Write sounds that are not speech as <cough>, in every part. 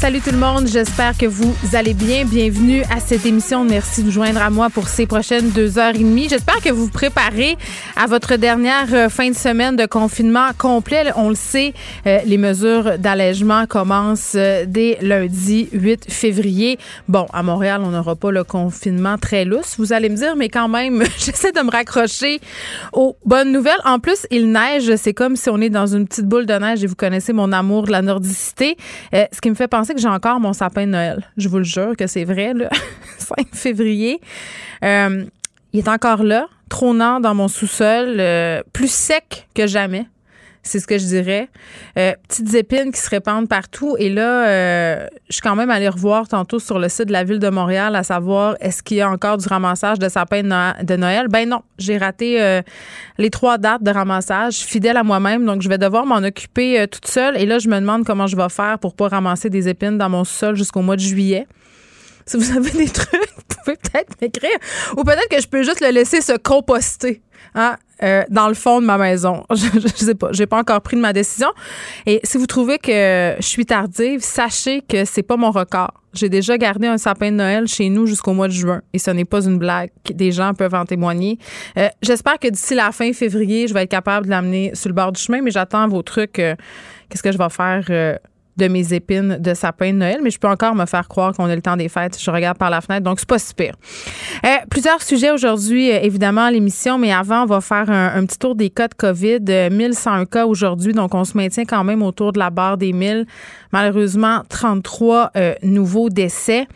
Salut tout le monde, j'espère que vous allez bien. Bienvenue à cette émission. Merci de vous joindre à moi pour ces prochaines deux heures et demie. J'espère que vous vous préparez à votre dernière euh, fin de semaine de confinement complet. On le sait, euh, les mesures d'allègement commencent euh, dès lundi 8 février. Bon, à Montréal, on n'aura pas le confinement très lousse, vous allez me dire, mais quand même, <laughs> j'essaie de me raccrocher aux bonnes nouvelles. En plus, il neige, c'est comme si on est dans une petite boule de neige et vous connaissez mon amour de la nordicité. ce qui me fait penser que j'ai encore mon sapin de Noël. Je vous le jure que c'est vrai, le 5 <laughs> février. Euh, il est encore là, trônant dans mon sous-sol, euh, plus sec que jamais. C'est ce que je dirais. Euh, petites épines qui se répandent partout. Et là, euh, je suis quand même allée revoir tantôt sur le site de la ville de Montréal à savoir est-ce qu'il y a encore du ramassage de sapins de Noël. Ben non, j'ai raté euh, les trois dates de ramassage, fidèle à moi-même. Donc, je vais devoir m'en occuper toute seule. Et là, je me demande comment je vais faire pour pas ramasser des épines dans mon sol jusqu'au mois de juillet. Si vous avez des trucs, <laughs> vous pouvez peut-être m'écrire. Ou peut-être que je peux juste le laisser se composter. Hein, euh, dans le fond de ma maison. <laughs> Je, je, sais pas, j'ai pas encore pris de ma décision. Et si vous trouvez que je suis tardive, sachez que c'est pas mon record. J'ai déjà gardé un sapin de Noël chez nous jusqu'au mois de juin et ce n'est pas une blague. Des gens peuvent en témoigner. Euh, J'espère que d'ici la fin février, je vais être capable de l'amener sur le bord du chemin, mais j'attends vos trucs. Euh, Qu'est-ce que je vais faire? Euh, de mes épines de sapin de Noël, mais je peux encore me faire croire qu'on a le temps des fêtes. Je regarde par la fenêtre, donc c'est pas super. Euh, plusieurs sujets aujourd'hui, euh, évidemment, l'émission, mais avant, on va faire un, petit tour des cas de COVID. 1101 cas aujourd'hui, donc on se maintient quand même autour de la barre des 1000. Malheureusement, 33 euh, nouveaux décès.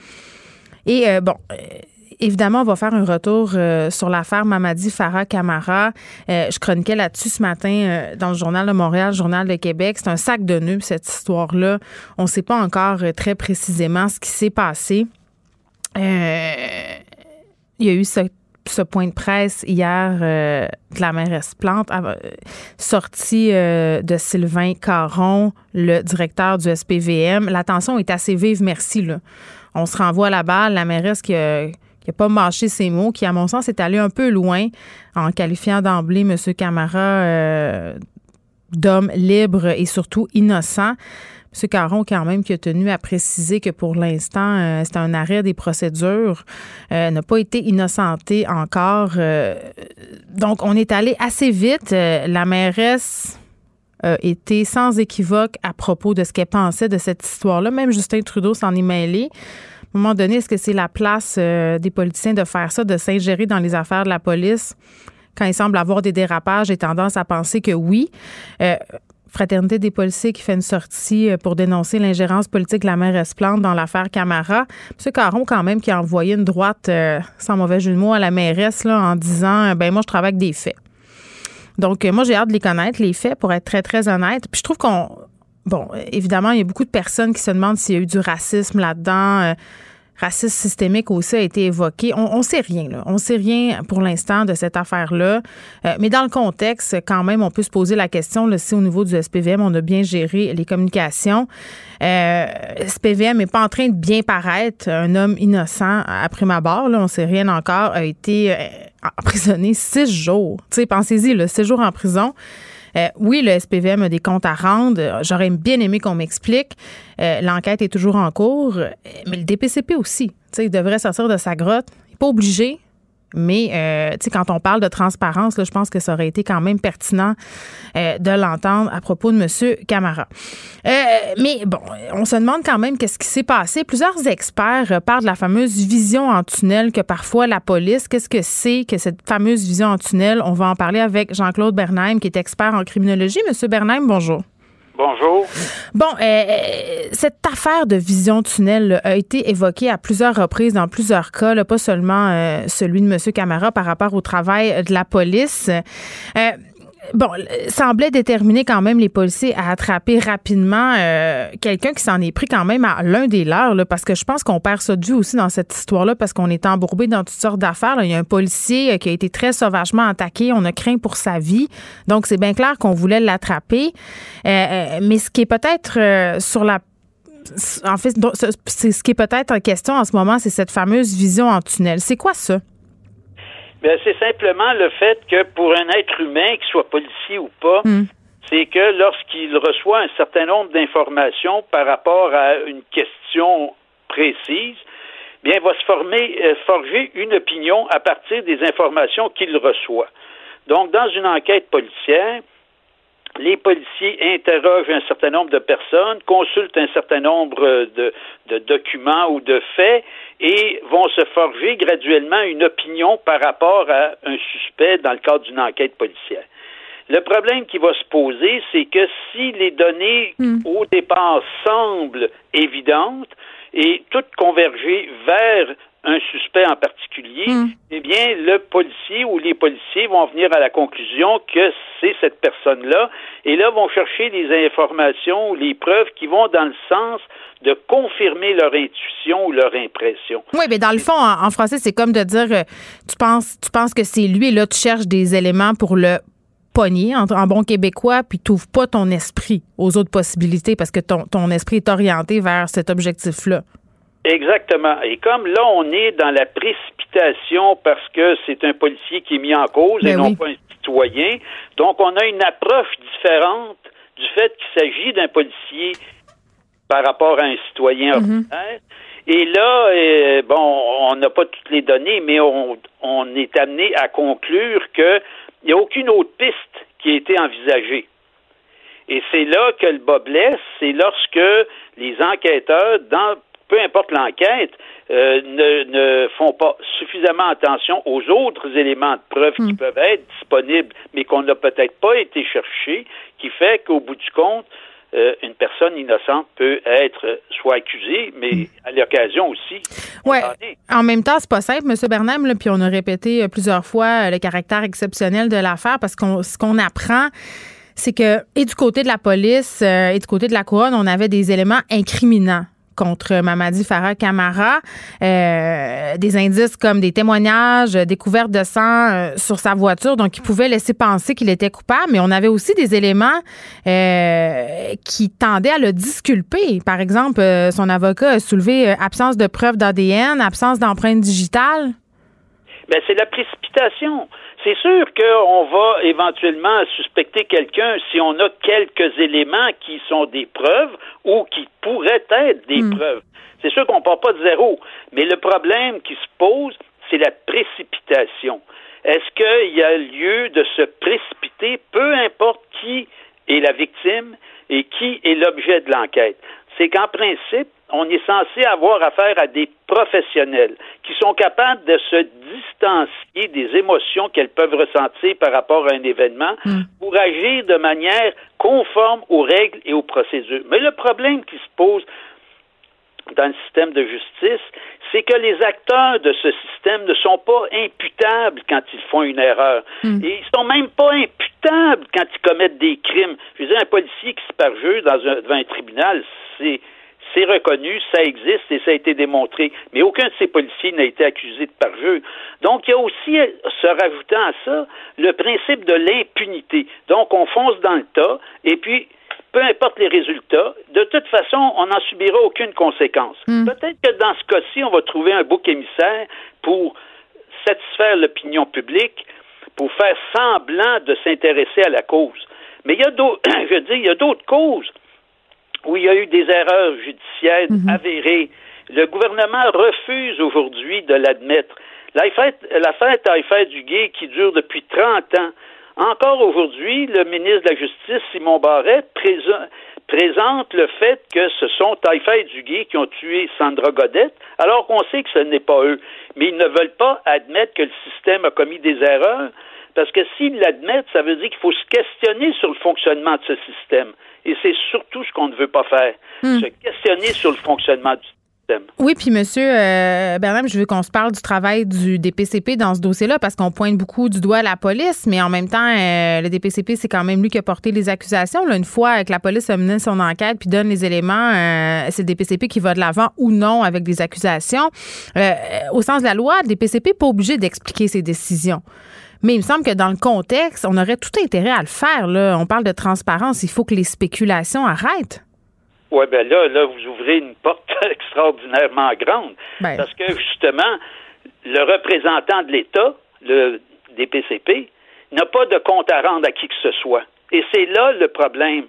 Et euh, bon, évidemment, on va faire un retour euh, sur l'affaire Mamadi Farah Camara. Euh, je chroniquais là-dessus ce matin euh, dans le Journal de Montréal, le Journal de Québec. C'est un sac de nœuds, cette histoire-là. On ne sait pas encore très précisément ce qui s'est passé. il y a eu ce, point de presse hier de la mairesse Plante, sortie de Sylvain Caron, le directeur du SPVM. L'attention est assez vive, merci. Là. On se renvoie à la balle. La mairesse qui a qui n'a pas mâché ses mots, qui, à mon sens, est allé un peu loin en qualifiant d'emblée M. Camara euh, d'homme libre et surtout innocent. M. Caron, quand même, qui a tenu à préciser que pour l'instant, euh, c'est un arrêt des procédures, euh, n'a pas été innocenté encore. Donc, on est allé assez vite. la mairesse été sans équivoque à propos de ce qu'elle pensait de cette histoire-là. Même Justin Trudeau s'en est mêlé. Un moment donné, est-ce que c'est la place euh, des politiciens de faire ça, de s'ingérer dans les affaires de la police quand il semble avoir des dérapages? J'ai tendance à penser que oui? Euh, Fraternité des policiers qui fait une sortie euh, pour dénoncer l'ingérence politique de la mairesse Plante dans l'affaire Camara. M. Caron, quand même, qui a envoyé une droite, euh, sans mauvais jeu de mots, à la mairesse là, en disant ben moi, je travaille avec des faits. Donc, moi, j'ai hâte de les connaître, les faits, pour être très, très honnête. Puis je trouve qu'on Bon, évidemment, il y a beaucoup de personnes qui se demandent s'il y a eu du racisme là-dedans. Euh, racisme systémique aussi a été évoqué. On ne sait rien, là. On sait rien pour l'instant de cette affaire-là. Euh, mais dans le contexte, quand même, on peut se poser la question là, si au niveau du SPVM, on a bien géré les communications. Euh, SPVM n'est pas en train de bien paraître. Un homme innocent, après ma barre, là, on sait rien encore, a été euh, emprisonné six jours. Tu sais, pensez-y, six jours en prison. Euh, oui, le SPVM a des comptes à rendre. J'aurais bien aimé qu'on m'explique. Euh, L'enquête est toujours en cours, mais le DPCP aussi. il devrait sortir de sa grotte. Il n'est pas obligé. Mais, euh, quand on parle de transparence, je pense que ça aurait été quand même pertinent euh, de l'entendre à propos de M. Camara. Euh, mais bon, on se demande quand même qu'est-ce qui s'est passé. Plusieurs experts parlent de la fameuse vision en tunnel que parfois la police, qu'est-ce que c'est que cette fameuse vision en tunnel? On va en parler avec Jean-Claude Bernheim, qui est expert en criminologie. Monsieur Bernheim, bonjour. Bonjour. Bon, euh, euh, cette affaire de vision tunnel a été évoquée à plusieurs reprises dans plusieurs cas, pas seulement euh, celui de M. Camara par rapport au travail de la police bon, semblait déterminer quand même les policiers à attraper rapidement euh, quelqu'un qui s'en est pris quand même à l'un des leurs, parce que je pense qu'on perd ça de vue aussi dans cette histoire-là, parce qu'on est embourbé dans toutes sortes d'affaires. Il y a un policier euh, qui a été très sauvagement attaqué, on a craint pour sa vie, donc c'est bien clair qu'on voulait l'attraper. Euh, mais ce qui est peut-être sur la en fait, c'est ce qui est peut-être en question en ce moment, c'est cette fameuse vision en tunnel. C'est quoi ça? Ben, c'est simplement le fait que pour un être humain, qu'il soit policier ou pas, hmm. c'est que lorsqu'il reçoit un certain nombre d'informations par rapport à une question précise, bien, il va se former, euh, forger une opinion à partir des informations qu'il reçoit. Donc, dans une enquête policière, les policiers interrogent un certain nombre de personnes, consultent un certain nombre de, documents ou de faits et vont se forger graduellement une opinion par rapport à un suspect dans le cadre d'une enquête policière. Le problème qui va se poser, c'est que si les données hmm. au départ semblent évidentes et toutes converger vers un suspect en particulier, hmm. eh bien, le policier ou les policiers vont venir à la conclusion que c'est cette personne-là, et là vont chercher les informations ou les preuves qui vont dans le sens de confirmer leur intuition ou leur impression. Oui, mais dans le fond, en, français, c'est comme de dire, euh, tu penses, tu penses que c'est lui, et là, tu cherches des éléments pour le pogner en, en bon québécois, puis tu pas ton esprit aux autres possibilités parce que ton, ton esprit est orienté vers cet objectif-là. Exactement. Et comme là, on est dans la précipitation parce que c'est un policier qui est mis en cause et ben non pas un citoyen, donc on a une approche différente du fait qu'il s'agit d'un policier par rapport à un citoyen mhm. ordinaire. Et là, euh, bon, on n'a pas toutes les données, mais on, on est amené à conclure qu'il n'y a aucune autre piste qui a été envisagée. Et c'est là que le bas blesse, c'est lorsque les enquêteurs, dans peu importe l'enquête, euh, ne, ne, font pas suffisamment attention aux autres éléments de preuve qui hmm. peuvent être disponibles, mais qu'on n'a peut-être pas été chercher, qui fait qu'au bout du compte, euh, une personne innocente peut être soit accusée, mais à l'occasion aussi. Oui. En même temps, c'est pas simple, M. Bernheim, puis on a répété euh, plusieurs fois le caractère exceptionnel de l'affaire parce qu'on ce qu'on apprend, c'est que et du côté de la police et du côté de la couronne, on avait des éléments incriminants contre Mamadi Farah Camara, euh, des indices comme des témoignages, découvertes de sang euh, sur sa voiture, donc il pouvait laisser penser qu'il était coupable, mais on avait aussi des éléments euh, qui tendaient à le disculper. Par exemple, son avocat a soulevé absence de preuves d'ADN, absence d'empreinte digitale. Ben, c'est la précipitation. C'est sûr qu'on va éventuellement suspecter quelqu'un si on a quelques éléments qui sont des preuves ou qui pourraient être des hmm. preuves. C'est sûr qu'on ne part pas de zéro, mais le problème qui se pose, c'est la précipitation. Est-ce qu'il y a lieu de se précipiter, peu importe qui est la victime et qui est l'objet de l'enquête? C'est qu'en principe, on est censé avoir affaire à des professionnels qui sont capables de se distancier des émotions qu'elles peuvent ressentir par rapport à un événement hmm. pour agir de manière conforme aux règles et aux procédures. Mais le problème qui se pose dans le système de justice, c'est que les acteurs de ce système ne sont pas imputables quand ils font une erreur. Hmm. Et ils sont même pas imputables quand ils commettent des crimes. Je veux dire, un policier qui se parjure dans un, devant un tribunal, c'est c'est reconnu, ça existe et ça a été démontré. Mais aucun de ces policiers n'a été accusé de parjure. Donc, il y a aussi, se rajoutant à ça, le principe de l'impunité. Donc, on fonce dans le tas et puis, peu importe les résultats, de toute façon, on n'en subira aucune conséquence. Hmm. Peut-être que dans ce cas-ci, on va trouver un bouc émissaire pour satisfaire l'opinion publique, pour faire semblant de s'intéresser à la cause. Mais il y a d'autres, <coughs> je veux dire, il y a d'autres causes où il y a eu des erreurs judiciaires mhm. avérées. Le gouvernement refuse aujourd'hui de l'admettre. L'affaire Taillefer Duguay qui dure depuis 30 ans. Encore aujourd'hui, le ministre de la Justice, Simon Barrette, présente le fait que ce sont Taillefer et Duguay qui ont tué Sandra Godette, alors qu'on sait que ce n'est pas eux. Mais ils ne veulent pas admettre que le système a commis des erreurs, parce que s'ils l'admettent, ça veut dire qu'il faut se questionner sur le fonctionnement de ce système. Et c'est surtout ce qu'on ne veut pas faire, hmm. se questionner sur le fonctionnement du système. Oui, puis Monsieur euh, Bernard, je veux qu'on se parle du travail du DPCP dans ce dossier-là parce qu'on pointe beaucoup du doigt la police, mais en même temps, euh, le DPCP, c'est quand même lui qui a porté les accusations. Là, une fois que la police a mené son enquête puis donne les éléments, euh, c'est le DPCP qui va de l'avant ou non avec des accusations. au sens de la loi, le DPCP n'est pas obligé d'expliquer ses décisions. Mais il me semble que dans le contexte, on aurait tout intérêt à le faire. Là. On parle de transparence. Il faut que les spéculations arrêtent. Oui, ben là, là, vous ouvrez une porte <laughs> extraordinairement grande. Ben. Parce que justement, le représentant de l'État, le DPCP, n'a pas de compte à rendre à qui que ce soit. Et c'est là le problème.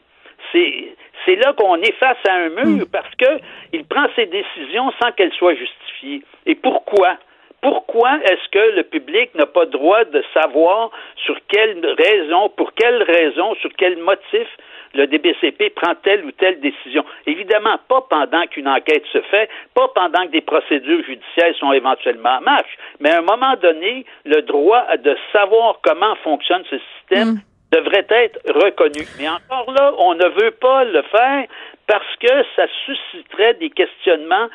C'est, là qu'on est face à un mur hmm. parce que il prend ses décisions sans qu'elles soient justifiées. Et pourquoi? Pourquoi est-ce que le public n'a pas droit de savoir sur quelle raison, pour quelle raison, sur quel motif le DBCP prend telle ou telle décision? Évidemment, pas pendant qu'une enquête se fait, pas pendant que des procédures judiciaires sont éventuellement en marche, mais à un moment donné, le droit de savoir comment fonctionne ce système mm. devrait être reconnu. Mais encore là, on ne veut pas le faire parce que ça susciterait des questionnements.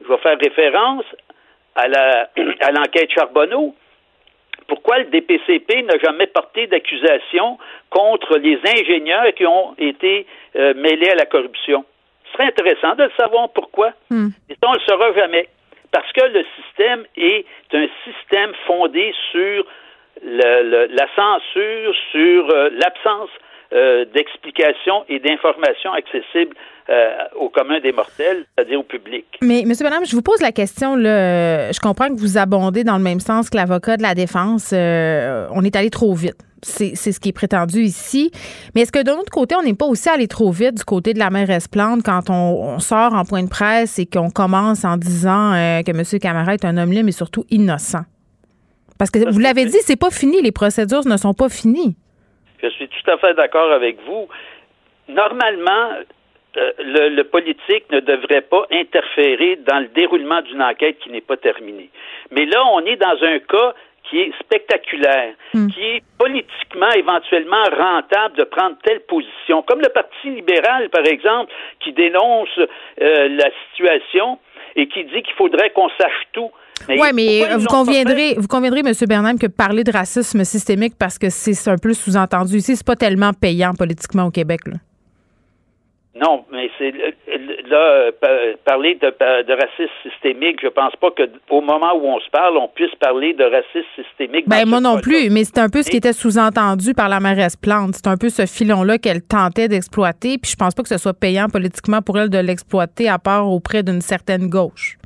Je vais faire référence <clears throat> à l'enquête Charbonneau pourquoi le DPCP n'a jamais porté d'accusation contre les ingénieurs qui ont été euh, mêlés à la corruption? Ce serait intéressant de le savoir pourquoi. Hmm. Et ça, on ne le saura jamais. Parce que le système est un système fondé sur la censure, sur euh, l'absence euh, d'explications et d'informations accessibles euh, au commun des mortels, c'est-à-dire au public. Mais, M. Madame, je vous pose la question. Là, je comprends que vous abondez dans le même sens que l'avocat de la défense. Euh, on est allé trop vite. C'est ce qui est prétendu ici. Mais est-ce que d'un autre côté, on n'est pas aussi allé trop vite du côté de la mère Esplante quand on, sort en point de presse et qu'on commence en disant que M. Camara est un homme libre, mais surtout innocent? Parce que vous l'avez dit, c'est pas fini. Les procédures ne sont pas finies. Je suis tout à fait d'accord avec vous. Normalement, euh, le, politique ne devrait pas interférer dans le déroulement d'une enquête qui n'est pas terminée. Mais là, on est dans un cas qui est spectaculaire, hmm. qui est politiquement éventuellement rentable de prendre telle position, comme le Parti libéral, par exemple, qui dénonce euh, la situation et qui dit qu'il faudrait qu'on sache tout. Oui, mais vous conviendrez, vous conviendrez, M. Bernard, que parler de racisme systémique, parce que c'est un peu sous-entendu ici, c'est pas tellement payant politiquement au Québec. Là. Non, mais c'est là parler de, racisme systémique. Je pense pas que au moment où on se parle, on puisse parler de racisme systémique. Ben moi non plus, mais c'est un peu ce qui était sous-entendu par la mairesse Plante. C'est un peu ce filon-là qu'elle tentait d'exploiter. Puis je pense pas que ce soit payant politiquement pour elle de l'exploiter, à part auprès d'une certaine gauche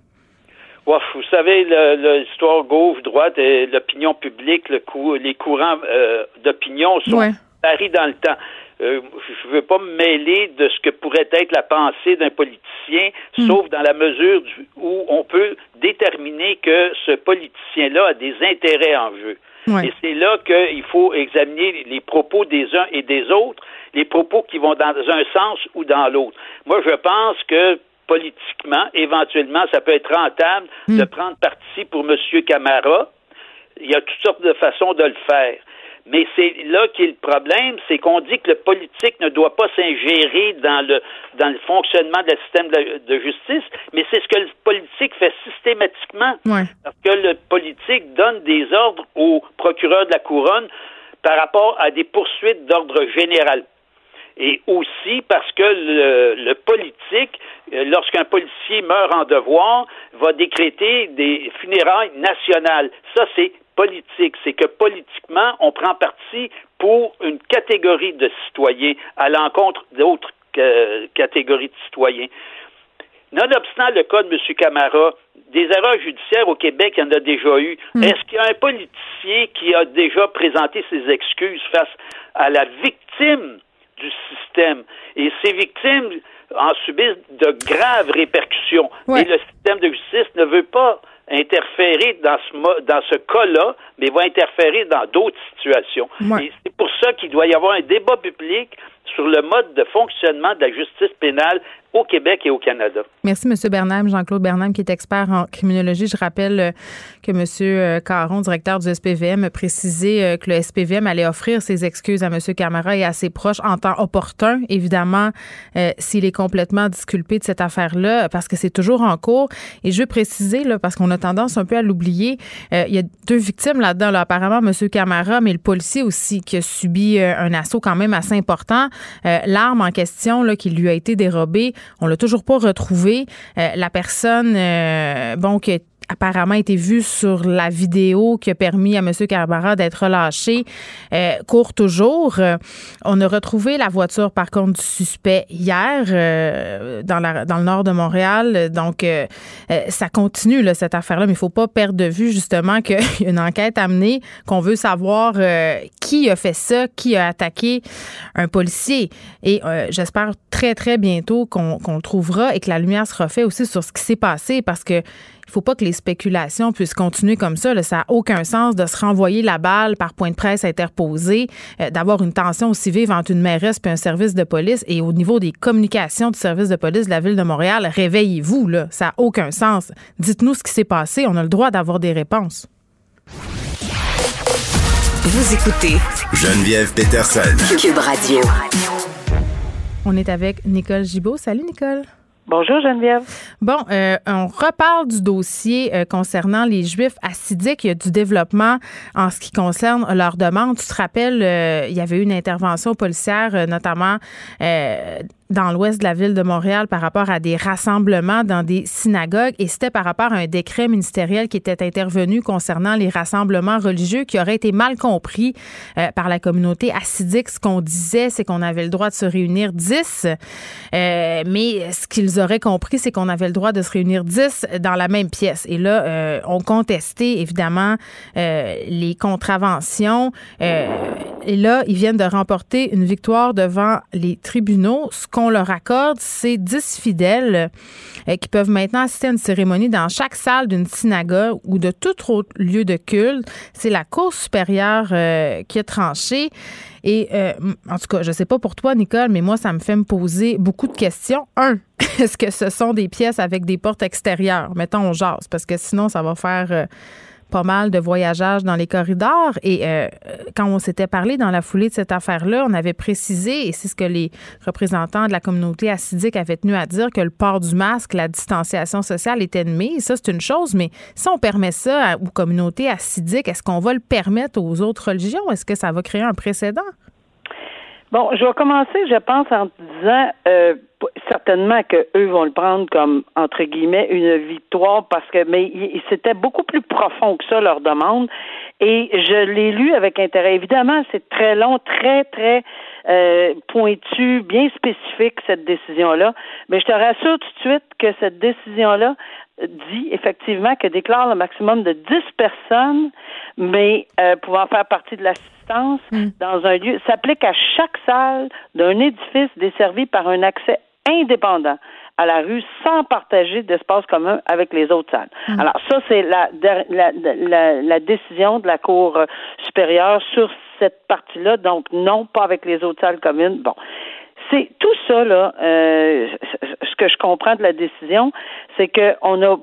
vous savez, l'histoire gauche-droite et l'opinion publique, le les courants euh, d'opinion sont varient dans le temps. Euh, je ne veux pas me mêler de ce que pourrait être la pensée d'un politicien, hmm. sauf dans la mesure où on peut déterminer que ce politicien-là a des intérêts en jeu. Et c'est là qu'il faut examiner les propos des uns et des autres, les propos qui vont dans un sens ou dans l'autre. Moi, je pense que politiquement, éventuellement, ça peut être rentable hmm. de prendre parti pour M. Camara. Il y a toutes sortes de façons de le faire. Mais c'est là qu'est le problème, c'est qu'on dit que le politique ne doit pas s'ingérer dans le dans le fonctionnement du système de, justice, mais c'est ce que le politique fait systématiquement. Parce que le politique donne des ordres au procureur de la couronne par rapport à des poursuites d'ordre général et aussi parce que le, politique, euh, lorsqu'un policier meurt en devoir, va décréter des funérailles nationales. Ça, c'est politique. C'est que politiquement, on prend parti pour une catégorie de citoyens à l'encontre d'autres euh, catégories de citoyens. Nonobstant le cas de M. Camara, des erreurs judiciaires au Québec, il y en a déjà eu. Hmm. Est-ce qu'il y a un politicien qui a déjà présenté ses excuses face à la victime du système. Et ces victimes en subissent de graves répercussions. Et le système de justice ne veut pas interférer dans ce, dans ce cas-là, mais va interférer dans d'autres situations. Et c'est pour ça qu'il doit y avoir un débat public sur le mode de fonctionnement de la justice pénale au Québec et au Canada. Merci, M. Bernam. Jean-Claude Bernam, qui est expert en criminologie. Je rappelle euh, que M. Euh, Caron, directeur du SPVM, a précisé euh, que le SPVM allait offrir ses excuses à M. Camara et à ses proches en temps opportun, évidemment, s'il est complètement disculpé de cette affaire-là, parce que c'est toujours en cours. Et je veux préciser, là, parce qu'on a tendance un peu à l'oublier, il y a deux victimes là-dedans. Là. Apparemment, M. Camara, mais le policier aussi, qui a subi un assaut quand même assez important. L'arme en question là, qui lui a été dérobée, on l'a toujours pas retrouvé. Euh, la personne, euh, bon, qui apparemment été vu sur la vidéo qui a permis à M. Carbara d'être relâché euh, court toujours. Euh, on a retrouvé la voiture, par contre, du suspect hier euh, dans, le nord de Montréal. Donc, ça continue, cette affaire-là, mais il ne faut pas perdre de vue, justement, <laughs> qu'il y a une enquête amenée, qu'on veut savoir qui a fait ça, qui a attaqué un policier. Et j'espère très, très bientôt qu'on le trouvera et que la lumière sera faite aussi sur ce qui s'est passé parce que faut pas que les spéculations puissent continuer comme ça. Ça n'a aucun sens de se renvoyer la balle par point de presse interposé, euh, d'avoir une tension aussi vive entre une mairesse et un service de police. Et au niveau des communications du service de police de la Ville de Montréal, réveillez-vous. Là. Ça n'a aucun sens. Dites-nous ce qui s'est passé. On a le droit d'avoir des réponses. Vous écoutez Geneviève Peterson. Cube Radio. On est avec Nicole Gibault. Salut, Nicole. Bonjour Geneviève. Bon, euh, on reparle du dossier euh, concernant les Juifs assidiques. Il y a du développement en ce qui concerne leur demande. Tu te rappelles, euh, il y avait eu une intervention policière, notamment dans l'ouest de la ville de Montréal par rapport à des rassemblements dans des synagogues et c'était par rapport à un décret ministériel qui était intervenu concernant les rassemblements religieux qui aurait été mal compris euh, par la communauté assidique. Ce qu'on disait, c'est qu'on avait le droit de se réunir 10, euh, mais ce qu'ils auraient compris, c'est qu'on avait le droit de se réunir 10 dans la même pièce. Et là, euh, on contestait évidemment les contraventions. et là, ils viennent de remporter une victoire devant les tribunaux. Qu'on leur accorde, c'est 10 fidèles euh, qui peuvent maintenant assister à une cérémonie dans chaque salle d'une synagogue ou de tout autre lieu de culte. C'est la Cour supérieure euh, qui a tranché. Et euh, en tout cas, je sais pas pour toi, Nicole, mais moi, ça me fait me poser beaucoup de questions. Un, <laughs> est-ce que ce sont des pièces avec des portes extérieures? Mettons, on jase, parce que sinon, ça va faire pas mal de voyageage dans les corridors. Et euh, quand on s'était parlé dans la foulée de cette affaire-là, on avait précisé, et c'est ce que les représentants de la communauté assidique avaient tenu à dire, que le port du masque, la distanciation sociale est ennemie. Ça, c'est une chose, mais si on permet ça aux communautés assidiques, est-ce qu'on va le permettre aux autres religions? Est-ce que ça va créer un précédent? Bon, je vais commencer, je pense, en disant euh, certainement que eux vont le prendre comme entre guillemets une victoire parce que mais c'était beaucoup plus profond que ça leur demande et je l'ai lu avec intérêt. Évidemment, c'est très long, très très euh, pointu, bien spécifique cette décision-là. Mais je te rassure tout de suite que cette décision-là dit effectivement que déclare le maximum de 10 personnes, mais euh, pouvant faire partie de l'assistance mm. dans un lieu, s'applique à chaque salle d'un édifice desservi par un accès indépendant à la rue sans partager d'espace commun avec les autres salles. Mm. Alors ça, c'est la, la, la, la, décision de la Cour supérieure sur cette partie-là, donc non pas avec les autres salles communes. Bon. C'est tout ça, là, euh, ce que je comprends de la décision, c'est qu'on a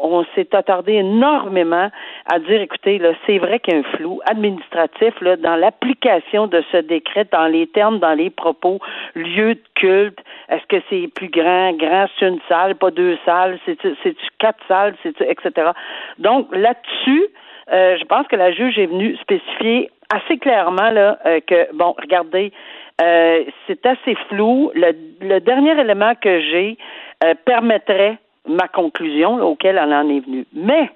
on s'est attardé énormément à dire, écoutez, là, c'est vrai qu'il y a un flou administratif là, dans l'application de ce décret, dans les termes, dans les propos, lieu de culte, est-ce que c'est plus grand, grand, c'est une salle, pas deux salles, c'est c'est quatre salles, c'est etc. Donc là-dessus, euh, je pense que la juge est venue spécifier assez clairement là euh, que bon, regardez, euh, c'est assez flou. Le, le, dernier élément que j'ai permettrait ma conclusion auquel elle en est venue. Mais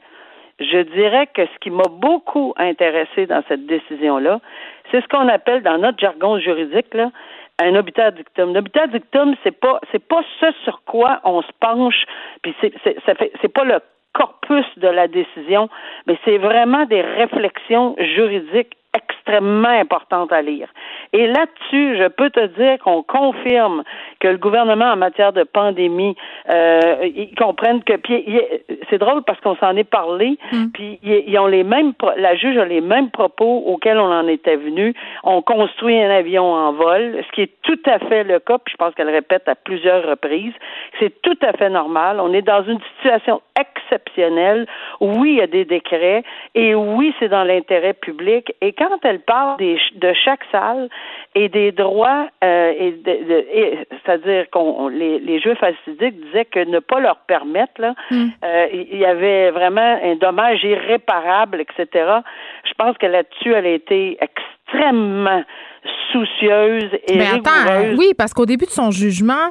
je dirais que ce qui m'a beaucoup intéressé dans cette décision-là, c'est ce qu'on appelle dans notre jargon juridique là, un habitat dictum. L'habitat dictum, c'est pas c'est pas ce sur quoi on se penche, puis c'est c'est pas le corpus de la décision, mais c'est vraiment des réflexions juridiques extrêmement importantes à lire. Et là-dessus, je peux te dire qu'on confirme que le gouvernement en matière de pandémie, euh, ils comprennent que c'est drôle parce qu'on s'en est parlé, mm. puis ils, ont les mêmes la juge a les mêmes propos auxquels on en était venu. On construit un avion en vol, ce qui est tout à fait le cas, puis je pense qu'elle répète à plusieurs reprises. C'est tout à fait normal. On est dans une situation exceptionnelle. Oui, il y a des décrets et oui, c'est dans l'intérêt public. Et quand elle parle des, de chaque salle et des droits, euh, et, c'est-à-dire qu'on les, les Juifs assidiques disaient que ne pas leur permettre, là, hmm. euh, il y avait vraiment un dommage irréparable, etc. Je pense que là-dessus, elle a été extrêmement soucieuse et Mais attends, oui, parce qu'au début de son jugement,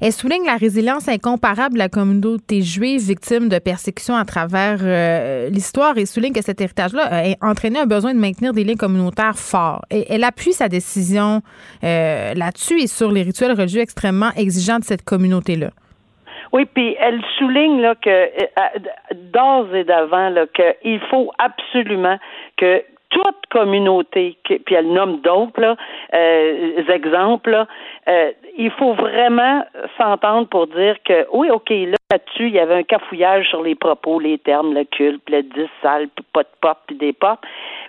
elle souligne la résilience incomparable de la communauté juive victime de persécutions à travers euh, l'histoire et souligne que cet héritage-là a entraîné un besoin de maintenir des liens communautaires forts. Et elle appuie sa décision euh, là-dessus et sur les rituels religieux extrêmement exigeants de cette communauté-là. Oui, puis elle souligne là que euh, d'ores et d'avant là qu'il faut absolument que toute communauté, puis elle nomme d'autres euh, exemples, euh, il faut vraiment s'entendre pour dire que oui, ok, là-dessus, il y avait un cafouillage sur les propos, les termes, le culte, le 10 sale, pas de pop, puis des pop,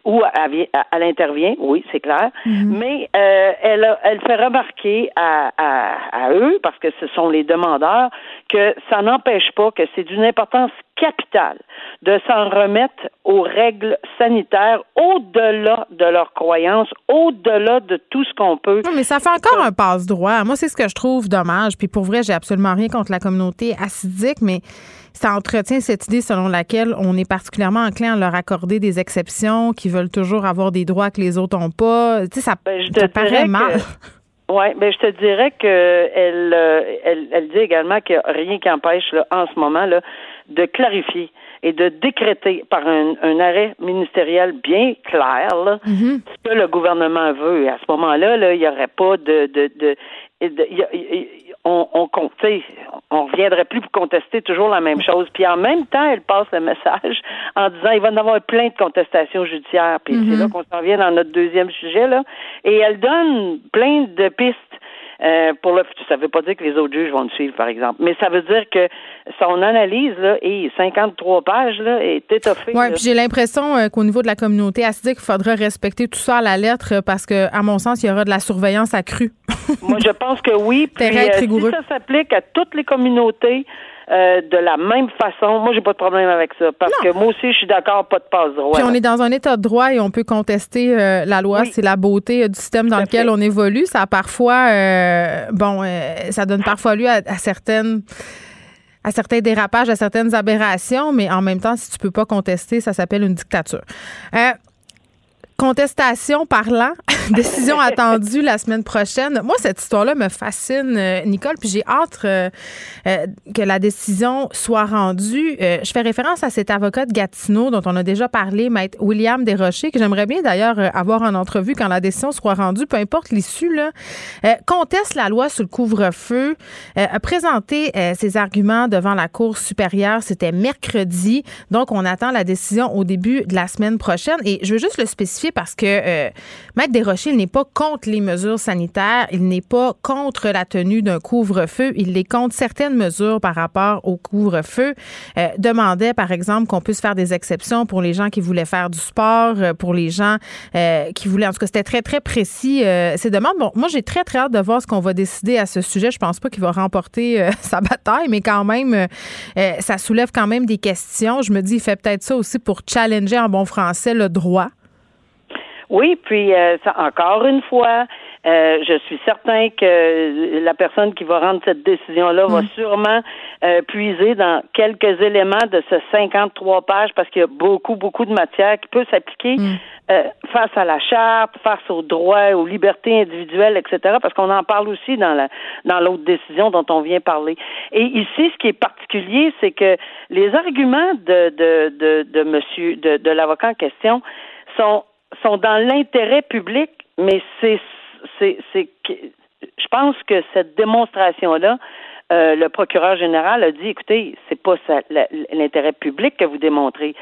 où elle, intervient, oui, c'est clair, mm-hmm. mais euh, elle, elle fait remarquer à, à, eux, parce que ce sont les demandeurs, que ça n'empêche pas que c'est d'une importance capitale de s'en remettre aux règles sanitaires au-delà de leurs croyances, au-delà de tout ce qu'on peut. mais ça fait encore un passe-droit. Moi, c'est ce que je trouve dommage. Puis pour vrai, j'ai absolument rien contre la communauté acidique, mais ça entretient cette idée selon laquelle on est particulièrement enclin à leur accorder des exceptions, qui veulent toujours avoir des droits que les autres n'ont pas. Tu sais, ça, ben, je paraît mal. Oui, ben je te dirais que elle, euh, elle, elle dit également qu'il n'y a rien qui empêche là, en ce moment là, de clarifier et de décréter par un, un arrêt ministériel bien clair là, mm-hmm. ce que le gouvernement veut. Et à ce moment-là, là, il n'y aurait pas de, de, de, on, on on reviendrait plus pour contester toujours la même chose. Puis en même temps, elle passe le message <laughs> en disant il va y avoir plein de contestations judiciaires. Puis c'est mm-hmm. là qu'on s'en vient dans notre deuxième sujet là. Et elle donne plein de pistes euh, pour le ça veut pas dire que les autres juges vont le suivre, par exemple, mais ça veut dire que son analyse là, et 53 pages là, est étoffée. Oui, puis j'ai l'impression euh, qu'au niveau de la communauté acidique, il faudrait respecter tout ça à la lettre parce que, à mon sens, il y aura de la surveillance accrue. Moi, je pense que oui. <laughs> Puis, euh, si ça s'applique à toutes les communautés, euh, de la même façon. Moi, j'ai pas de problème avec ça parce que moi aussi, je suis d'accord, pas de passe droit. Puis on est dans un état de droit et on peut contester euh, la loi. C'est la beauté euh, du système dans lequel on évolue. Ça a parfois, bon, ça donne parfois lieu à, certaines à certains dérapages, à certaines aberrations, mais en même temps, si tu peux pas contester, ça s'appelle une dictature. Contestation parlant, <laughs> <laughs> décision attendue la semaine prochaine. Moi, cette histoire-là me fascine, euh, Nicole, puis j'ai hâte euh, euh, que la décision soit rendue. je fais référence à cet avocat de Gatineau dont on a déjà parlé, maître William Desrochers, que j'aimerais bien d'ailleurs avoir en entrevue quand la décision soit rendue, peu importe l'issue, là, conteste la loi sur le couvre-feu, a présenté ses arguments devant la Cour supérieure, c'était mercredi, donc on attend la décision au début de la semaine prochaine, et je veux juste le spécifier parce que euh, Maître Desrochers, il n'est pas contre les mesures sanitaires, il n'est pas contre la tenue d'un couvre-feu, il est contre certaines mesures par rapport au couvre-feu. Euh, demandait, par exemple, qu'on puisse faire des exceptions pour les gens qui voulaient faire du sport, euh, pour les gens euh, qui voulaient, en tout cas, c'était très, très précis, ces demandes. Bon, moi, j'ai très, très hâte de voir ce qu'on va décider à ce sujet. Je pense pas qu'il va remporter <laughs> sa bataille, mais quand même, ça soulève quand même des questions. Je me dis, il fait peut-être ça aussi pour challenger en bon français le droit. Oui, puis euh, ça, encore une fois, euh, je suis certain que la personne qui va rendre cette décision-là va mm. sûrement euh, puiser dans quelques éléments de ce 53 pages parce qu'il y a beaucoup, beaucoup de matière qui peut s'appliquer mm. face à la charte, face aux droits, aux libertés individuelles, etc. Parce qu'on en parle aussi dans la dans l'autre décision dont on vient parler. Et ici, ce qui est particulier, c'est que les arguments de de de, de monsieur de, de l'avocat en question sont sont dans l'intérêt public, mais c'est c'est c'est je pense que cette démonstration là euh, le procureur général a dit écoutez, c'est pas l'intérêt public que vous démontrez,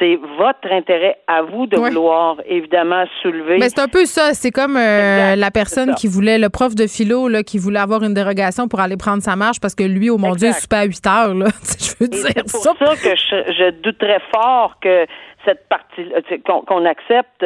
c'est votre intérêt à vous de vouloir évidemment soulever. Mais c'est un peu ça. C'est comme euh, la personne qui voulait, le prof de philo, là, qui voulait avoir une dérogation pour aller prendre sa marche parce que lui, au mon Dieu, il soupait à 8 heures. Là. <laughs> je veux dire c'est pour ça, que je, je douterais fort que cette partie qu'on accepte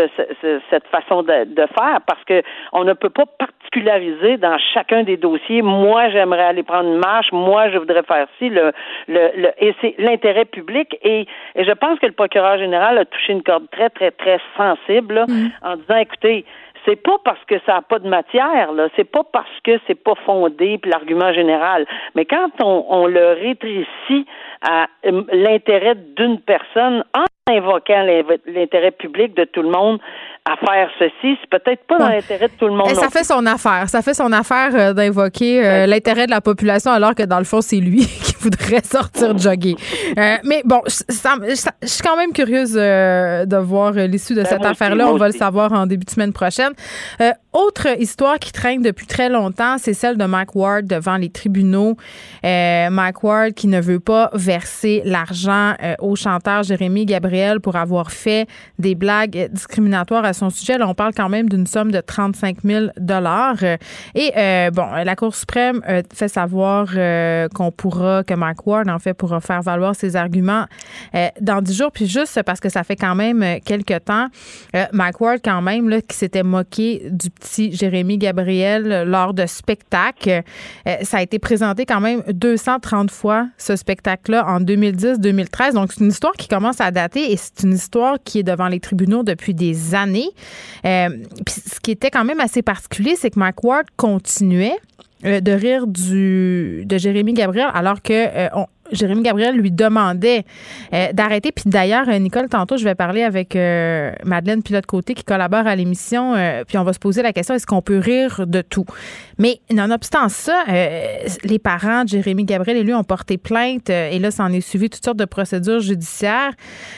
cette façon de, de, faire parce que on ne peut pas particulariser dans chacun des dossiers. Moi, j'aimerais aller prendre une marche. Moi, je voudrais faire ci. Le, le, le et c'est l'intérêt public. Et, et, je pense que le procureur général a touché une corde très, très, très sensible mm. en disant, écoutez, c'est pas parce que ça n'a pas de matière, là. C'est pas parce que c'est pas fondé, puis l'argument général. Mais quand on, on le rétrécit à euh, l'intérêt d'une personne en invoquant l'intérêt public de tout le monde à faire ceci, c'est peut-être pas dans l'intérêt de tout le monde. ça fait son affaire. Ça fait son affaire euh, d'invoquer euh, l'intérêt de la population alors que dans le fond, c'est lui <laughs> qui voudrait <laughs> sortir jogger. Euh, mais bon, je suis quand même curieuse de voir l'issue de ben, cette affaire-là. On va le savoir en début de semaine prochaine. autre histoire qui traîne depuis très longtemps, c'est celle de Mike Ward devant les tribunaux. Mike Ward qui ne veut pas verser l'argent au chanteur Jérémy Gabriel pour avoir fait des blagues discriminatoires à son sujet. Là, on parle quand même d'une somme de 35 000 dollars. Et euh, bon, la Cour suprême euh, fait savoir euh, qu'on pourra, que Mike Ward, en fait, pourra faire valoir ses arguments dans 10 jours. Puis juste parce que ça fait quand même quelques temps, Mike Ward, quand même, là, qui s'était moqué du petit Jérémy Gabriel lors de spectacles. ça a été présenté quand même 230 fois, ce spectacle-là, en 2010-2013. Donc, c'est une histoire qui commence à dater et c'est une histoire qui est devant les tribunaux depuis des années. Euh, ce qui était quand même assez particulier, c'est que Mike Ward continuait euh, de rire du de Jérémy Gabriel alors que euh, Jérémy Gabriel lui demandait euh, d'arrêter. Puis d'ailleurs, Nicole, tantôt, je vais parler avec euh, Madeleine Pilote-Côté qui collabore à l'émission. puis on va se poser la question est-ce qu'on peut rire de tout? Mais nonobstant ça, les parents de Jérémy Gabriel et lui ont porté plainte. et là, ça en est suivi toutes sortes de procédures judiciaires.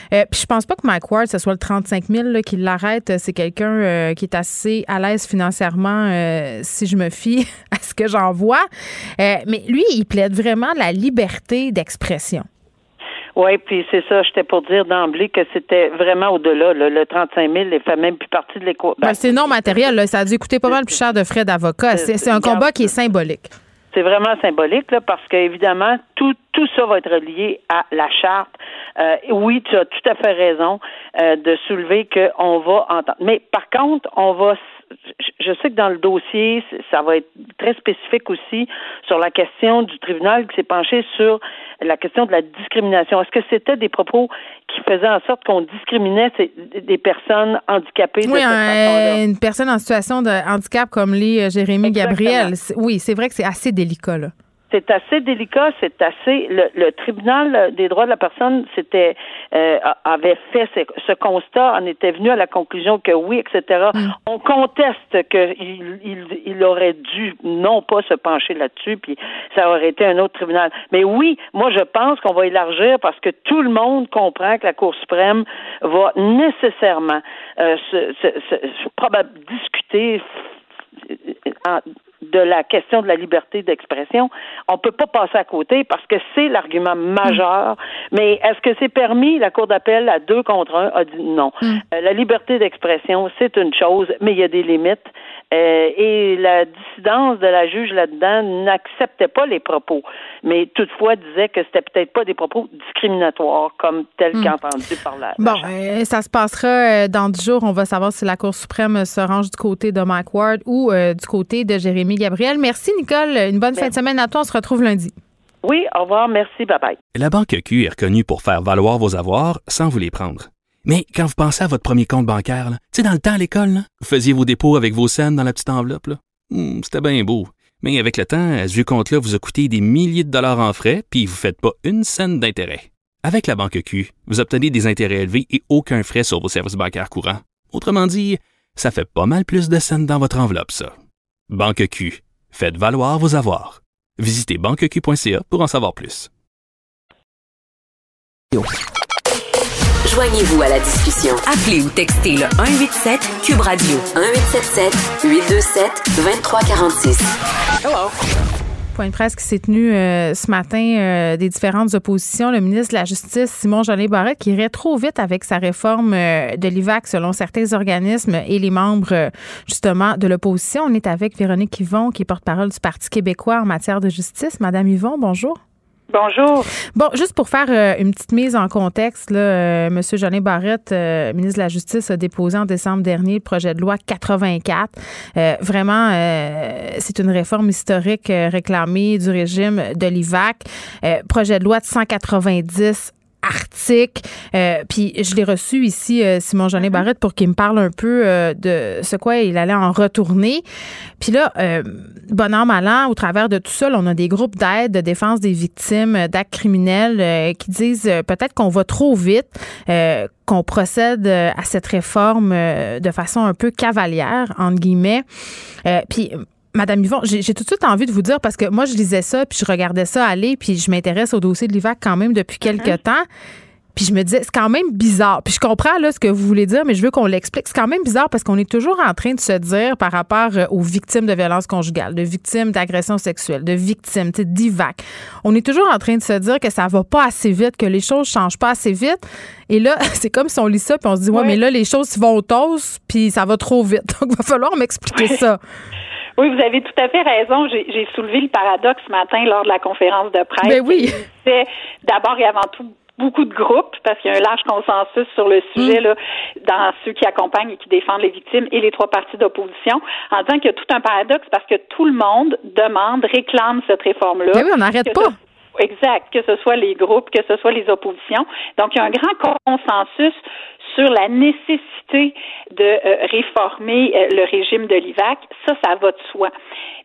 puis je pense pas que Mike Ward, ce soit le 35 000 là, qui l'arrête. C'est quelqu'un qui est assez à l'aise financièrement, si je me fie <laughs> à ce que j'en vois. mais lui, il plaide vraiment la liberté d'expression. Oui, puis c'est ça, j'étais pour dire d'emblée que c'était vraiment au-delà. Le 35 000 ne fait même plus partie de l'équation. Ben, c'est non matériel. Ça a dû coûter pas mal plus cher de frais d'avocat. C'est un combat qui est symbolique. C'est vraiment symbolique là, parce qu'évidemment, tout, tout ça va être lié à la charte. Euh, oui, tu as tout à fait raison euh, de soulever qu'on va entendre. Mais par contre, on va je sais que dans le dossier, ça va être très spécifique aussi sur la question du tribunal qui s'est penché sur la question de la discrimination. Est-ce que c'était des propos qui faisaient en sorte qu'on discriminait des personnes handicapées oui, une personne en situation de handicap comme lit euh, Jérémy Gabriel. Oui, c'est vrai que c'est assez délicat là c'est assez délicat, c'est assez. Le, tribunal des droits de la personne s'était euh, avait fait ce, constat, en était venu à la conclusion que oui, etc. Mm. On conteste qu'il il, il, aurait dû non pas se pencher là-dessus, puis ça aurait été un autre tribunal. Mais oui, moi je pense qu'on va élargir parce que tout le monde comprend que la Cour suprême va nécessairement euh, se, se, se, discuter en, de la question de la liberté d'expression, on peut pas passer à côté parce que c'est l'argument majeur. Mais est-ce que c'est permis? La Cour d'appel à deux contre un a dit non. Mm. Euh, la liberté d'expression, c'est une chose, mais il y a des limites. Euh, et la dissidence de la juge là-dedans n'acceptait pas les propos, mais toutefois disait que c'était peut-être pas des propos discriminatoires comme tel mm. qu'entendu par la. Bon, euh, ça se passera dans dix jours. On va savoir si la Cour suprême se range du côté de Mike Ward ou du côté de Jérémy Gabriel. Merci, Nicole. Une bonne fin de semaine à toi. On se retrouve lundi. Oui, au revoir. Merci. Bye-bye. La Banque Q est reconnue pour faire valoir vos avoirs sans vous les prendre. Mais quand vous pensez à votre premier compte bancaire, tu sais, dans le temps à l'école, vous faisiez vos dépôts avec vos scènes dans la petite enveloppe. Hmm, c'était bien beau. Mais avec le temps, ce vieux compte-là vous a coûté des milliers de dollars en frais, puis vous ne faites pas une scène d'intérêt. Avec la Banque Q, vous obtenez des intérêts élevés et aucun frais sur vos services bancaires courants. Autrement dit, ça fait pas mal plus de scènes dans votre enveloppe, ça. Banque Q. Faites valoir vos avoirs. Visitez banqueq.ca pour en savoir plus. Joignez-vous à la discussion. Appelez ou textez le 187 Cube Radio 1877 827 2346. Hello. Point presse qui s'est tenu euh, ce matin euh, des différentes oppositions. Le ministre de la Justice, Simon Jolin Barrette, qui irait trop vite avec sa réforme euh, de l'IVAC selon certains organismes et les membres justement de l'opposition. On est avec Véronique Yvon, qui est porte-parole du Parti québécois en matière de justice. Madame Yvon, bonjour. Bonjour. Bon, juste pour faire euh, une petite mise en contexte, là, euh, M. Jolin Barrette, euh, ministre de la Justice, a déposé en décembre dernier le projet de loi 84. vraiment, c'est une réforme historique réclamée du régime de l'IVAC. projet de loi de 190 article. Euh, puis je l'ai reçu ici, euh, Simon Jeanin mhm. Barrette, pour qu'il me parle un peu euh, de ce quoi il allait en retourner. Puis là, bon an, mal an, au travers de tout ça, on a des groupes d'aide, de défense des victimes d'actes criminels qui disent peut-être qu'on va trop vite, qu'on procède à cette réforme de façon un peu cavalière, entre guillemets. puis Madame Yvon, j'ai tout de suite envie de vous dire parce que moi, je lisais ça, puis je regardais ça aller, puis je m'intéresse au dossier de l'IVAC quand même depuis quelques uh-huh. temps. Puis je me disais, c'est quand même bizarre. Puis je comprends là ce que vous voulez dire, mais je veux qu'on l'explique. C'est quand même bizarre parce qu'on est toujours en train de se dire par rapport euh, aux victimes de violences conjugales, de victimes d'agressions sexuelles, de victimes, d'IVAC. On est toujours en train de se dire que ça va pas assez vite, que les choses changent pas assez vite. Et là, <laughs> c'est comme si on lit ça puis on se dit, ouais, mais là, les choses vont au tos, puis ça va trop vite. <laughs> Donc, il va falloir m'expliquer ça. <laughs> Oui, vous avez tout à fait raison. J'ai soulevé le paradoxe ce matin lors de la conférence de presse. Mais ben oui. C'est d'abord et avant tout beaucoup de groupes, parce qu'il y a un large consensus sur le sujet mm. là, dans ceux qui accompagnent et qui défendent les victimes et les trois partis d'opposition, en disant qu'il y a tout un paradoxe parce que tout le monde demande, réclame cette réforme-là. Mais ben oui, on n'arrête pas. exact, que ce soit les groupes, que ce soit les oppositions. Donc, il y a un grand consensus sur la nécessité de euh, réformer euh, le régime de l'IVAC, ça, ça va de soi.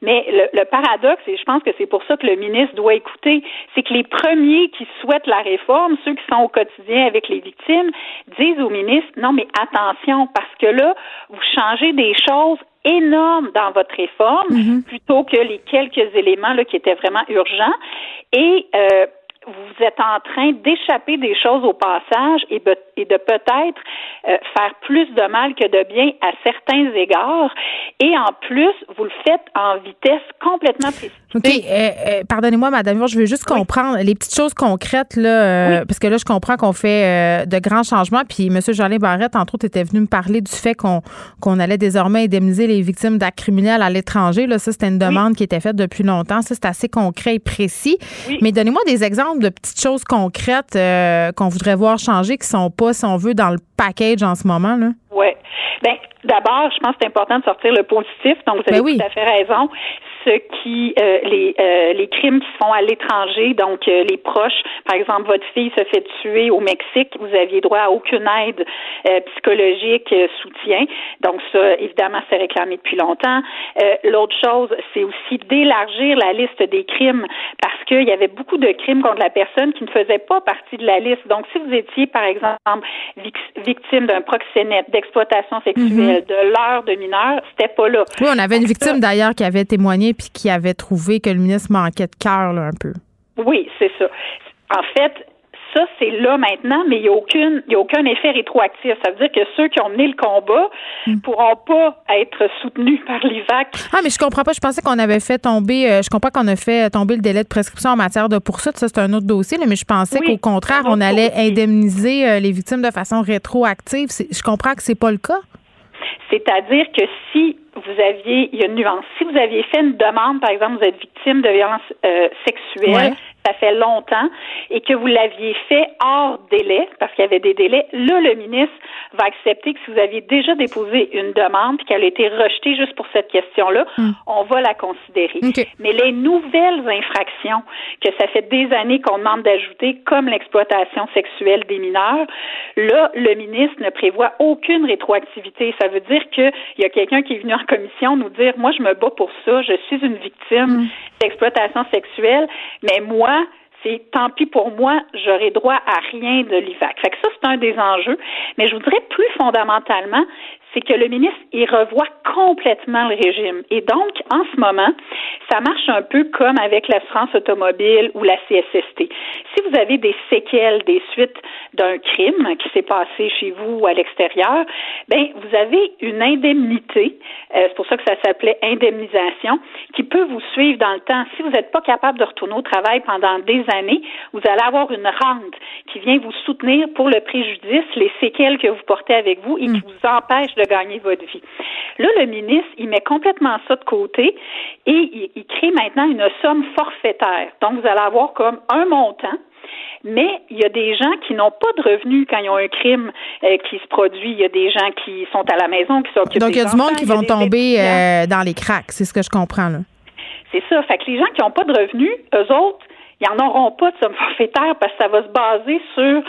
Mais le, paradoxe, et je pense que c'est pour ça que le ministre doit écouter, c'est que les premiers qui souhaitent la réforme, ceux qui sont au quotidien avec les victimes, disent au ministre, non, mais attention, parce que là, vous changez des choses énormes dans votre réforme, mm-hmm. plutôt que les quelques éléments là, qui étaient vraiment urgents. Et euh, vous êtes en train d'échapper des choses au passage et, de peut-être euh, faire plus de mal que de bien à certains égards. Et en plus, vous le faites en vitesse complètement précipitée. OK. Euh, euh, pardonnez-moi, Madame je veux juste comprendre les petites choses concrètes, là, parce que là, je comprends qu'on fait de grands changements. Puis M. Jolin Barrette, entre autres, était venu me parler du fait qu'on qu'on allait désormais indemniser les victimes d'actes criminels à l'étranger. Là, ça, c'était une demande qui était faite depuis longtemps. Ça, c'est assez concret et précis. Mais donnez-moi des exemples de petites choses concrètes euh, qu'on voudrait voir changer qui sont pas, si on veut, dans le package en ce moment? Là? Oui. Bien, d'abord, je pense que c'est important de sortir le positif. Donc, vous avez ben tout à fait raison qui euh, les euh, les crimes qui se font à l'étranger, donc euh, les proches, par exemple votre fille se fait tuer au Mexique, vous aviez droit à aucune aide psychologique, soutien. Donc ça, évidemment, c'est réclamé depuis longtemps. L'autre chose, c'est aussi d'élargir la liste des crimes parce qu'il y avait beaucoup de crimes contre la personne qui ne faisaient pas partie de la liste. Donc si vous étiez, par exemple, victime d'un proxénète, d'exploitation sexuelle, mm-hmm. de l'heure de mineur, c'était pas là. Oui, on avait une victime d'ailleurs qui avait témoigné puis qui avait trouvé que le ministre manquait de cœur un peu. Oui, c'est ça. En fait, ça, c'est là maintenant, mais il n'y a, aucune, a aucun effet rétroactif. Ça veut dire que ceux qui ont mené le combat ne hmm. pourront pas être soutenus <laughs> par l'IVAC. Ah, mais je comprends pas. Je pensais qu'on avait fait tomber, euh, je comprends qu'on a fait tomber le délai de prescription en matière de poursuite. Ça, c'est un autre dossier, mais je pensais qu'au contraire, on allait indemniser euh, les victimes de façon rétroactive. Je comprends que c'est pas le cas. C'est-à-dire que si vous aviez, il y a une nuance, si vous aviez fait une demande, par exemple, vous êtes victime de violences euh, sexuelles, ça fait longtemps, et que vous l'aviez fait hors délai, parce qu'il y avait des délais, là, le ministre va accepter que si vous aviez déjà déposé une demande puis qu'elle a été rejetée juste pour cette question-là, hmm. on va la considérer. Mais les nouvelles infractions que ça fait des années qu'on demande d'ajouter, comme l'exploitation sexuelle des mineurs, là, le ministre ne prévoit aucune rétroactivité. Ça veut dire qu'il y a quelqu'un qui est venu en commission nous dire, moi, je me bats pour ça, je suis une victime hmm. D'exploitation sexuelle, mais moi, c'est tant pis pour moi, j'aurai droit à rien de l'IVAC. Fait que ça, c'est un des enjeux. Mais je voudrais plus fondamentalement, c'est que le ministre, il revoit complètement le régime. Et donc, en ce moment, ça marche un peu comme avec l'assurance automobile ou la CSST. Si vous avez des séquelles des suites d'un crime qui s'est passé chez vous ou à l'extérieur, ben vous avez une indemnité, euh, c'est pour ça que ça s'appelait indemnisation, qui peut vous suivre dans le temps. Si vous n'êtes pas capable de retourner au travail pendant des années, vous allez avoir une rente qui vient vous soutenir pour le préjudice, les séquelles que vous portez avec vous et qui mm. vous empêche de gagner votre vie. Là, le ministre, il met complètement ça de côté et il, crée maintenant une somme forfaitaire. Donc, vous allez avoir comme un montant mais il y a des gens qui n'ont pas de revenus quand ils ont un crime euh, qui se produit. Il y a des gens qui sont à la maison, qui s'occupent Donc, il y a du monde qui vont tomber euh, dans les cracks, c'est ce que je comprends. là. C'est ça. Fait que les gens qui n'ont pas de revenus, eux autres, ils n'en auront pas de somme forfaitaire parce que ça va se baser sur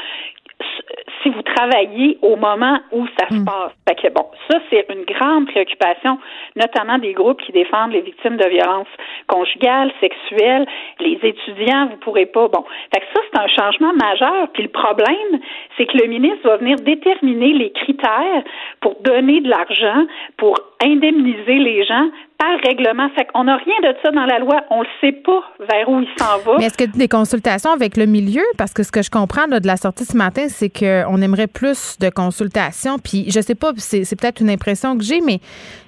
si vous travaillez au moment où ça se mm. passe. Fait que bon, ça c'est une grande préoccupation, notamment des groupes qui défendent les victimes de violences conjugales, sexuelles, les étudiants, vous pourrez pas. Bon, fait que ça c'est un changement majeur. Puis le problème, c'est que le ministre va venir déterminer les critères pour donner de l'argent, pour indemniser les gens par règlement. Fait qu'on n'a rien de ça dans la loi. On ne sait pas vers où il s'en va. Mais est-ce que des consultations avec le milieu? Parce que ce que je comprends de la sortie ce matin, c'est qu'on aimerait plus de consultations. Puis je sais pas, c'est, peut-être une impression que j'ai, mais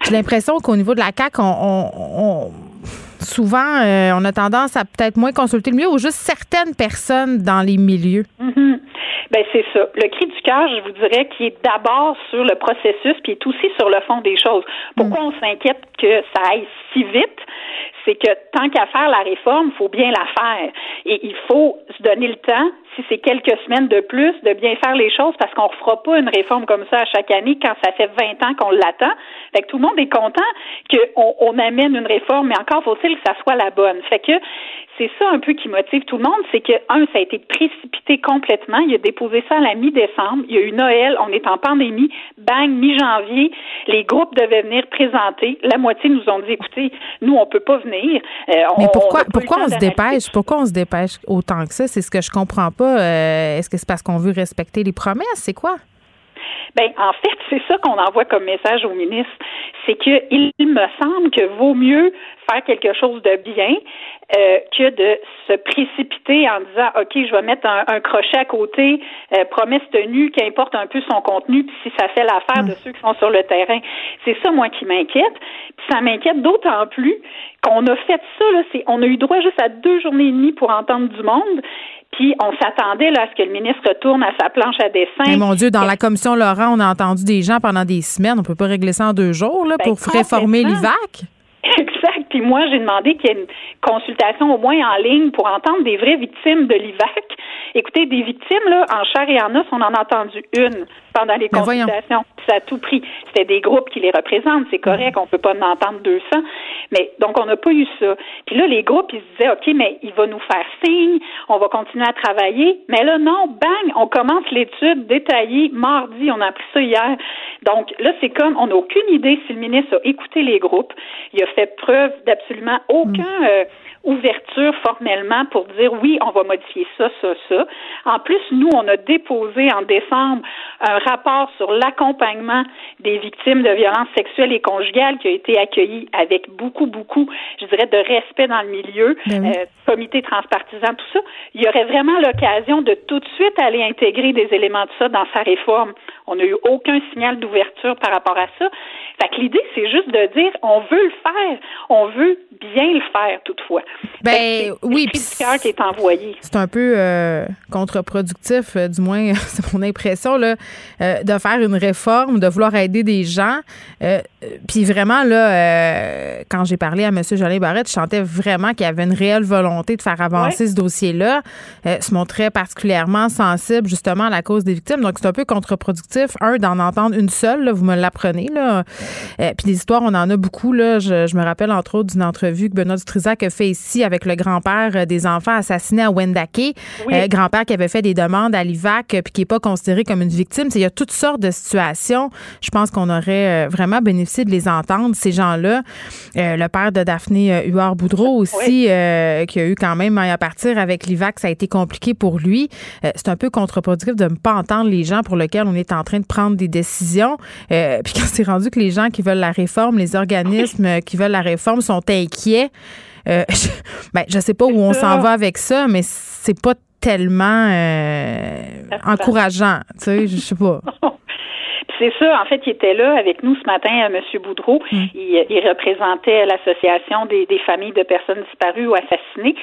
j'ai l'impression qu'au niveau de la CAQ, on, souvent, euh, on a tendance à peut-être moins consulter le milieu ou juste certaines personnes dans les milieux. Mm-hmm. Ben c'est ça. Le cri du cœur, je vous dirais, qui est d'abord sur le processus, puis est aussi sur le fond des choses. Pourquoi mm. on s'inquiète que ça aille si vite? C'est que tant qu'à faire la réforme, il faut bien la faire. Et il faut se donner le temps, si c'est quelques semaines de plus, de bien faire les choses parce qu'on ne refera pas une réforme comme ça à chaque année quand ça fait 20 ans qu'on l'attend. Fait que tout le monde est content qu'on on amène une réforme, mais encore faut-il que ça soit la bonne. Fait que c'est ça un peu qui motive tout le monde, c'est que, un, ça a été précipité complètement. Il a déposé ça à la mi-décembre. Il y a eu Noël, on est en pandémie. Bang, mi-janvier, les groupes devaient venir présenter. La moitié nous ont dit, écoutez, nous, on peut pas venir. Euh, Mais pourquoi, on pourquoi on se dépêche? Pourquoi on se dépêche autant que ça? C'est ce que je comprends pas. Euh, est-ce que c'est parce qu'on veut respecter les promesses? C'est quoi? Ben, en fait, c'est ça qu'on envoie comme message au ministre. C'est qu'il me semble que vaut mieux faire quelque chose de bien euh, que de se précipiter en disant OK, je vais mettre un, crochet à côté, euh, promesse tenue, qu'importe un peu son contenu, puis si ça fait l'affaire de mm. ceux qui sont sur le terrain. C'est ça, moi, qui m'inquiète. Puis ça m'inquiète d'autant plus qu'on a fait ça, là, c'est, on a eu droit juste à deux journées et demie pour entendre du monde. Puis on s'attendait là, à ce que le ministre retourne à sa planche à dessin. Mais mon Dieu, dans la commission Laurent, on a entendu des gens pendant des semaines. On peut pas régler ça en deux jours là, ben, pour réformer l'IVAC. <laughs> Exact. Puis moi, j'ai demandé qu'il y ait une consultation au moins en ligne pour entendre des vraies victimes de l'IVAC. Écoutez, des victimes, là, en chair et en os, on en a entendu une pendant les consultations. Ça a tout pris. C'était des groupes qui les représentent, c'est correct, on peut pas en entendre 200. Mais donc, on n'a pas eu ça. Puis là, les groupes, ils se disaient, OK, mais il va nous faire signe, on va continuer à travailler. Mais là, non, bang, on commence l'étude détaillée mardi, on a appris ça hier. Donc là, c'est comme, on n'a aucune idée si le ministre a écouté les groupes. Il a fait preuve d'absolument aucun... Mm. Euh, ouverture formellement pour dire oui, on va modifier ça, ça, ça. En plus, nous, on a déposé en décembre un rapport sur l'accompagnement des victimes de violences sexuelles et conjugales qui a été accueilli avec beaucoup, beaucoup, je dirais, de respect dans le milieu, ben euh, comité transpartisan, tout ça. Il y aurait vraiment l'occasion de tout de suite aller intégrer des éléments de ça dans sa réforme. On n'a eu aucun signal d'ouverture par rapport à ça. Fait que l'idée, c'est juste de dire, on veut le faire, on veut bien le faire toutefois. Ben oui, puis qui est envoyé. C'est un peu euh, contre-productif, euh, du moins <laughs> c'est mon impression là, euh, de faire une réforme, de vouloir aider des gens. puis vraiment là, quand j'ai parlé à M. Jolin Barrette, je sentais vraiment qu'il y avait une réelle volonté de faire avancer ce dossier-là. se montrait particulièrement sensible justement à la cause des victimes. Donc c'est un peu contre-productif, un d'en entendre une seule. vous me l'apprenez là. puis des histoires, on en a beaucoup là. Je, je me rappelle entre autres d'une entrevue que Benoît Dutrisac a fait ici avec le grand-père des enfants assassinés à Wendake. grand-père qui avait fait des demandes à l'IVAC puis qui n'est pas considéré comme une victime. Il y a toutes sortes de situations. Je pense qu'on aurait vraiment bénéficié de les entendre, ces gens-là. le père de Daphné Huard-Boudreau aussi, qui a eu quand même à partir avec l'IVAC, ça a été compliqué pour lui. c'est un peu contre-productif de ne pas entendre les gens pour lesquels on est en train de prendre des décisions. puis quand c'est rendu que les gens qui veulent la réforme, les organismes qui veulent la réforme sont inquiets. Euh, je, ben, je sais pas où on s'en va avec ça, mais c'est pas tellement euh, encourageant. Tu sais, je sais pas. <laughs> c'est ça, en fait, il était là avec nous ce matin, euh, M. Boudreau. Mm. Il, il, représentait l'association des, des, familles de personnes disparues ou assassinées.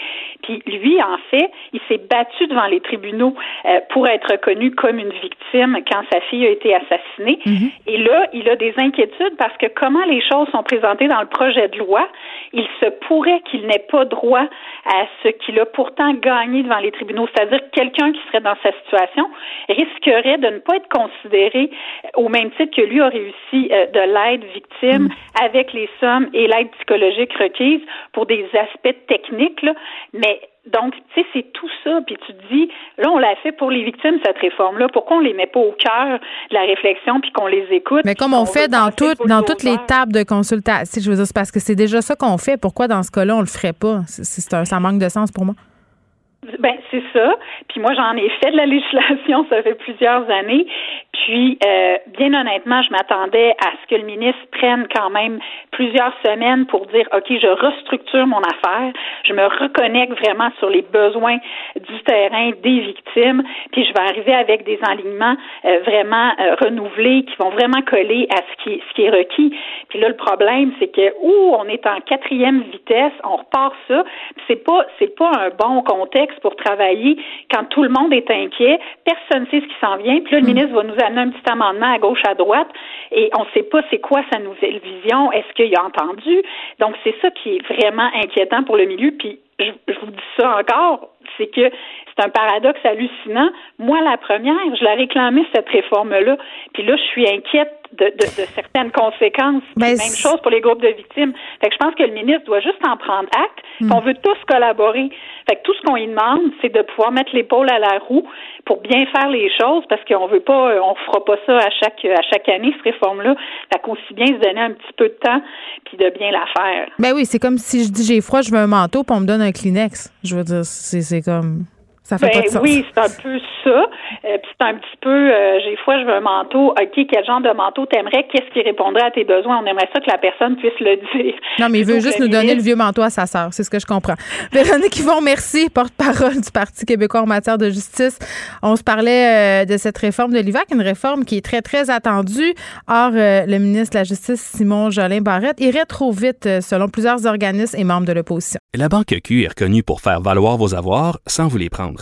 Puis lui, en fait, il s'est battu devant les tribunaux euh, pour être reconnu comme une victime quand sa fille a été assassinée. Mm-hmm. Et là, il a des inquiétudes parce que comment les choses sont présentées dans le projet de loi, il se pourrait qu'il n'ait pas droit à ce qu'il a pourtant gagné devant les tribunaux. C'est-à-dire que quelqu'un qui serait dans sa situation risquerait de ne pas être considéré au même titre que lui a réussi euh, de l'aide victime mm. avec les sommes et l'aide psychologique requise pour des aspects techniques, mais donc, tu sais, c'est tout ça. Puis tu te dis, là, on l'a fait pour les victimes, cette réforme-là. Pourquoi on les met pas au cœur de la réflexion puis qu'on les écoute? Mais comme on, fait dans, toutes dans toutes les tables de consultation, je veux dire, c'est parce que c'est déjà ça qu'on fait. Pourquoi dans ce cas-là, on le ferait pas? C'est un, ça manque de sens pour moi. Ben c'est ça. Puis moi j'en ai fait de la législation, <laughs> ça fait plusieurs années. Puis euh, bien honnêtement, je m'attendais à ce que le ministre prenne quand même plusieurs semaines pour dire ok, je restructure mon affaire, je me reconnecte vraiment sur les besoins du terrain des victimes, puis je vais arriver avec des alignements euh, vraiment euh, renouvelés qui vont vraiment coller à ce qui ce qui est requis. Puis là le problème c'est que où on est en quatrième vitesse, on repart ça. C'est pas c'est pas un bon contexte pour travailler quand tout le monde est inquiet, personne ne sait ce qui s'en vient, puis là, le hmm. ministre va nous amener un petit amendement à gauche, à droite, et on ne sait pas c'est quoi sa nouvelle vision, est-ce qu'il a entendu? Donc, c'est ça qui est vraiment inquiétant pour le milieu, puis je, je vous dis ça encore, c'est que c'est un paradoxe hallucinant. Moi, la première, je la réclamais, cette réforme-là, puis là, je suis inquiète de, de, de certaines conséquences. Ben, même chose pour les groupes de victimes. Fait que je pense que le ministre doit juste en prendre acte. Hmm. On veut tous collaborer. Fait que tout ce qu'on lui demande, c'est de pouvoir mettre l'épaule à la roue pour bien faire les choses, parce qu'on veut pas, on fera pas ça à chaque à chaque année cette réforme-là. Fait qu'aussi bien se donner un petit peu de temps puis de bien la faire. Ben oui, c'est comme si je dis j'ai froid, je veux un manteau, puis on me donne un Kleenex. Je veux dire, c'est comme ben, Oui, c'est un peu ça. Euh, puis c'est un petit peu, euh, j'ai fois, je veux un manteau. OK, quel genre de manteau t'aimerais? Qu'est-ce qui répondrait à tes besoins? On aimerait ça que la personne puisse le <laughs> dire. Non, mais il veut juste nous donner le vieux manteau à sa sœur. C'est ce que je comprends. <laughs> Véronique Yvon, merci, porte-parole du Parti québécois en matière de justice. On se parlait euh, de cette réforme de l'IVAC, une réforme qui est très, très attendue. Or, le ministre de la Justice, Simon Jolin Barrette, irait trop vite, selon plusieurs organismes et membres de l'opposition. La Banque Q est reconnue pour faire valoir vos avoirs sans vous les prendre.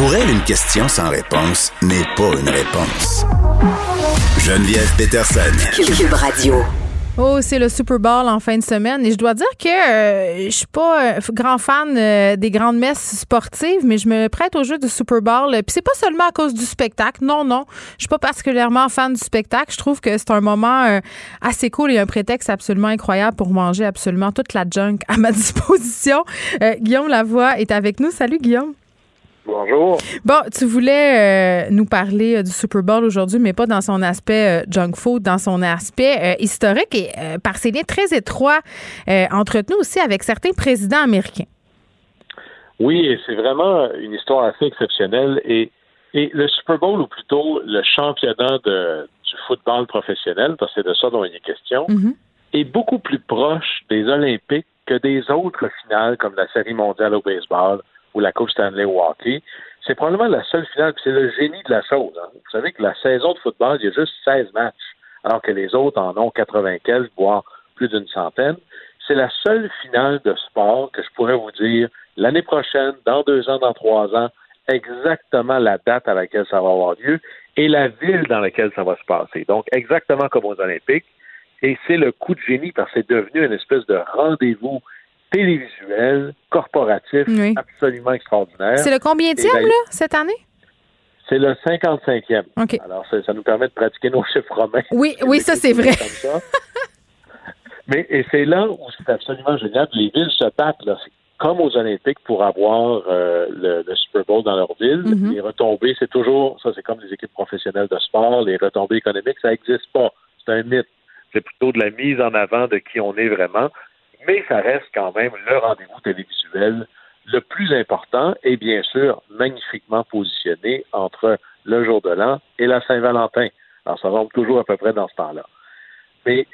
Pour elle, une question sans réponse n'est pas une réponse. Geneviève Peterson. Cube Radio. Oh, c'est le Super Bowl en fin de semaine et je dois dire que euh, je suis pas un grand fan euh, des grandes messes sportives, mais je me prête au jeu du Super Bowl. Puis c'est pas seulement à cause du spectacle, non, non. Je suis pas particulièrement fan du spectacle. Je trouve que c'est un moment euh, assez cool et un prétexte absolument incroyable pour manger absolument toute la junk à ma <laughs> disposition. Guillaume Lavoie est avec nous. Salut Guillaume. Bonjour. Bon, tu voulais euh, nous parler euh, du Super Bowl aujourd'hui, mais pas dans son aspect euh, junk food, dans son aspect historique et par ses liens très étroits entretenus aussi avec certains présidents américains. Oui, et c'est vraiment une histoire assez exceptionnelle. Et, et le Super Bowl, ou plutôt le championnat de, du football professionnel, parce que c'est de ça dont il est question, mm-hmm. est beaucoup plus proche des Olympiques que des autres finales comme la Série mondiale au baseball ou la Coupe Stanley au. C'est probablement la seule finale, c'est le génie de la chose. Hein. Vous savez que la saison de football, il y a juste 16 matchs, alors que les autres en ont 80 quelques, voire plus d'une centaine. c'est la seule finale de sport que je pourrais vous dire l'année prochaine, dans deux ans, dans trois ans, exactement la date à laquelle ça va avoir lieu et la ville dans laquelle ça va se passer. Donc, exactement comme aux Olympiques. Et c'est le coup de génie parce que c'est devenu une espèce de rendez-vous télévisuel, corporatif, absolument extraordinaire. C'est le combien là, cette année? C'est le 55e. Alors, ça, nous permet de pratiquer nos chiffres romains. Oui, <laughs> oui, ça, c'est vrai. Mais et c'est là où c'est absolument génial. Les villes se battent, là. comme aux Olympiques, pour avoir euh, le, Super Bowl dans leur ville. Mm-hmm. Les retombées, c'est toujours, ça, c'est comme les équipes professionnelles de sport. Les retombées économiques, ça n'existe pas. C'est un mythe. C'est plutôt de la mise en avant de qui on est vraiment. Mais ça reste quand même le rendez-vous télévisuel le plus important et bien sûr magnifiquement positionné entre le jour de l'an et la Saint-Valentin. Alors ça tombe toujours à peu près dans ce temps-là. Mais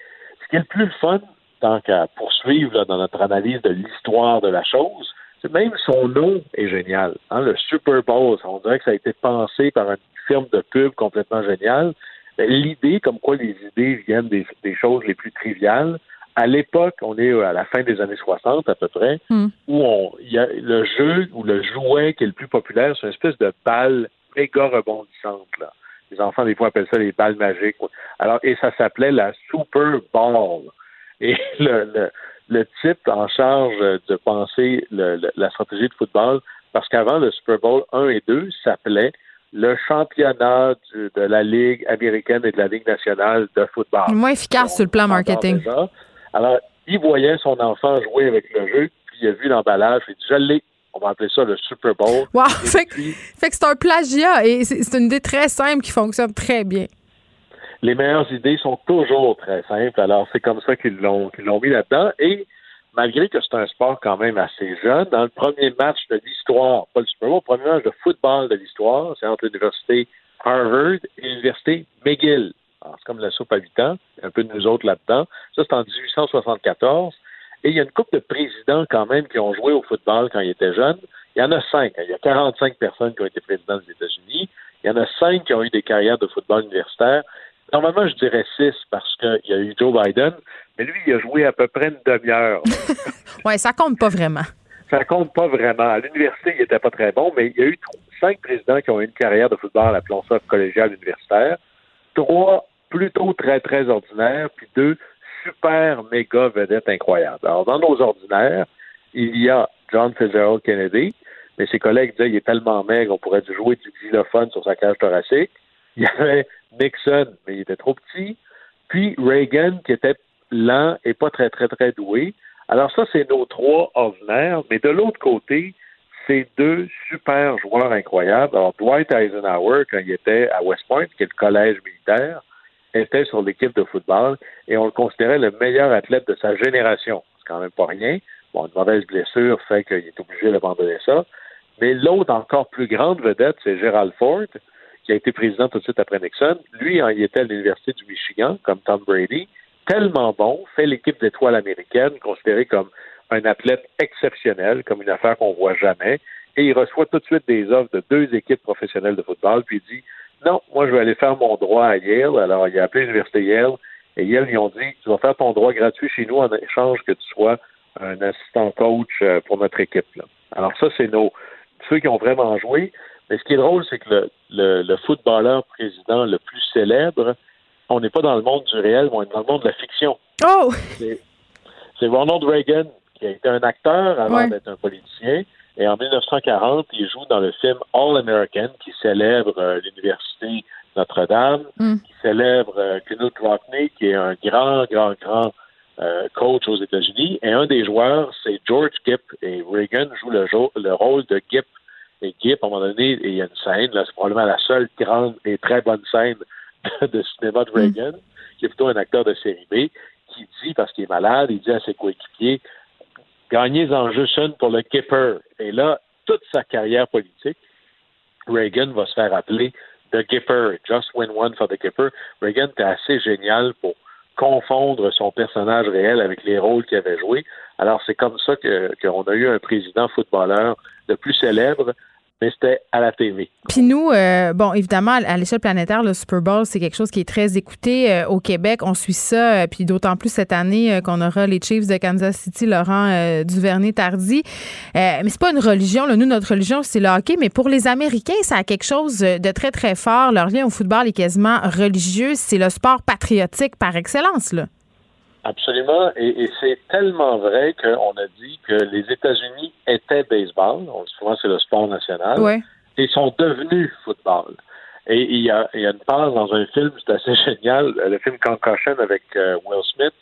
ce qui est le plus fun, tant qu'à poursuivre dans notre analyse de l'histoire de la chose, c'est même son nom est génial. Hein, le Super Bowl, on dirait que ça a été pensé par une firme de pub complètement géniale. L'idée, comme quoi les idées viennent des choses les plus triviales, à l'époque, on est à la fin des années 60 à peu près, hmm. où on, il y a le jeu ou le jouet qui est le plus populaire, c'est une espèce de balle méga rebondissante. Là. Les enfants, des fois, appellent ça les balles magiques. Alors, et ça s'appelait la Super Ball. Et <laughs> le, le, type en charge de penser la stratégie de football, parce qu'avant, le Super Bowl 1 et 2 s'appelait le championnat de la Ligue américaine et de la Ligue nationale de football. Moins efficace sur le plan marketing. Alors, il voyait son enfant jouer avec le jeu, puis il a vu l'emballage, il dit Je l'ai. On va appeler ça le Super Bowl. Wow! <laughs> Fait, que c'est un plagiat et c'est une idée très simple qui fonctionne très bien. Les meilleures idées sont toujours très simples. Alors, c'est comme ça qu'ils l'ont qu'ils l'ont mis là-dedans. Et malgré que c'est un sport quand même assez jeune, dans le premier match de l'histoire, pas le Super Bowl, le premier match de football de l'histoire, c'est entre l'université Harvard et l'université McGill c'est comme la soupe à 8 ans, un peu de nous autres là-dedans. Ça, c'est en 1874. Et il y a une couple de présidents quand même qui ont joué au football quand ils étaient jeunes. Il y en a cinq. Il y a 45 personnes qui ont été présidents des États-Unis. Il y en a cinq qui ont eu des carrières de football universitaire. Normalement, je dirais six parce qu'il y a eu Joe Biden, mais lui, il a joué à peu près une demi-heure. <laughs> oui, ça compte pas vraiment. Ça compte pas vraiment. À l'université, il n'était pas très bon, mais il y a eu cinq présidents qui ont eu une carrière de football, appelons ça collégial universitaire. Trois plutôt très, très ordinaire, puis deux super méga vedettes incroyables. Alors, dans nos ordinaires, il y a John Fitzgerald Kennedy, mais ses collègues disaient qu'il est tellement maigre, on pourrait jouer du xylophone sur sa cage thoracique. Il y avait Nixon, mais il était trop petit. Puis Reagan, qui était lent et pas très, très, très doué. Alors ça, c'est nos trois ordinaires. Mais de l'autre côté, c'est deux super joueurs incroyables. Alors, Dwight Eisenhower, quand il était à West Point, qui est le collège militaire, était sur l'équipe de football et on le considérait le meilleur athlète de sa génération. C'est quand même pas rien. Bon, une mauvaise blessure fait qu'il est obligé d'abandonner ça. Mais l'autre encore plus grande vedette, c'est Gerald Ford, qui a été président tout de suite après Nixon. Lui, il était à l'Université du Michigan, comme Tom Brady, tellement bon, fait l'équipe d'étoiles américaine, considéré comme un athlète exceptionnel, comme une affaire qu'on voit jamais, et il reçoit tout de suite des offres de deux équipes professionnelles de football, puis il dit non, moi, je vais aller faire mon droit à Yale. Alors, il a appelé l'Université Yale. Et Yale, ils ont dit, tu vas faire ton droit gratuit chez nous en échange que tu sois un assistant coach euh, pour notre équipe. Alors, ça, c'est nos ceux qui ont vraiment joué. Mais ce qui est drôle, c'est que le, le, footballeur président le plus célèbre, on n'est pas dans le monde du réel, on est dans le monde de la fiction. Oh! C'est Ronald Reagan, qui a été un acteur avant d'être un politicien. Et en 1940, il joue dans le film All American, qui célèbre euh, l'université Notre-Dame, mm. qui célèbre euh, Knut Rockney, qui est un grand, grand, grand euh, coach aux États-Unis. Et un des joueurs, c'est George Gipp. Et Reagan joue le, le rôle de Gipp. Et Gipp, à un moment donné, il y a une scène, là, c'est probablement la seule grande et très bonne scène de, cinéma de mm. Reagan, qui est plutôt un acteur de série B, qui dit, parce qu'il est malade, il dit à ses coéquipiers, gagnez-en juste une pour le Kipper. Et là, toute sa carrière politique, Reagan va se faire appeler The Gipper, Just Win One for the Gipper. Reagan était assez génial pour confondre son personnage réel avec les rôles qu'il avait joués. Alors, c'est comme ça qu'on a eu un président footballeur le plus célèbre mais c'était à la TV. Puis nous, euh, bon, évidemment, à l'échelle planétaire, le Super Bowl, c'est quelque chose qui est très écouté euh, au Québec. On suit ça, euh, puis d'autant plus cette année qu'on aura les Chiefs de Kansas City, Laurent Duvernay-Tardy. mais c'est pas une religion. Là. Nous, notre religion, c'est le hockey. Mais pour les Américains, ça a quelque chose de très, très fort. Leur lien au football est quasiment religieux. C'est le sport patriotique par excellence, là. Absolument. Et, c'est tellement vrai qu'on a dit que les États-Unis étaient baseball. On dit souvent c'est le sport national. Et sont devenus football. Et il y a, une part dans un film, c'est assez génial, le film Concussion avec euh, Will Smith.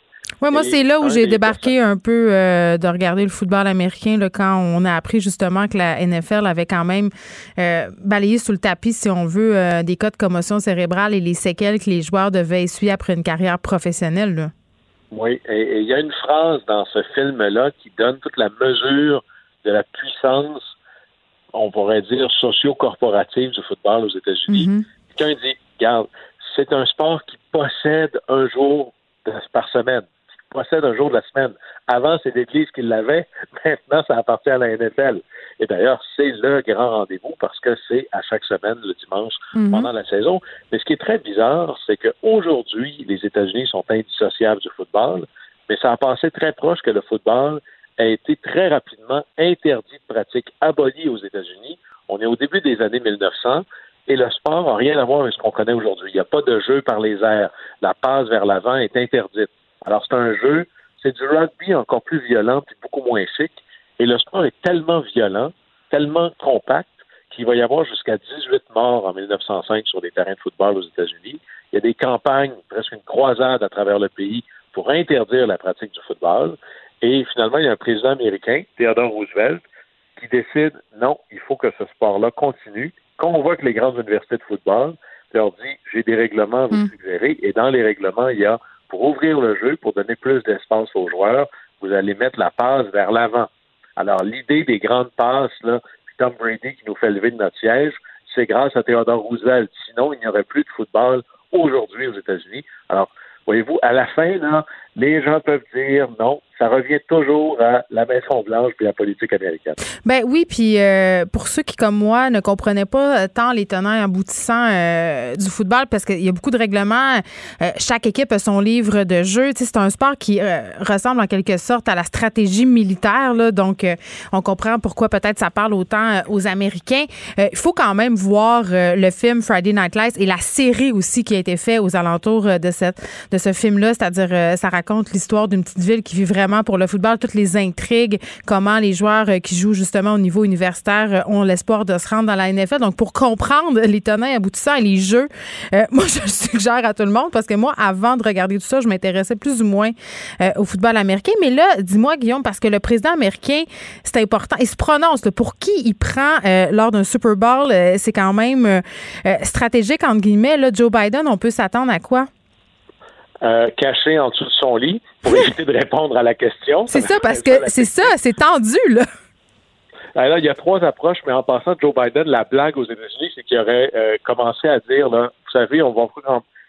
Oui, moi, c'est là où j'ai débarqué un peu euh, de regarder le football américain là, quand on a appris justement que la NFL avait quand même euh, balayé sous le tapis, si on veut, des cas de commotion cérébrale et les séquelles que les joueurs devaient essuyer après une carrière professionnelle. Là. Oui, et il y a une phrase dans ce film-là qui donne toute la mesure de la puissance, on pourrait dire, socio-corporative du football aux États-Unis. Mm-hmm. Quelqu'un dit, regarde, c'est un sport qui possède un jour par semaine, possède un jour de la semaine. Avant, c'est l'Église qui l'avait, <laughs> maintenant, ça appartient à la NFL. Et d'ailleurs, c'est le grand rendez-vous parce que c'est à chaque semaine, le dimanche, mhm. pendant la saison. Mais ce qui est très bizarre, c'est qu'aujourd'hui, les États-Unis sont indissociables du football, mais ça a passé très proche que le football a été très rapidement interdit de pratique, aboli aux États-Unis. On est au début des années 1900 et le sport n'a rien à voir avec ce qu'on connaît aujourd'hui. Il n'y a pas de jeu par les airs. La passe vers l'avant est interdite. Alors, c'est un jeu, c'est du rugby encore plus violent et beaucoup moins chic. Et le sport est tellement violent, tellement compact, qu'il va y avoir jusqu'à 18 morts en 1905 sur des terrains de football aux États-Unis. Il y a des campagnes, presque une croisade à travers le pays pour interdire la pratique du football. Et finalement, il y a un président américain, Theodore Roosevelt, qui décide non, il faut que ce sport-là continue. Quand on voit que les grandes universités de football leur dit j'ai des règlements à vous mm. suggérer, et dans les règlements, il y a pour ouvrir le jeu, pour donner plus d'espace aux joueurs, vous allez mettre la passe vers l'avant. Alors, l'idée des grandes passes, là, puis Tom Brady qui nous fait lever de notre siège, c'est grâce à Theodore Roosevelt. Sinon, il n'y aurait plus de football aujourd'hui aux États-Unis. Alors, voyez-vous, à la fin, là, les gens peuvent dire non, ça revient toujours à la Maison Blanche puis la politique américaine. Ben oui, puis euh, pour ceux qui comme moi ne comprenaient pas tant les tenants et aboutissants euh, du football, parce qu'il y a beaucoup de règlements, euh, chaque équipe a son livre de jeu. C'est un sport qui ressemble en quelque sorte à la stratégie militaire, là, donc on comprend pourquoi peut-être ça parle autant aux Américains. Il faut quand même voir le film Friday Night Lights et la série aussi qui a été faite aux alentours de cette de ce film-là, c'est-à-dire ça raconte l'histoire d'une petite ville qui vit vraiment pour le football, toutes les intrigues, comment les joueurs euh, qui jouent justement au niveau universitaire euh, ont l'espoir de se rendre dans la NFL. Donc, pour comprendre les tenants aboutissants et les jeux, euh, <laughs> moi, je suggère à tout le monde parce que moi, avant de regarder tout ça, je m'intéressais plus ou moins au football américain. Mais là, dis-moi, Guillaume, parce que le président américain, c'est important, il se prononce pour qui il prend lors d'un Super Bowl. c'est quand même stratégique, entre guillemets. Joe Biden, on peut s'attendre à quoi? Euh, caché en dessous de son lit pour <laughs> éviter de répondre à la question. C'est ça, parce que c'est ça, c'est tendu, là. Alors, il y a trois approches, mais en passant, Joe Biden, la blague aux États-Unis, c'est qu'il aurait euh, commencé à dire, là, vous savez, on va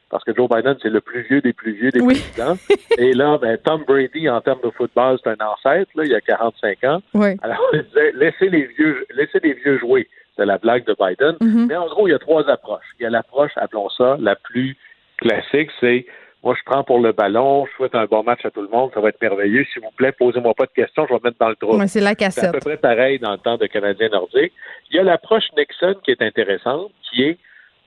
parce que Joe Biden, c'est le plus vieux des plus vieux des présidents. <laughs> Et là, ben, Tom Brady, en termes de football, c'est un ancêtre, là, il y a 45 ans. Alors, on disait, laissez les vieux, laissez les vieux jouer. C'est la blague de Biden. Mm-hmm. Mais en gros, il y a trois approches. Il y a l'approche, appelons ça, la plus classique, c'est moi, je prends pour le ballon, je souhaite un bon match à tout le monde, ça va être merveilleux. S'il vous plaît, posez-moi pas de questions, je vais mettre dans le trou. c'est la cassette. C'est à peu près pareil dans le temps de Canadien nordique. Il y a l'approche Nixon qui est intéressante, qui est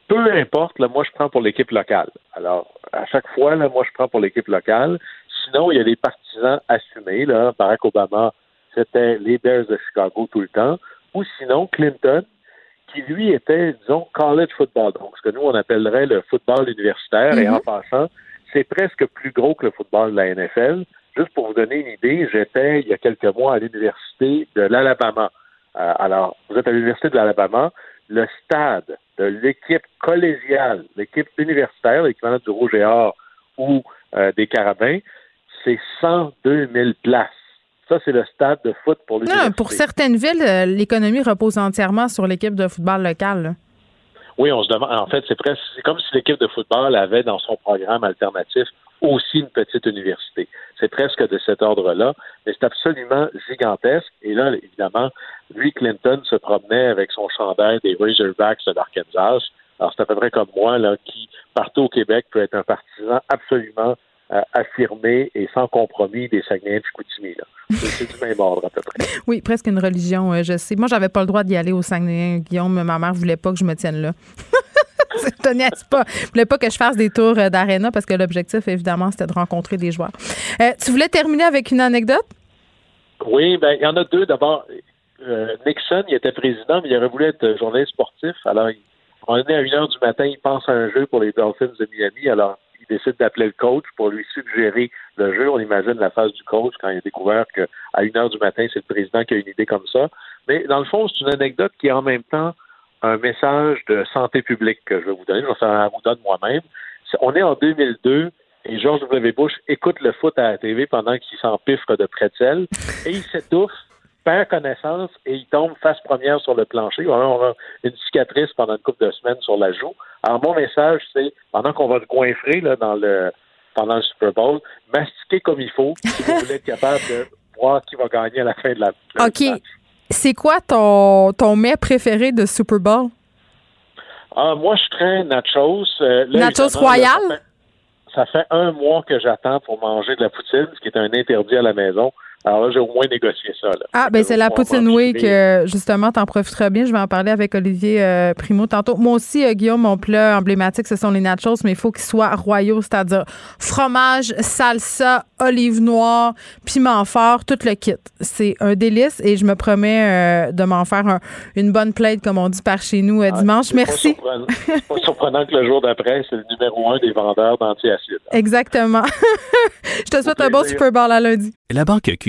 peu importe, là, moi, je prends pour l'équipe locale. Alors, à chaque fois, là, moi, je prends pour l'équipe locale. Sinon, il y a des partisans assumés, là. Barack Obama, c'était les Bears de Chicago tout le temps. Ou sinon, Clinton, qui lui était, disons, college football. Donc, ce que nous, on appellerait le football universitaire. Et mm-hmm. en passant, c'est presque plus gros que le football de la NFL. Juste pour vous donner une idée, j'étais il y a quelques mois à l'université de l'Alabama. Euh, alors, vous êtes à l'université de l'Alabama, le stade de l'équipe collégiale, l'équipe universitaire, l'équivalent du Rouge et Or ou euh, des Carabins, c'est 102 000 places. Ça, c'est le stade de foot pour l'université. pour certaines villes, euh, l'économie repose entièrement sur l'équipe de football locale. Oui, on se demande. En fait, c'est presque, comme si l'équipe de football avait dans son programme alternatif aussi une petite université. C'est presque de cet ordre-là, mais c'est absolument gigantesque. Et là, évidemment, lui, Clinton se promenait avec son chandail des Razorbacks d'Arkansas. Alors, c'est à peu près comme moi, là, qui, partout au Québec, peut être un partisan absolument euh, affirmé et sans compromis des Saguenay de Chicoutimi. C'est du même ordre, à peu près. Oui, presque une religion, euh, je sais. Moi, j'avais pas le droit d'y aller au Saguenay, Guillaume. Ma mère voulait pas que je me tienne là. <laughs> te pas. Je voulais pas que je fasse des tours euh, d'aréna parce que l'objectif, évidemment, c'était de rencontrer des joueurs. Euh, tu voulais terminer avec une anecdote? Oui, ben il y en a deux. D'abord, euh, Nixon, il était président, mais il aurait voulu être journaliste sportif. Alors, on est à une heure du matin, il pense à un jeu pour les Dolphins de Miami. Alors, décide d'appeler le coach pour lui suggérer le jeu. On imagine la phase du coach quand il a découvert qu'à une heure du matin, c'est le président qui a une idée comme ça. Mais dans le fond, c'est une anecdote qui est en même temps un message de santé publique que je vais vous donner. Je vais faire vous donne moi-même. On est en 2002 et George W. Bush écoute le foot à la TV pendant qu'il s'empiffre de pretzel et il s'étouffe, perd connaissance et il tombe face première sur le plancher. On a une cicatrice pendant une couple de semaines sur la joue. Alors mon message, c'est pendant qu'on va se goinfrer là, dans le pendant le Super Bowl, mastiquez comme il faut si vous voulez être capable de voir qui va gagner à la fin de la. OK. C'est quoi ton, ton mets préféré de Super Bowl? Ah, moi, je traîne nachos. Euh, nachos royal? ça fait un mois que j'attends pour manger de la poutine, ce qui est un interdit à la maison. Alors là, j'ai au moins négocié ça. Ah, ben c'est la Poutine Week. Euh, justement, t'en profiteras bien. Je vais en parler avec Olivier euh, Primo tantôt. Moi aussi, euh, Guillaume, mon plat emblématique, ce sont les nachos, mais il faut qu'ils soient royaux, c'est-à-dire fromage, salsa, olive noire, piment fort, tout le kit. C'est un délice et je me promets de m'en faire une bonne plate, comme on dit par chez nous ah, dimanche. Merci. C'est pas surprenant que le jour d'après, c'est le numéro un des vendeurs d'antiacides. Exactement. <laughs> je te souhaite un bon Super Bowl à lundi. La Banque Q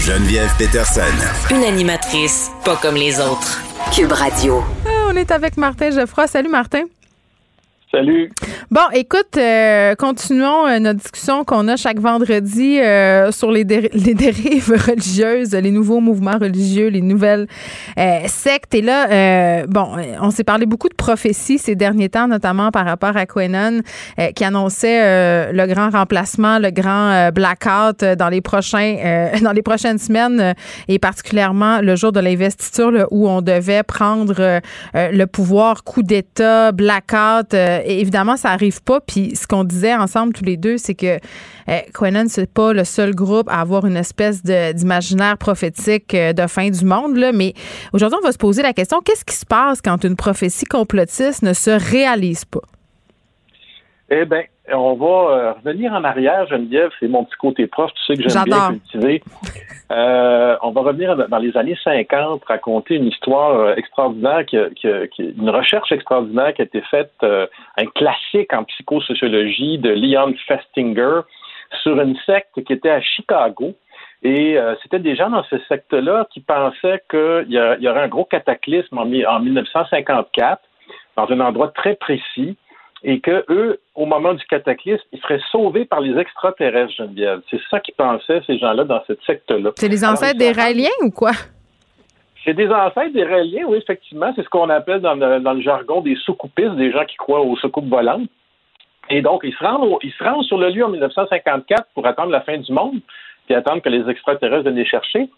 Geneviève Peterson. Une animatrice pas comme les autres. Cube Radio. Ah, on est avec Martin Geoffroy. Salut Martin. Salut. Bon, écoute, euh, continuons euh, notre discussion qu'on a chaque vendredi euh, sur les, dérives <laughs> religieuses, les nouveaux mouvements religieux, les nouvelles sectes. Et là, bon, on s'est parlé beaucoup de prophéties ces derniers temps, notamment par rapport à Quenon, qui annonçait le grand remplacement, le grand blackout dans les prochains, <laughs> dans les prochaines semaines, et particulièrement le jour de l'investiture où on devait prendre le pouvoir, coup d'État, blackout évidemment, ça arrive pas. Puis ce qu'on disait ensemble tous les deux, c'est que euh, Quenon, c'est pas le seul groupe à avoir une espèce d'imaginaire prophétique euh, de fin du monde. Là. Mais aujourd'hui, on va se poser la question qu'est-ce qui se passe quand une prophétie complotiste ne se réalise pas? Eh bien, on va euh, revenir en arrière, Geneviève, c'est mon petit côté prof, tu sais que j'aime bien cultiver. <laughs> Euh, on va revenir dans les années 50, raconter une histoire euh, extraordinaire, qui, une recherche extraordinaire qui a été faite, un classique en psychosociologie de Leon Festinger sur une secte qui était à Chicago. Et c'était des gens dans ce secte-là qui pensaient qu'il y, y, aurait un gros cataclysme en, en 1954 dans un endroit très précis et que eux, au moment du cataclysme, ils seraient sauvés par les extraterrestres, Geneviève. C'est ça qu'ils pensaient, ces gens-là, dans cette secte-là. C'est les ancêtres des Raéliens ou quoi? C'est des ancêtres des Raéliens, oui, effectivement. C'est ce qu'on appelle dans le, jargon des soukoupistes, des gens qui croient aux soucoupes volantes. Et donc, ils se, rendent ils se rendent sur le lieu en 1954 pour attendre la fin du monde, puis attendre que les extraterrestres viennent les chercher.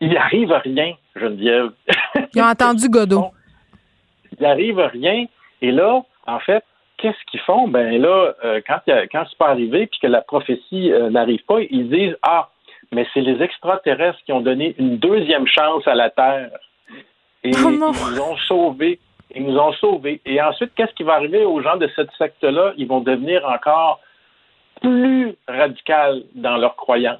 Il n'y arrive rien, Geneviève. Ils ont <laughs> entendu Godot. Il arrive rien. Et là, en fait, qu'est-ce qu'ils font? Ben là, euh, quand, quand c'est pas arrivé puis que la prophétie euh, n'arrive pas, ils disent Ah, mais c'est les extraterrestres qui ont donné une deuxième chance à la Terre. Et oh ils nous ont sauvés. Ils nous ont sauvés. Et ensuite, qu'est-ce qui va arriver aux gens de cette secte-là? Ils vont devenir encore plus radicaux dans leurs croyances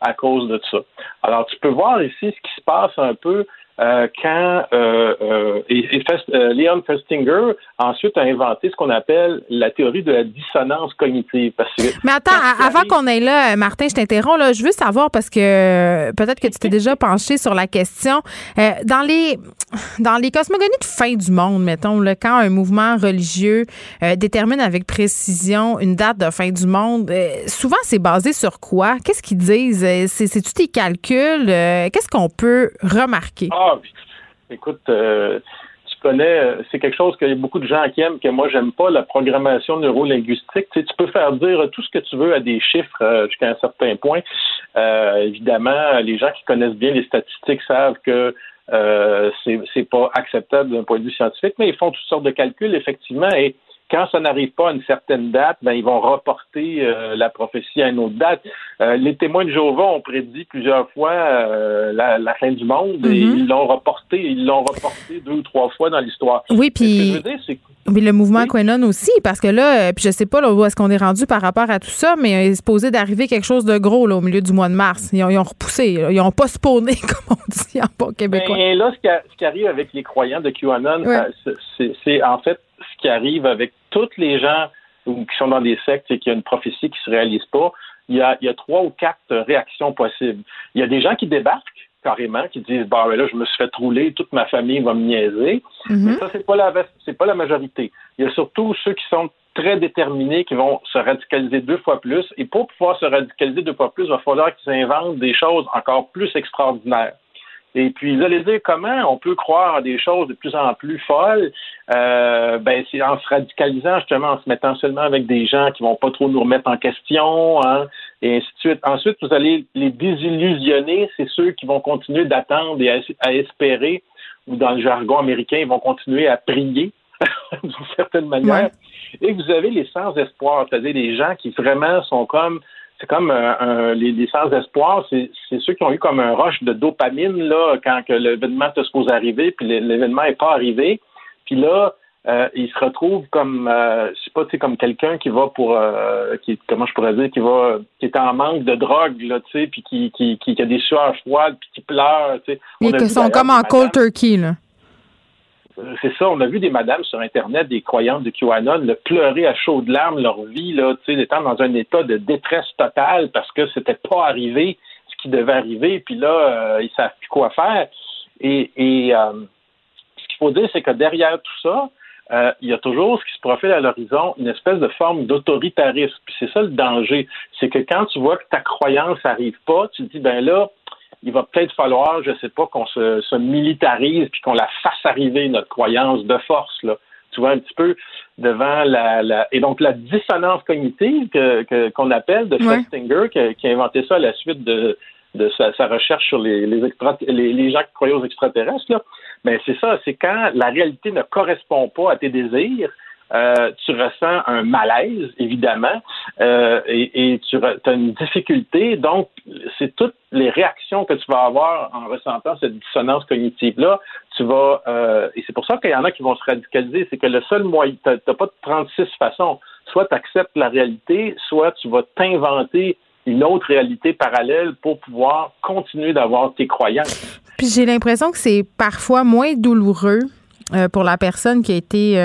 à cause de ça. Alors, tu peux voir ici ce qui se passe un peu euh, quand euh, euh, et, Leon Festinger ensuite a inventé ce qu'on appelle la théorie de la dissonance cognitive. Parce que Mais attends, avant qu'on aille là, Martin, je t'interromps, là, je veux savoir parce que peut-être que tu t'es déjà penché sur la question. dans les dans les cosmogonies de fin du monde, mettons, là, quand un mouvement religieux détermine avec précision une date de fin du monde, souvent c'est basé sur quoi? Qu'est-ce qu'ils disent? C'est-tu des calculs? Qu'est-ce qu'on peut remarquer? Ah, ah, écoute, euh, tu connais, euh, c'est quelque chose que beaucoup de gens qui aiment, que moi j'aime pas, la programmation neurolinguistique. Tu, tu peux faire dire tout ce que tu veux à des chiffres euh, jusqu'à un certain point. évidemment, les gens qui connaissent bien les statistiques savent que c'est pas acceptable d'un point de vue scientifique, mais ils font toutes sortes de calculs, effectivement, et quand ça n'arrive pas à une certaine date, ben, ils vont reporter euh, la prophétie à une autre date. Euh, les témoins de Jéhovah ont prédit plusieurs fois euh, la, fin du monde et mhm. ils l'ont reporté, ils l'ont reporté deux ou trois fois dans l'histoire. Oui, puis le mouvement oui. aussi, parce que là, puis je sais pas là, où est-ce qu'on est rendu par rapport à tout ça, mais il est supposé d'arriver quelque chose de gros là, au milieu du mois de mars. Ils ont, repoussé, ils ont pas spawné, <laughs> comme on dit en bon québécois. Et là, ce qui, arrive avec les croyants de QAnon, c'est en fait qui arrive avec tous les gens qui sont dans des sectes et qu'il y a une prophétie qui ne se réalise pas, il y, a, trois ou quatre réactions possibles. Il y a des gens qui débarquent carrément, qui disent bah ben là, je me suis fait rouler, toute ma famille va me niaiser. Mm-hmm. Mais ça, c'est pas la c'est pas la majorité. Il y a surtout ceux qui sont très déterminés, qui vont se radicaliser deux fois plus. Et pour pouvoir se radicaliser deux fois plus, il va falloir qu'ils inventent des choses encore plus extraordinaires. Et puis, vous allez dire comment on peut croire à des choses de plus en plus folles? Euh, ben, c'est en se radicalisant, justement, en se mettant seulement avec des gens qui vont pas trop nous remettre en question, hein, et ainsi de suite. Ensuite, vous allez les désillusionner, c'est ceux qui vont continuer d'attendre et à, espérer, ou dans le jargon américain, ils vont continuer à prier, <laughs> d'une certaine manière. Et vous avez les sans-espoir, c'est-à-dire les gens qui vraiment sont comme c'est comme euh, les, les sans-espoir, c'est ceux qui ont eu comme un rush de dopamine là quand l'événement se supposé arriver, puis l'événement n'est pas arrivé. Puis là, euh, ils se retrouvent comme euh, je sais pas, tu sais, comme quelqu'un qui va pour euh, qui comment je pourrais dire, qui va qui est en manque de drogue, là, tu sais, puis qui, qui, qui, a des sueurs froides, puis qui pleure, tu sais. Qui sont comme en cold turkey, là c'est ça, on a vu des madames sur Internet, des croyantes de QAnon, le pleurer à chaudes larmes leur vie, là, étant dans un état de détresse totale parce que c'était pas arrivé ce qui devait arriver, puis là, euh, ils savent plus quoi faire. Et, et euh, ce qu'il faut dire, c'est que derrière tout ça, euh, il y a toujours ce qui se profile à l'horizon, une espèce de forme d'autoritarisme. Puis c'est ça le danger. C'est que quand tu vois que ta croyance n'arrive pas, tu te dis, ben là, il va peut-être falloir, je ne sais pas, qu'on se, militarise puis qu'on la fasse arriver, notre croyance de force, là. Tu vois, un petit peu devant la, et donc la dissonance cognitive que, qu'on appelle de Festinger, qui, a inventé ça à la suite de, de sa, recherche sur les, les, les, gens qui croyaient aux extraterrestres, là. Mais c'est ça, c'est quand la réalité ne correspond pas à tes désirs, euh, tu ressens un malaise, évidemment, euh, et, tu as une difficulté. Donc, c'est toutes les réactions que tu vas avoir en ressentant cette dissonance cognitive-là. Tu vas, euh, et c'est pour ça qu'il y en a qui vont se radicaliser, c'est que le seul moyen, tu n'as pas de 36 façons. Soit tu acceptes la réalité, soit tu vas t'inventer une autre réalité parallèle pour pouvoir continuer d'avoir tes croyances. Puis j'ai l'impression que c'est parfois moins douloureux pour la personne qui a été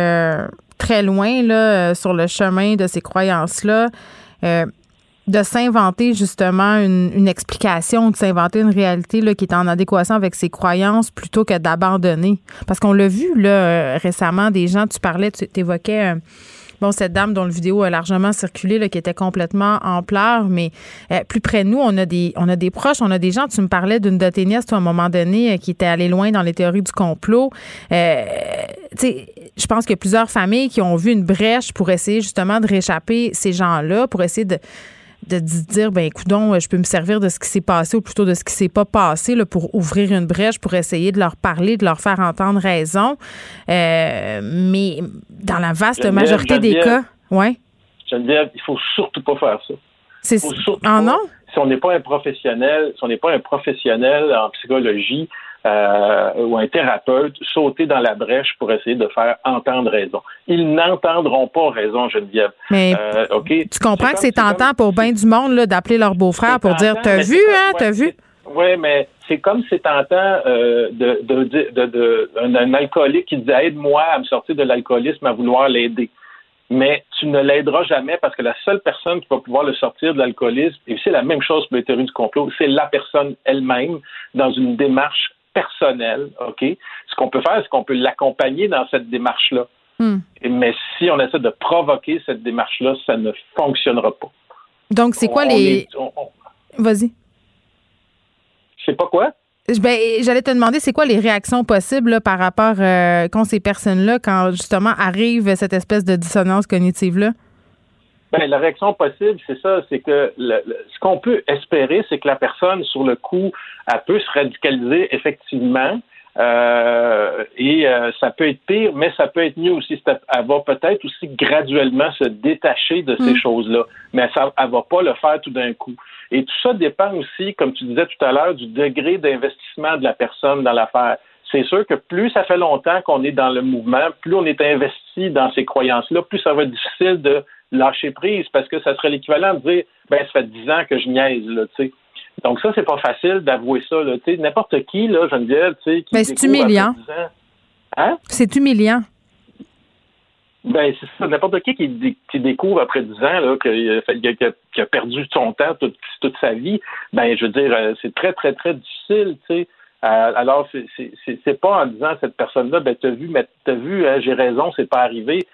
très loin là, euh, sur le chemin de ces croyances-là. Euh, de s'inventer justement une, explication, de s'inventer une réalité là, qui est en adéquation avec ses croyances plutôt que d'abandonner. Parce qu'on l'a vu là euh, récemment, des gens, tu parlais, tu évoquais bon, cette dame dont le vidéo a largement circulé, là, qui était complètement en pleurs, mais euh, plus près de nous, on a des on a des proches, on a des gens. Tu me parlais d'une de tes nièces, toi, à un moment donné, euh, qui était allée loin dans les théories du complot. Euh, tu sais, je pense qu'il y a plusieurs familles qui ont vu une brèche pour essayer justement de réchapper ces gens-là, pour essayer de de dire ben écoudons je peux me servir de ce qui s'est passé ou plutôt de ce qui s'est pas passé là, pour ouvrir une brèche pour essayer de leur parler de leur faire entendre raison. Euh, mais dans la vaste majorité des cas ouais. Geneviève il faut surtout pas faire ça. C'est ah non? Si on n'est pas un professionnel si on n'est pas un professionnel en psychologie euh, ou un thérapeute sauter dans la brèche pour essayer de faire entendre raison. Ils n'entendront pas raison, Geneviève. Mais euh, tu comprends que c'est tentant pour bien du monde d'appeler leur beau-frère pour dire T'as vu, hein? T'as vu? Oui, mais c'est comme c'est tentant euh, de, de, de, de, un, alcoolique qui dit aide-moi à me sortir de l'alcoolisme, à vouloir l'aider. Mais tu ne l'aideras jamais parce que la seule personne qui va pouvoir le sortir de l'alcoolisme, et c'est la même chose pour les théories du complot, c'est la personne elle-même dans une démarche personnelle. OK? Ce qu'on peut faire, c'est qu'on peut l'accompagner dans cette démarche-là. Hmm. Mais si on essaie de provoquer cette démarche-là, ça ne fonctionnera pas. Donc, c'est quoi les. Vas-y. C'est pas quoi? Ben, j'allais te demander, c'est quoi les réactions possibles par rapport euh, quand ces personnes-là, quand justement arrive cette espèce de dissonance cognitive-là? Ben, la réaction possible, c'est ça, c'est que ce qu'on peut espérer, c'est que la personne, sur le coup, elle peut se radicaliser effectivement. Euh, et euh, ça peut être pire, mais ça peut être mieux aussi. Elle va peut-être aussi graduellement se détacher de ces mm. choses-là, mais ça, elle va pas le faire tout d'un coup. Et tout ça dépend aussi, comme tu disais tout à l'heure, du degré d'investissement de la personne dans l'affaire. C'est sûr que plus ça fait longtemps qu'on est dans le mouvement, plus on est investi dans ces croyances-là, plus ça va être difficile de lâcher prise parce que ça serait l'équivalent de dire ben ça fait dix ans que je niaise là, tu sais. Donc ça c'est pas facile d'avouer ça là, tu sais n'importe qui là, Geneviève, tu sais qui ben, c'est humiliant. Hein? C'est humiliant. Ben, c'est ça. N'importe qui qui, découvre après 10 ans là, qu'il a, perdu son temps toute, toute, sa vie, ben, je veux dire, euh, c'est très, très, très difficile, tu sais. Euh, alors, c'est pas en disant à cette personne-là, ben, t'as vu, mais t'as vu, hein, j'ai raison, c'est pas arrivé.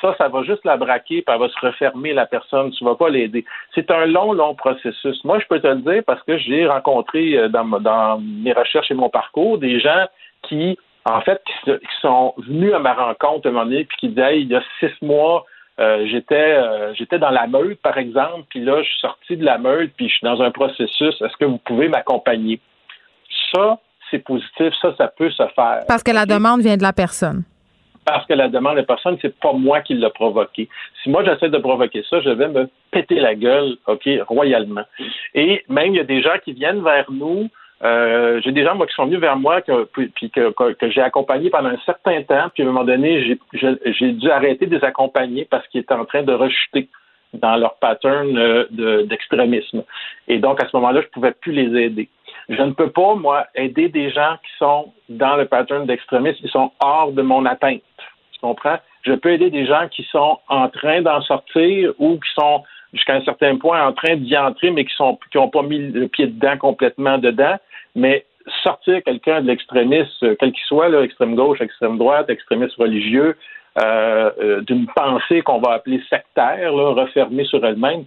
Ça, ça va juste la braquer, puis elle va se refermer, la personne. Tu vas pas l'aider. C'est un long, long processus. Moi, je peux te le dire parce que j'ai rencontré euh, dans, dans mes recherches et mon parcours des gens qui en fait, qui, sont venus à ma rencontre un moment donné, puis qui disaient, il y a six mois, euh, j'étais euh, j'étais dans la meute, par exemple, puis là, je suis sorti de la meute, puis je suis dans un processus. Est-ce que vous pouvez m'accompagner? Ça, c'est positif, ça, ça peut se faire. Parce que la demande vient de la personne. Parce que la demande de la personne, c'est pas moi qui l'ai provoqué. Si moi j'essaie de provoquer ça, je vais me péter la gueule, OK, royalement. Et même il y a des gens qui viennent vers nous euh, j'ai des gens moi, qui sont venus vers moi que, puis que, que, j'ai accompagné pendant un certain temps, puis à un moment donné, j'ai dû arrêter de les accompagner parce qu'ils étaient en train de rechuter dans leur pattern euh, d'extrémisme. Et donc, à ce moment-là, je ne pouvais plus les aider. Je ne peux pas, moi, aider des gens qui sont dans le pattern d'extrémisme, ils sont hors de mon atteinte. Tu comprends? Je peux aider des gens qui sont en train d'en sortir ou qui sont jusqu'à un certain point en train d'y entrer, mais qui sont qui n'ont pas mis le pied dedans complètement dedans. Mais sortir quelqu'un de l'extrémisme, euh, quel qu'il soit, là, extrême gauche, extrême droite, extrémiste religieux, euh, euh, d'une pensée qu'on va appeler sectaire, là, refermée sur elle-même,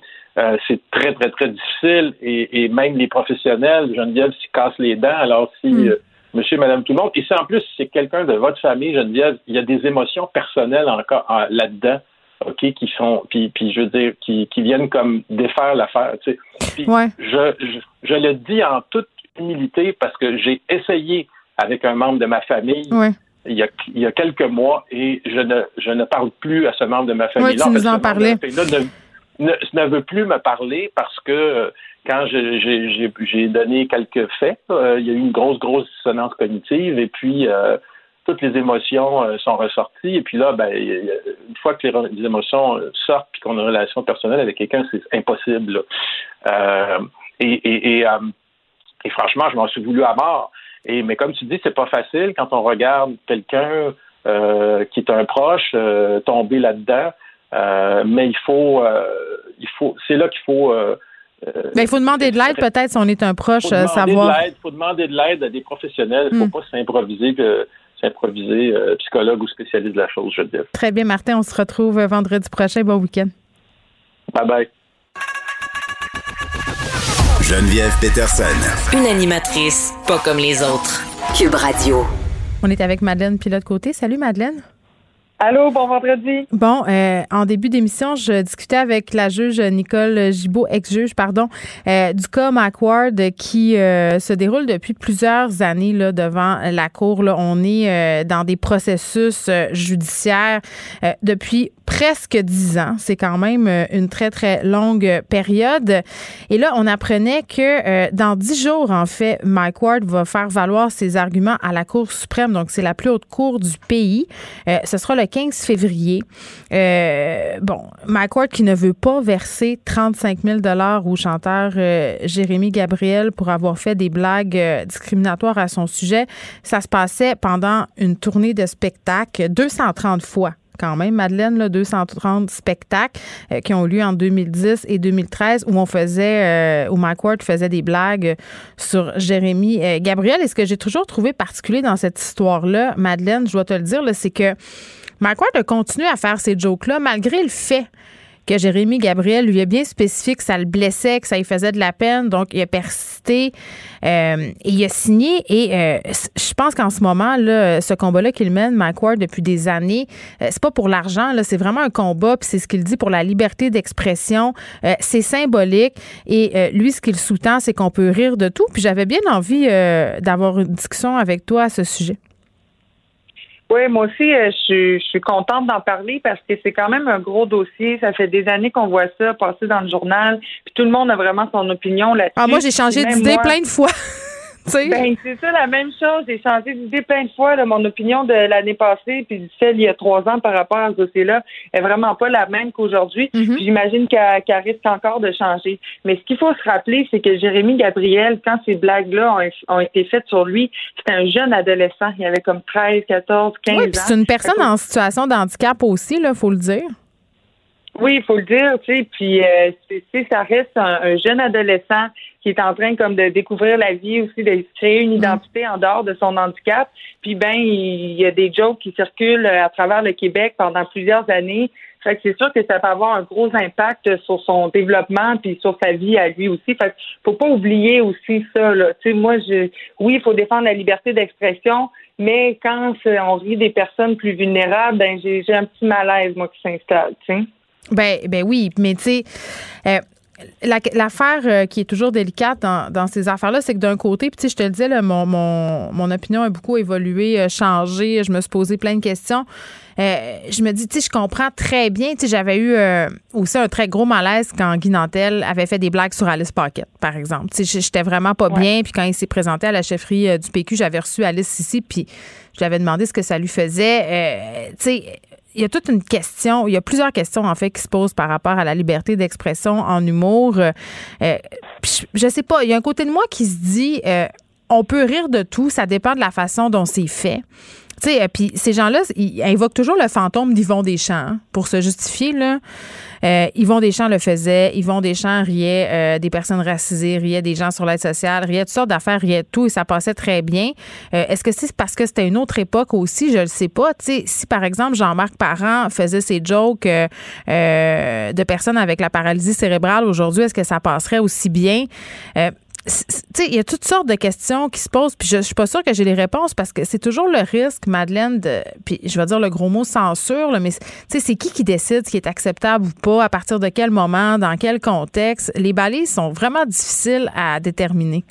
c'est très, très, très difficile. Et, même les professionnels, Geneviève, s'y cassent les dents. Alors, si mm. monsieur, madame, tout le monde, et si en plus c'est quelqu'un de votre famille, Geneviève, il y a des émotions personnelles encore là-dedans. OK, qui sont, puis, puis je veux dire, qui, qui viennent comme défaire l'affaire, tu sais. Puis je, je, je, le dis en toute humilité parce que j'ai essayé avec un membre de ma famille il, y a, il, y a, quelques mois et je ne, je ne parle plus à ce membre de ma famille. Oui, tu nous en parlais. Ne, ne, veut plus me parler parce que euh, quand j'ai donné quelques faits, euh, il y a eu une grosse, grosse dissonance cognitive et puis euh, toutes les émotions sont ressorties. Et puis là, ben, une fois que les, émotions sortent et qu'on a une relation personnelle avec quelqu'un, c'est impossible. et, et, et et franchement, je m'en suis voulu à mort. Mais comme tu dis, c'est pas facile quand on regarde quelqu'un euh, qui est un proche euh, tomber là-dedans. Euh, mais il faut, il faut, c'est là qu'il faut. mais il faut demander de l'aide peut-être si on est un proche, savoir. Il faut demander de l'aide à des professionnels. Il ne faut hmm. pas s'improviser s'improviser psychologue ou spécialiste de la chose, je veux dire. Très bien, Martin. On se retrouve vendredi prochain. Bon week-end. Bye bye. Geneviève Peterson. Une animatrice pas comme les autres. Cube Radio. On est avec Madeleine Pilote-Côté. Salut Madeleine. Allô, bon vendredi. Bon, euh, en début d'émission, je discutais avec la juge Nicole Gibault, ex-juge, pardon, euh, du cas McWard qui euh, se déroule depuis plusieurs années là, devant la Cour. Là. On est dans des processus judiciaires depuis presque dix ans. C'est quand même une très, très longue période. Et là, on apprenait que dans dix jours, en fait, Mike Ward va faire valoir ses arguments à la Cour suprême. Donc, c'est la plus haute cour du pays. ce sera le 15 février. Euh, bon, Ward qui ne veut pas verser 35 000 au chanteur euh, Jérémy Gabriel pour avoir fait des blagues euh, discriminatoires à son sujet. Ça se passait pendant une tournée de spectacle 230 fois quand même, Madeleine, là, 230 spectacles qui ont eu lieu en 2010 et 2013 où on faisait, où Mike faisait des blagues sur Jérémy Gabriel. Et ce que j'ai toujours trouvé particulier dans cette histoire-là, Madeleine, je dois te le dire, c'est que Mike Ward a continué à faire ces jokes-là malgré le fait que Jérémy Gabriel lui a bien spécifié que ça le blessait, que ça lui faisait de la peine. Donc, il a persisté euh, et il a signé. Et euh, je pense qu'en ce moment, là, ce combat-là qu'il mène, Mike depuis des années, euh, c'est pas pour l'argent, là, c'est vraiment un combat. Puis c'est ce qu'il dit pour la liberté d'expression. c'est symbolique. Et lui, ce qu'il sous-tend, c'est qu'on peut rire de tout. Puis j'avais bien envie d'avoir une discussion avec toi à ce sujet. Oui, moi aussi, euh, je, suis contente d'en parler parce que c'est quand même un gros dossier. Ça fait des années qu'on voit ça passer dans le journal, puis tout le monde a vraiment son opinion là-dessus. Ah, moi, j'ai changé d'idée plein de fois. Ben, c'est ça la même chose. J'ai changé d'idée plein de fois. mon opinion de l'année passée puis celle il y a trois ans par rapport à ce dossier-là est vraiment pas la même qu'aujourd'hui. Mm-hmm. J'imagine qu'elle risque encore de changer. Mais ce qu'il faut se rappeler, c'est que Jérémy Gabriel, quand ces blagues-là ont, été faites sur lui, c'était un jeune adolescent. Il avait comme 13, 14, 15 oui, C'est une personne en situation de handicap aussi, là, faut le dire. Oui, il faut le dire, tu sais, puis euh, ça reste un, jeune adolescent qui est en train comme de découvrir la vie aussi, de créer une mm. identité en dehors de son handicap. Puis ben, il y a des jokes qui circulent à travers le Québec pendant plusieurs années. Fait que c'est sûr que ça peut avoir un gros impact sur son développement puis sur sa vie à lui aussi. Fait que faut pas oublier aussi ça. Là. Tu sais, moi, je, oui, il faut défendre la liberté d'expression, mais quand on rit des personnes plus vulnérables, ben j'ai un petit malaise moi qui s'installe. Tu sais. Ben, ben oui, mais tu sais, euh, L'affaire euh, qui est toujours délicate dans, ces affaires-là, c'est que d'un côté, puis je te le disais, mon, mon, opinion a beaucoup évolué, euh, changé. Je me suis posé plein de questions. Euh, je me dis, tu sais, je comprends très bien. Tu j'avais eu aussi un très gros malaise quand Guy Nantel avait fait des blagues sur Alice Paquette, par exemple. Tu j'étais vraiment pas bien. Puis quand il s'est présenté à la chefferie du PQ, j'avais reçu Alice ici, puis je lui avais demandé ce que ça lui faisait. tu sais, il y a toute une question, il y a plusieurs questions en fait qui se posent par rapport à la liberté d'expression en humour. Euh, euh je sais pas, il y a un côté de moi qui se dit euh, on peut rire de tout, ça dépend de la façon dont c'est fait. Tu sais, puis ces gens-là, ils invoquent toujours le fantôme d'Yvon Deschamps hein, pour se justifier. Là. Euh, Yvon Deschamps le faisait. Yvon Deschamps riait euh, des personnes racisées, riait des gens sur l'aide sociale, riait toutes sortes d'affaires, riait tout et ça passait très bien. Euh, est-ce que c'est parce que c'était une autre époque aussi? Je le sais pas. Si par exemple Jean-Marc Parent faisait ses jokes de personnes avec la paralysie cérébrale aujourd'hui, est-ce que ça passerait aussi bien? Il y a toutes sortes de questions qui se posent, puis je, je suis pas sûre que j'ai les réponses parce que c'est toujours le risque, Madeleine, de, puis je vais dire le gros mot censure, là, mais c'est qui qui décide ce qui est acceptable ou pas, à partir de quel moment, dans quel contexte? Les balises sont vraiment difficiles à déterminer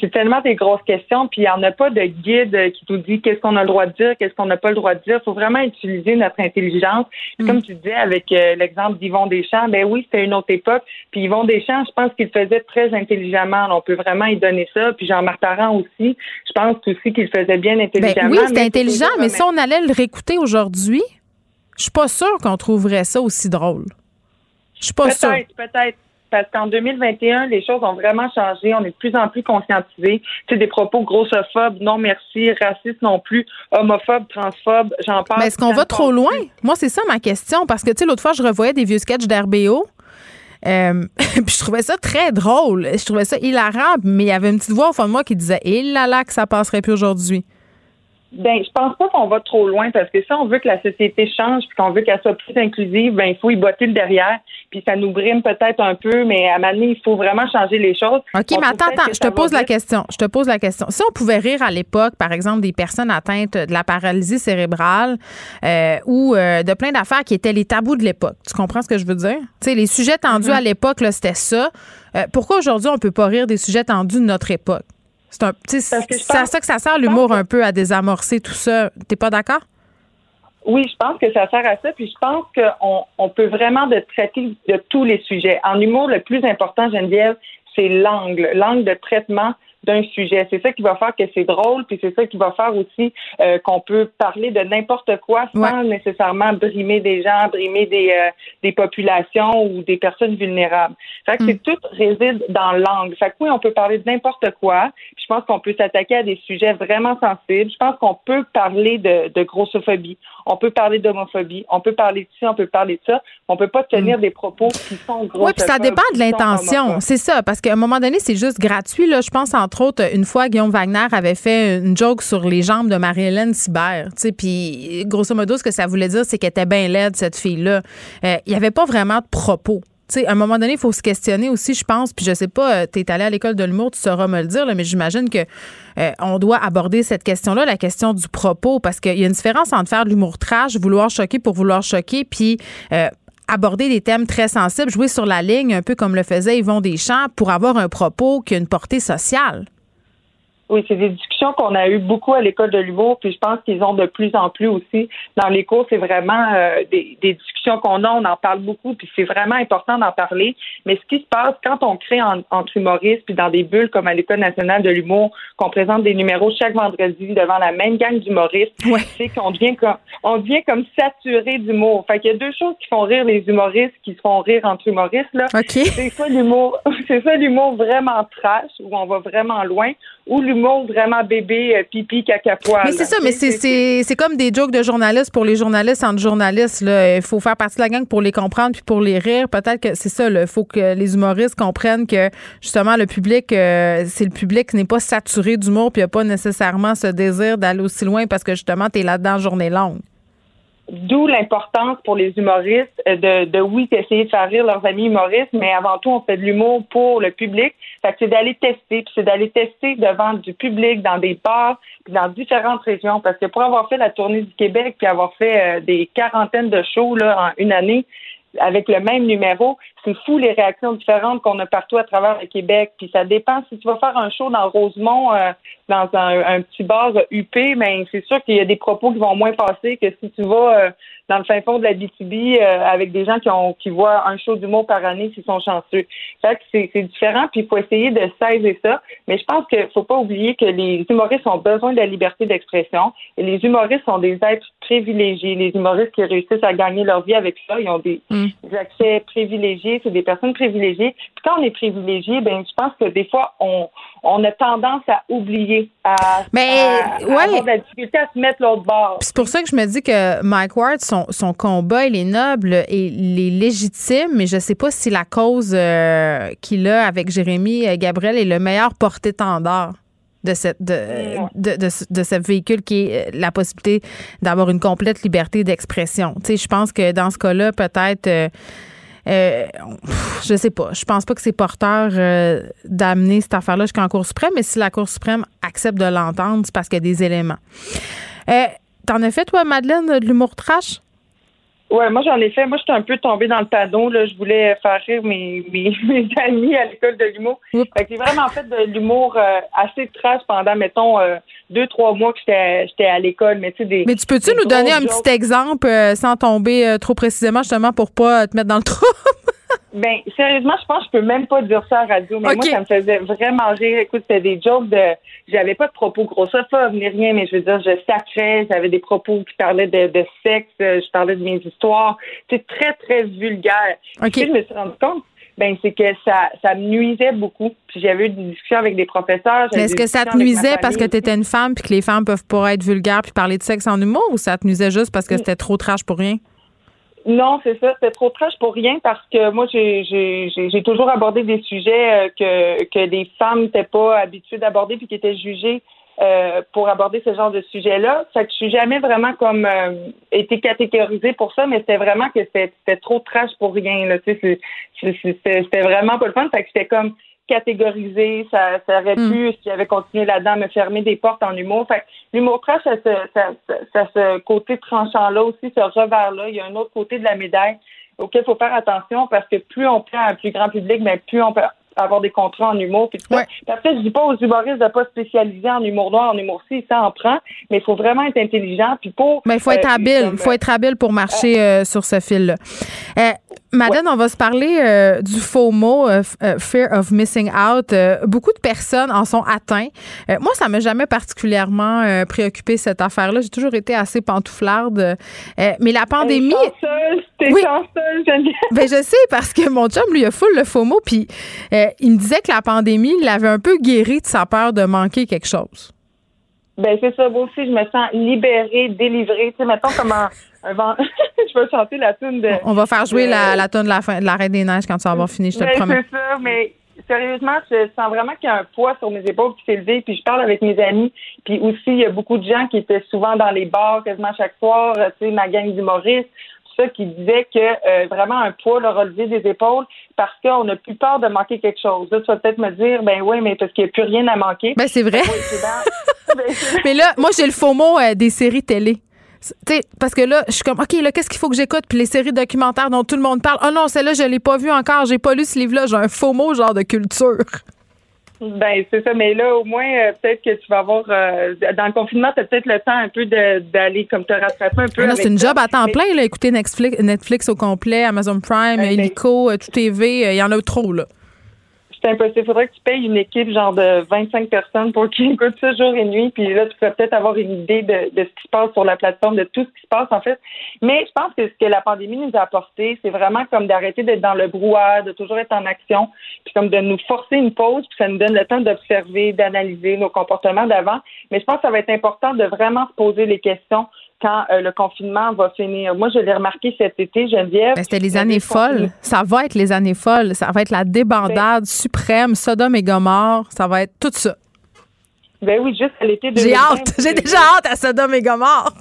c'est tellement des grosses questions, puis il n'y en a pas de guide qui nous dit qu'est-ce qu'on a le droit de dire, qu'est-ce qu'on n'a pas le droit de dire. Il faut vraiment utiliser notre intelligence. Mm. Comme tu disais avec euh, l'exemple d'Yvon Deschamps, ben oui, c'était une autre époque. Puis Yvon Deschamps, je pense qu'il faisait très intelligemment. On peut vraiment y donner ça. Puis Jean-Marc aussi, je pense aussi qu'il faisait bien ben intelligemment. oui, c'était intelligent, mais si on allait le réécouter aujourd'hui, je suis pas sûre qu'on trouverait ça aussi drôle. Je suis pas sûre. Peut-être, peut-être parce qu'en 2021, les choses ont vraiment changé. On est de plus en plus conscientisés. Tu sais, des propos grossophobes, non merci, racistes non plus, homophobes, transphobes, j'en parle. Mais est-ce qu'on va trop loin? Moi, c'est ça ma question. Parce que, tu sais, l'autre fois, je revoyais des vieux sketchs d'RBO. Euh, <laughs> puis je trouvais ça très drôle. Je trouvais ça hilarant, mais il y avait une petite voix au fond de moi qui disait Eh là là, que ça passerait plus aujourd'hui. Ben, je pense pas qu'on va trop loin parce que si on veut que la société change puis qu'on veut qu'elle soit plus inclusive, ben il faut y botter le derrière. Puis ça nous brime peut-être un peu, mais à un il faut vraiment changer les choses. OK, mais attends, attends, je te pose la question. Je te pose la question. Si on pouvait rire à l'époque, par exemple, des personnes atteintes de la paralysie cérébrale euh, ou euh, de plein d'affaires qui étaient les tabous de l'époque, tu comprends ce que je veux dire? Tu sais, les sujets tendus mm-hmm. à l'époque, c'était ça. Euh, pourquoi aujourd'hui on peut pas rire des sujets tendus de notre époque? C'est un c'est à ça que ça sert l'humour un peu à désamorcer tout ça. T'es pas d'accord? Oui, je pense que ça sert à ça. Puis je pense qu'on on peut vraiment de traiter de tous les sujets. En humour, le plus important, Geneviève, c'est l'angle, l'angle de traitement d'un sujet. C'est ça qui va faire que c'est drôle, puis c'est ça qui va faire aussi euh, qu'on peut parler de n'importe quoi sans nécessairement brimer des gens, brimer des, euh, des populations ou des personnes vulnérables. Fait que c'est mm. tout réside dans l'angle. Fait que oui, on peut parler de n'importe quoi. Je pense qu'on peut s'attaquer à des sujets vraiment sensibles. Je pense qu'on peut parler de, de grossophobie. On peut parler d'homophobie. On peut parler de ci, on peut parler de ça. On peut pas tenir mm. des propos qui sont gros. Oui, puis ça dépend de l'intention. C'est ça, parce qu'à un moment donné, c'est juste gratuit. Là. Je pense, entre autres, une fois, Guillaume Wagner avait fait une joke sur les jambes de Marie-Hélène Sibert. Puis, grosso modo, ce que ça voulait dire, c'est qu'elle était bien laide, cette fille-là. Euh, il n'y avait pas vraiment de propos. Sais, à un moment donné, il faut se questionner aussi, je pense. Puis je sais pas, euh, tu es allé à l'école de l'humour, tu sauras me le dire, mais j'imagine que euh, on doit aborder cette question-là, la question du propos, parce qu'il y a une différence entre faire de l'humour trash, vouloir choquer pour vouloir choquer, puis aborder des thèmes très sensibles, jouer sur la ligne, un peu comme le faisait Yvon Deschamps, pour avoir un propos qui a une portée sociale. Oui, c'est des discussions qu'on a eues beaucoup à l'école de l'humour, puis je pense qu'ils ont de plus en plus aussi dans les cours. C'est vraiment euh, des, discussions qu'on a, on en parle beaucoup, puis c'est vraiment important d'en parler. Mais ce qui se passe quand on crée entre humoristes, puis dans des bulles comme à l'école nationale de l'humour, qu'on présente des numéros chaque vendredi devant la même gang d'humoristes, c'est qu'on devient comme on devient comme saturé d'humour. Fait qu'il y a deux choses qui font rire les humoristes, qui se font rire entre humoristes là. C'est ça l'humour, <laughs> c'est ça l'humour vraiment trash où on va vraiment loin, ou l'humour vraiment bébé, euh, pipi. Mais c'est ça, mais c'est comme des jokes de journalistes pour les journalistes entre journalistes. Là. Il faut faire partie de la gang pour les comprendre puis pour les rire. Peut-être que c'est ça. Il faut que les humoristes comprennent que justement le public, euh, c'est le public qui n'est pas saturé d'humour puis il n'y a pas nécessairement ce désir d'aller aussi loin parce que justement, tu es là-dedans journée longue. D'où l'importance pour les humoristes euh, de, de oui, d'essayer de faire rire leurs amis humoristes, mais avant tout, on fait de l'humour pour le public. Fait que c'est d'aller tester, puis c'est d'aller tester devant du public, dans des bars, puis dans différentes régions. Parce que pour avoir fait la tournée du Québec, puis avoir fait euh, des quarantaines de shows là, en une année, avec le même numéro, c'est fou les réactions différentes qu'on a partout à travers le Québec. Puis ça dépend si tu vas faire un show dans Rosemont, euh, dans un, petit bar UP, mais c'est sûr qu'il y a des propos qui vont moins passer que si tu vas euh, dans le fin fond de la BTB euh, avec des gens qui ont qui voient un show d'humour par année s'ils sont chanceux. Fait que c'est, c'est différent, puis il faut essayer de saisir ça. Mais je pense qu'il faut pas oublier que les humoristes ont besoin de la liberté d'expression et les humoristes sont des êtres privilégiés. Les humoristes qui réussissent à gagner leur vie avec ça, ils ont des, mm. des accès privilégiés, c'est des personnes privilégiées. Puis quand on est privilégié, ben je pense que des fois on on a tendance à oublier, à, Mais, ouais. avoir de la difficulté à se mettre l'autre bord. C'est pour ça que je me dis que Mike Ward, son, son combat, il est noble et il est légitime, mais je sais pas si la cause euh, qu'il a avec Jérémy euh, Gabriel est le meilleur porté-tendard de cette de, de, de, ce véhicule qui est euh, la possibilité d'avoir une complète liberté d'expression. Tu sais, je pense que dans ce cas-là, peut-être euh, je sais pas. Je pense pas que c'est porteur euh, d'amener cette affaire-là jusqu'en Cour suprême, mais si la Cour suprême accepte de l'entendre, c'est parce qu'il y a des éléments. Euh, T'en as fait, toi, Madeleine, de l'humour trash? Ouais, moi j'en ai fait. Moi, j'étais un peu tombée dans le panneau. Là. Je voulais faire rire mes, mes, <laughs> mes amis à l'école de l'humour. Fait que j'ai vraiment fait de l'humour euh, assez trash pendant, mettons, euh, deux, trois mois que j'étais à l'école. Mais, tu Mais tu peux-tu nous donner un petit exemple euh, sans tomber trop précisément, justement, pour pas te mettre dans le <laughs> trou? Ben, sérieusement, je pense que je peux même pas dire ça à radio, mais moi, ça me faisait vraiment rire. Écoute, c'était des jokes de, j'avais pas de propos grossophobes ni rien, mais je veux dire, je sacrais, j'avais des propos qui parlaient de, de sexe, je parlais de mes histoires. C'est très, très vulgaire. Okay. je me suis rendu compte, ben, c'est que ça, ça me nuisait beaucoup. Puis j'avais eu des discussions avec des professeurs. Mais est-ce que ça te nuisait parce que tu étais une femme puis que les femmes peuvent pas être vulgaires puis parler de sexe en humour ou ça te nuisait juste parce que c'était trop trash pour rien? Non, c'est ça. C'était trop trash pour rien parce que moi, j'ai toujours abordé des sujets euh, que, que les femmes n'étaient pas habituées d'aborder puis qui étaient jugées euh, pour aborder ce genre de sujet-là. Fait que je suis jamais vraiment comme euh, été catégorisée pour ça, mais c'était vraiment que c'était trop trash pour rien. Là. C'était vraiment pas le fun. Fait que c'était comme catégorisé, ça, ça aurait mm. pu, si j'avais continué là-dedans, me fermer des portes en humour. Fait l'humour trash, ça, ça, ça, ce côté tranchant-là aussi, ce revers-là. Il y a un autre côté de la médaille auquel il faut faire attention parce que plus on prend un plus grand public, mais plus on peut avoir des contrats en humour. Puis ouais. Après, je dis pas aux humoristes de pas spécialiser en humour noir, en humour ci, ça en prend, mais il faut vraiment être intelligent. Puis pour. Mais il faut être euh, habile. Il faut être habile pour marcher euh, sur ce fil-là. Euh, Madeleine, on va se parler euh, du faux mot euh, fear of missing out. beaucoup de personnes en sont atteints. moi, ça m'a jamais particulièrement préoccupé cette affaire-là. J'ai toujours été assez pantouflarde. mais la pandémie. T'es oui. chanceuse, <laughs> ben, je sais parce que mon chum lui a full le faux mot, puis il me disait que la pandémie l'avait un peu guéri de sa peur de manquer quelque chose. Ben c'est ça, moi aussi, je me sens libérée, délivrée. Tu sais, mettons comment un, vent... <laughs> je vais chanter la tune de. On va faire jouer la, la tune de la, fin, de la Reine des Neiges quand tu vas avoir fini, je te le promets. C'est ça, mais sérieusement, je sens vraiment qu'il y a un poids sur mes épaules qui s'est levé. Puis je parle avec mes amis. Puis aussi, il y a beaucoup de gens qui étaient souvent dans les bars quasiment chaque soir. Tu sais, ma gang d'humoristes qui disait que euh, vraiment un poids leur relevé des épaules parce qu'on n'a plus peur de manquer quelque chose. Là, tu vas peut-être me dire, ben oui, mais parce qu'il n'y a plus rien à manquer. Ben c'est vrai. Ben, <laughs> mais là, moi, j'ai le faux mot euh, des séries télé. parce que là, je suis comme, OK, là, qu'est-ce qu'il faut que j'écoute? Puis les séries documentaires dont tout le monde parle. Oh non, celle-là, je ne l'ai pas vue encore. J'ai pas lu ce livre-là. J'ai un faux mot, genre de culture. Ben, c'est ça. Mais là, au moins, euh, peut-être que tu vas avoir. Euh, dans le confinement, tu as peut-être le temps un peu d'aller comme te rattraper un peu. Ah c'est une job à temps plein, là. Écouter Netflix, Netflix au complet, Amazon Prime, ben, Illico, Tout TV. Il y en a trop, là c'est impossible. Faudrait que tu payes une équipe genre de 25 personnes pour qu'ils <laughs> écoutent ça jour et nuit. Puis là, tu pourrais peut-être avoir une idée de, de, ce qui se passe sur la plateforme, de tout ce qui se passe en fait. Mais je pense que ce que la pandémie nous a apporté, c'est vraiment comme d'arrêter d'être dans le brouhaha, de toujours être en action, puis comme de nous forcer une pause, puis ça nous donne le temps d'observer, d'analyser nos comportements d'avant. Mais je pense que ça va être important de vraiment se poser les questions quand euh, le confinement va finir. Moi, je l'ai remarqué cet été, Geneviève. Ben, c'était les années folles. Ça va être les années folles. Ça va être la débandade ben suprême, Sodome et Gomorre. Ça va être tout ça. Ben oui, juste à l'été J'ai hâte. J'ai déjà hâte à Sodome et Gomorre.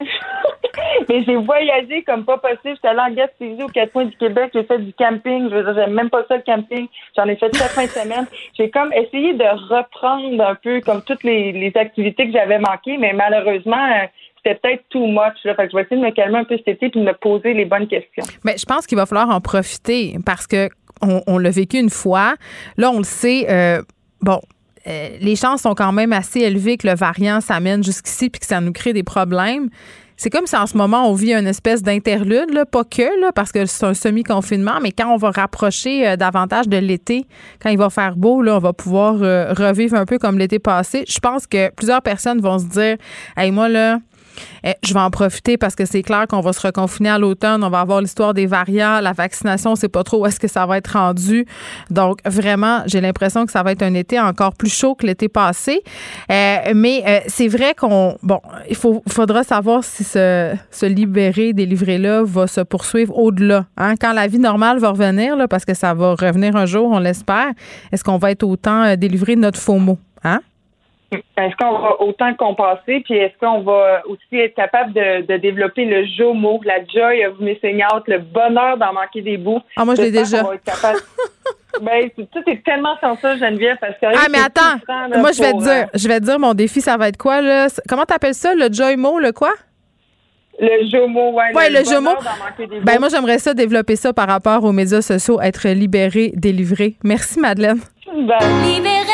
<laughs> Mais j'ai voyagé comme pas possible. J'étais allée en Gaspésie, aux quatre coins du Québec. J'ai fait du camping. Je veux dire, j'aime même pas ça, le camping. J'en ai fait chaque fin de semaine. J'ai comme essayé de reprendre un peu comme toutes les, les activités que j'avais manquées, mais malheureusement, euh, c'était peut-être too much. Je vais essayer de me calmer un peu cet été et de me poser les bonnes questions. Mais je pense qu'il va falloir en profiter parce que on, l'a vécu une fois. Là, on le sait. Euh, bon, euh, les chances sont quand même assez élevées que le variant s'amène jusqu'ici puis que ça nous crée des problèmes. C'est comme si en ce moment, on vit une espèce d'interlude, pas que, parce que c'est un semi-confinement, mais quand on va rapprocher euh, davantage de l'été, quand il va faire beau, là, on va pouvoir revivre un peu comme l'été passé. Je pense que plusieurs personnes vont se dire, hey, moi, là, je vais en profiter parce que c'est clair qu'on va se reconfiner à l'automne. On va avoir l'histoire des variants, la vaccination, on sait pas trop où est-ce que ça va être rendu. Donc, vraiment, j'ai l'impression que ça va être un été encore plus chaud que l'été passé. Eh, mais eh, c'est vrai qu'on, bon, il faut, faudra savoir si ce, se libérer, délivrer-là va se poursuivre au-delà. Hein? Quand la vie normale va revenir, là, parce que ça va revenir un jour, on l'espère, est-ce qu'on va être autant euh, délivré de notre faux mot? Hein? Est-ce qu'on va autant compenser, puis est-ce qu'on va aussi être capable de, développer le jomo, la joy of missing out, le bonheur d'en manquer des bouts? Ah, moi, je l'ai déjà. <laughs> ben, tout est tellement Geneviève, parce que. Ah, mais attends. moi, je vais te dire, euh, je vais te dire, mon défi, ça va être quoi, là? Comment t'appelles ça, le joy-mo, le quoi? Le jomo, ouais. Ouais, le, jomo. Ben, moi, j'aimerais ça développer ça par rapport aux médias sociaux, être libéré, délivré. Merci, Madeleine. Ben. Libéré,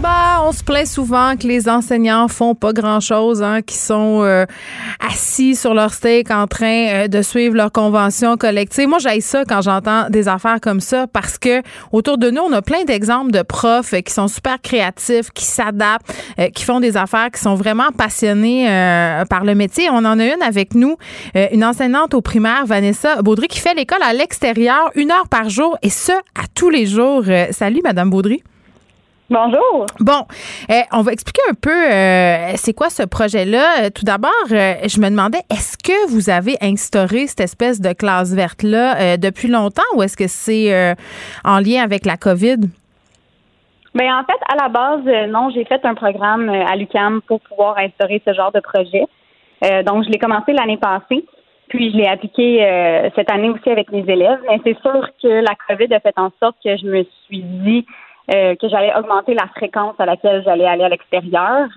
Bah, on se plaint souvent que les enseignants font pas grand-chose, hein, qui sont euh, assis sur leur steak en train euh, de suivre leur convention collective. Moi, j'aille ça quand j'entends des affaires comme ça parce que autour de nous, on a plein d'exemples de profs qui sont super créatifs, qui s'adaptent, euh, qui font des affaires, qui sont vraiment passionnés par le métier. On en a une avec nous, une enseignante au primaire, Vanessa Baudry, qui fait l'école à l'extérieur, une heure par jour, et ce, à tous les jours. salut, Madame Baudry. Bonjour. Bon, euh, on va expliquer un peu euh, c'est quoi ce projet-là. Euh, tout d'abord, je me demandais, est-ce que vous avez instauré cette espèce de classe verte-là depuis longtemps ou est-ce que c'est en lien avec la COVID? Ben en fait, à la base, euh, non, j'ai fait un programme euh, à l'UCAM pour pouvoir instaurer ce genre de projet. Euh, donc, je l'ai commencé l'année passée, puis je l'ai appliqué cette année aussi avec mes élèves. Mais c'est sûr que la COVID a fait en sorte que je me suis dit que j'allais augmenter la fréquence à laquelle j'allais aller à l'extérieur,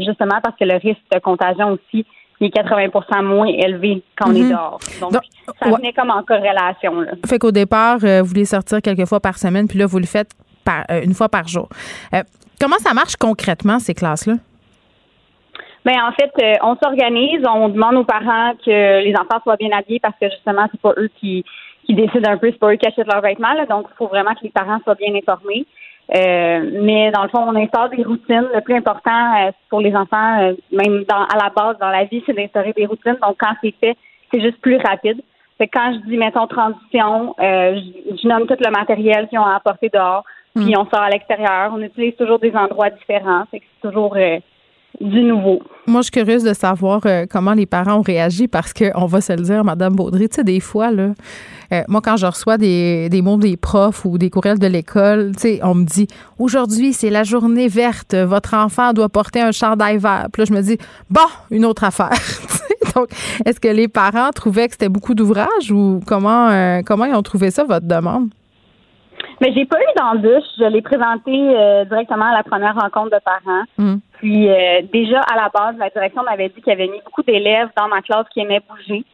justement parce que le risque de contagion aussi est 80% moins élevé quand on est mhm. dehors. Donc, ça venait comme en corrélation. Là. Fait qu'au départ, vous voulez sortir quelques fois par semaine, puis là, vous le faites euh, une fois par jour. Euh, comment ça marche concrètement, ces classes-là? Ben en fait, euh, on s'organise, on demande aux parents que les enfants soient bien habillés parce que justement, c'est pas eux qui, qui décident un peu, c'est pas eux qui achètent leurs vêtements, donc il faut vraiment que les parents soient bien informés. Mais dans le fond, on instaure des routines. Le plus important pour les enfants, même dans, à la base dans la vie, c'est d'instaurer des routines. Donc quand c'est fait, c'est juste plus rapide. Fait quand je dis mettons transition, je, je, nomme tout le matériel qu'ils ont apporté dehors. Puis mm. on sort à l'extérieur. On utilise toujours des endroits différents. c'est toujours euh, du nouveau. Moi, je suis curieuse de savoir euh, comment les parents ont réagi parce qu'on va se le dire, Madame Baudry, tu sais, des fois, là, euh, moi, quand je reçois des, des mots des profs ou des courriels de l'école, tu sais, on me dit aujourd'hui, c'est la journée verte, votre enfant doit porter un chandail vert. Puis là, je me dis, bon, une autre affaire. <laughs> Donc, est-ce que les parents trouvaient que c'était beaucoup d'ouvrages ou comment, comment ils ont trouvé ça, votre demande? Mais j'ai pas eu d'embûche. Je l'ai présenté euh, directement à la première rencontre de parents. Mm. Puis euh, déjà à la base, la direction m'avait dit qu'il y avait mis beaucoup d'élèves dans ma classe qui aimaient bouger.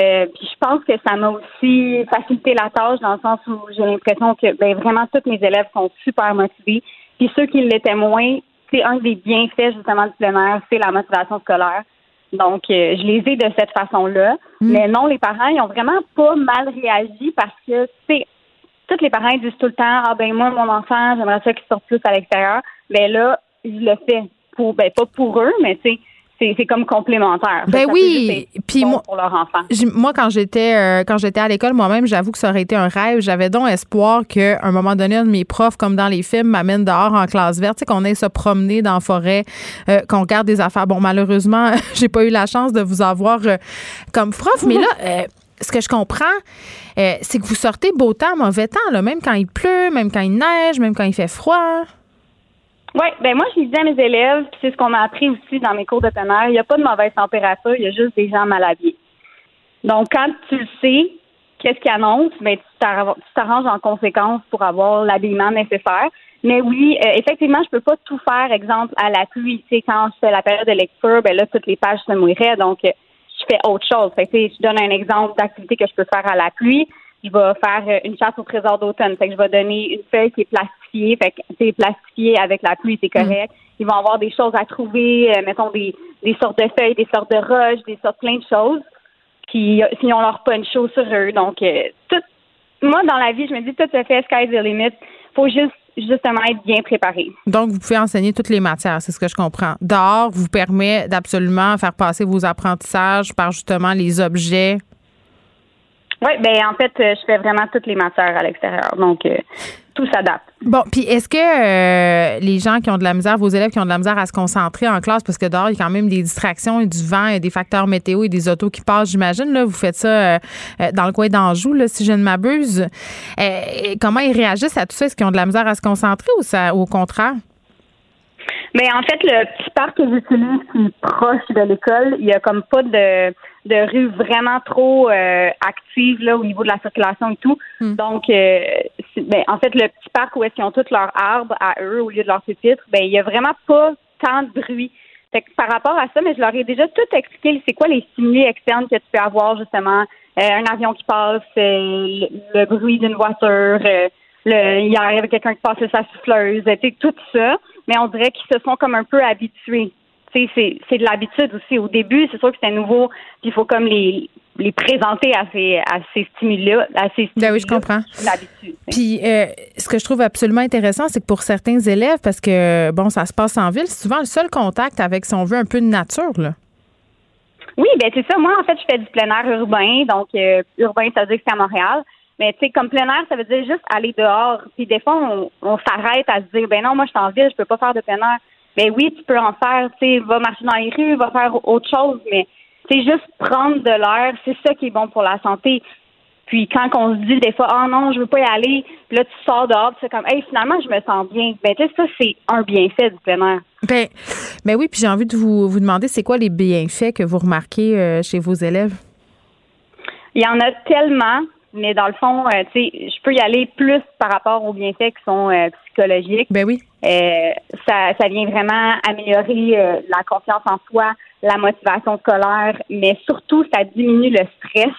Euh, puis je pense que ça m'a aussi facilité la tâche dans le sens où j'ai l'impression que ben vraiment tous mes élèves sont super motivés. Puis ceux qui l'étaient moins, c'est un des bienfaits justement du plein air, c'est la motivation scolaire. Donc, je les ai de cette façon-là. Mm. Mais non, les parents, ils ont vraiment pas mal réagi parce que, c'est tous les parents disent tout le temps Ah ben moi, mon enfant, j'aimerais ça qu'il sorte plus à l'extérieur. Ben là, je le fais pour ben pas pour eux, mais tu sais, c'est comme complémentaire. Ben oui, puis moi pour leur enfant. Moi quand j'étais euh, quand j'étais à l'école moi-même, j'avoue que ça aurait été un rêve, j'avais donc espoir qu'à un moment donné un de mes profs comme dans les films m'amène dehors en classe verte, qu'on aille se promener dans la forêt, euh, qu'on regarde des affaires. Bon malheureusement, <laughs> j'ai pas eu la chance de vous avoir euh, comme prof, mais là ce que je comprends, c'est que vous sortez beau temps, mauvais temps, là, même quand il pleut, même quand il neige, même quand il fait froid. Oui, ben moi, je disais à mes élèves, c'est ce qu'on m'a appris aussi dans mes cours de il n'y a pas de mauvaise température, il y a juste des gens mal habillés. Donc, quand tu le sais, qu'est-ce qu'ils annoncent, ben, tu t'arranges en conséquence pour avoir l'habillement nécessaire. Mais oui, euh, effectivement, je peux pas tout faire, exemple, à la pluie. Tu sais, quand je fais la période de lecture, ben là, toutes les pages se mouilleraient. Donc, euh, je fais autre chose. Fait je donne un exemple d'activité que je peux faire à la pluie. Je vais faire euh, une chasse au trésor d'automne. Fait que je vais donner une feuille qui est plastifiée. Fait que c'est plastifié avec la pluie, c'est correct. Mm. Ils vont avoir des choses à trouver, euh, mettons des, des sortes de feuilles, des sortes de roches, des sortes plein de choses. Puis s'ils ont leur poncho sur eux. Donc euh, tout moi dans la vie, je me dis tout se fait, sky's the limit. Faut juste justement être bien préparé. Donc, vous pouvez enseigner toutes les matières, c'est ce que je comprends. Dehors vous permet d'absolument faire passer vos apprentissages par justement les objets. Oui, ben en fait, euh, je fais vraiment toutes les matières à l'extérieur. Donc, euh, tout s'adapte. Bon, puis est-ce que euh, les gens qui ont de la misère, vos élèves qui ont de la misère à se concentrer en classe, parce que dehors, il y a quand même des distractions et du vent des facteurs météo et des autos qui passent, j'imagine, là, vous faites ça dans le coin d'Anjou, si je ne m'abuse. comment ils réagissent à tout ça? Est-ce qu'ils ont de la misère à se concentrer ou ça, au contraire? Mais en fait, le petit parc que j'utilise qui est proche de l'école, il y a comme pas de, de rue vraiment trop euh, active là au niveau de la circulation et tout. Hmm. Donc, euh, ben, en fait, le petit parc où est-ce qu'ils ont tous leurs arbres à eux au lieu de leurs pupitres, ben il y a vraiment pas tant de bruit. Fait que par rapport à ça, mais je leur ai déjà tout expliqué. C'est quoi les stimuli externes que tu peux avoir justement euh, un avion qui passe, le, le, bruit d'une voiture, le, il y a quelqu'un qui passe sa souffleuse, tout ça mais on dirait qu'ils se sont comme un peu habitués. C'est, c'est de l'habitude aussi. Au début, c'est sûr que c'était nouveau, puis il faut comme les, les présenter à ces, à ces stimuli-là. À ces ben oui, je comprends. Puis, euh, ce que je trouve absolument intéressant, c'est que pour certains élèves, parce que, bon, ça se passe en ville, c'est souvent le seul contact avec, si on veut, un peu de nature, là. Oui, ben c'est ça. Moi, en fait, je fais du plein air urbain. Donc, euh, urbain, ça veut dire que c'est à Montréal. Mais tu sais, comme plein air, ça veut dire juste aller dehors. Puis des fois, on, s'arrête à se dire, ben non, moi je suis en ville, je peux pas faire de plein air. Ben oui, tu peux en faire. Tu sais, va marcher dans les rues, va faire autre chose. Mais c'est juste prendre de l'air, c'est ça qui est bon pour la santé. Puis quand on se dit des fois, oh non, je veux pas y aller, puis là tu sors dehors, c'est comme, hey, finalement je me sens bien. Ben tu sais, ça c'est un bienfait du plein air. Ben, ben oui, puis j'ai envie de vous, vous demander, c'est quoi les bienfaits que vous remarquez euh, chez vos élèves? Il y en a tellement, mais dans le fond, euh, tu sais, je peux y aller plus par rapport aux bienfaits qui sont euh, psychologiques. Ben oui. ça, ça vient vraiment améliorer la confiance en soi, la motivation scolaire, mais surtout, ça diminue le stress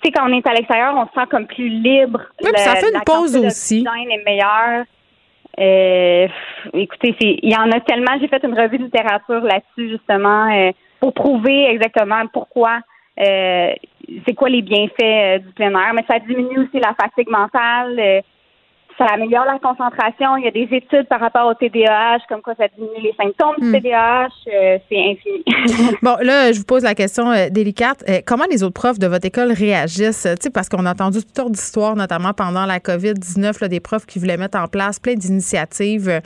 tu sais, quand on est à l'extérieur, on se sent comme plus libre. Oui, ça fait une pause aussi. Le est meilleur. Euh, écoutez, il y en a tellement. J'ai fait une revue de littérature là-dessus, justement, euh, pour prouver exactement pourquoi, euh, c'est quoi les bienfaits du plein air? Mais ça diminue aussi la fatigue mentale ça améliore la concentration. Il y a des études par rapport au TDAH, comme quoi ça diminue les symptômes du TDAH. Hmm. Euh, c'est infini. <laughs> bon, là, je vous pose la question euh, délicate. Euh, comment les autres profs de votre école réagissent? sais, parce qu'on a entendu toutes sortes d'histoires, notamment pendant la COVID-19, des profs qui voulaient mettre en place plein d'initiatives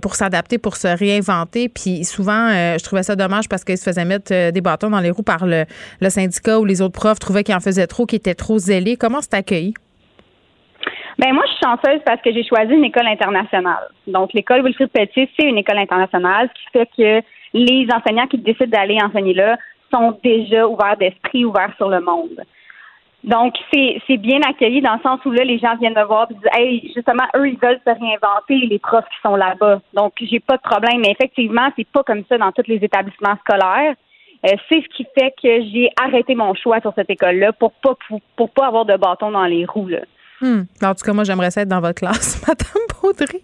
pour s'adapter, pour se réinventer. Puis souvent, je trouvais ça dommage parce qu'ils se faisaient mettre des bâtons dans les roues par le, le syndicat ou les autres profs trouvaient qu'ils en faisaient trop, qu'ils étaient trop zélés. Comment c'est accueilli? Ben moi, je suis chanceuse parce que j'ai choisi une école internationale. Donc, l'école Wilfrid Petit, c'est une école internationale, ce qui fait que les enseignants qui décident d'aller enseigner là sont déjà ouverts d'esprit, ouverts sur le monde. Donc, c'est bien accueilli dans le sens où là, les gens viennent me voir et disent Hey, justement, eux, ils veulent se réinventer, les profs qui sont là-bas. Donc, j'ai pas de problème. Mais effectivement, c'est pas comme ça dans tous les établissements scolaires. Euh, c'est ce qui fait que j'ai arrêté mon choix sur cette école-là pour pas pour, pour, pas avoir de bâton dans les roues. Là. Hmm. En tout cas, moi, j'aimerais ça être dans votre classe, <laughs> Madame Baudry.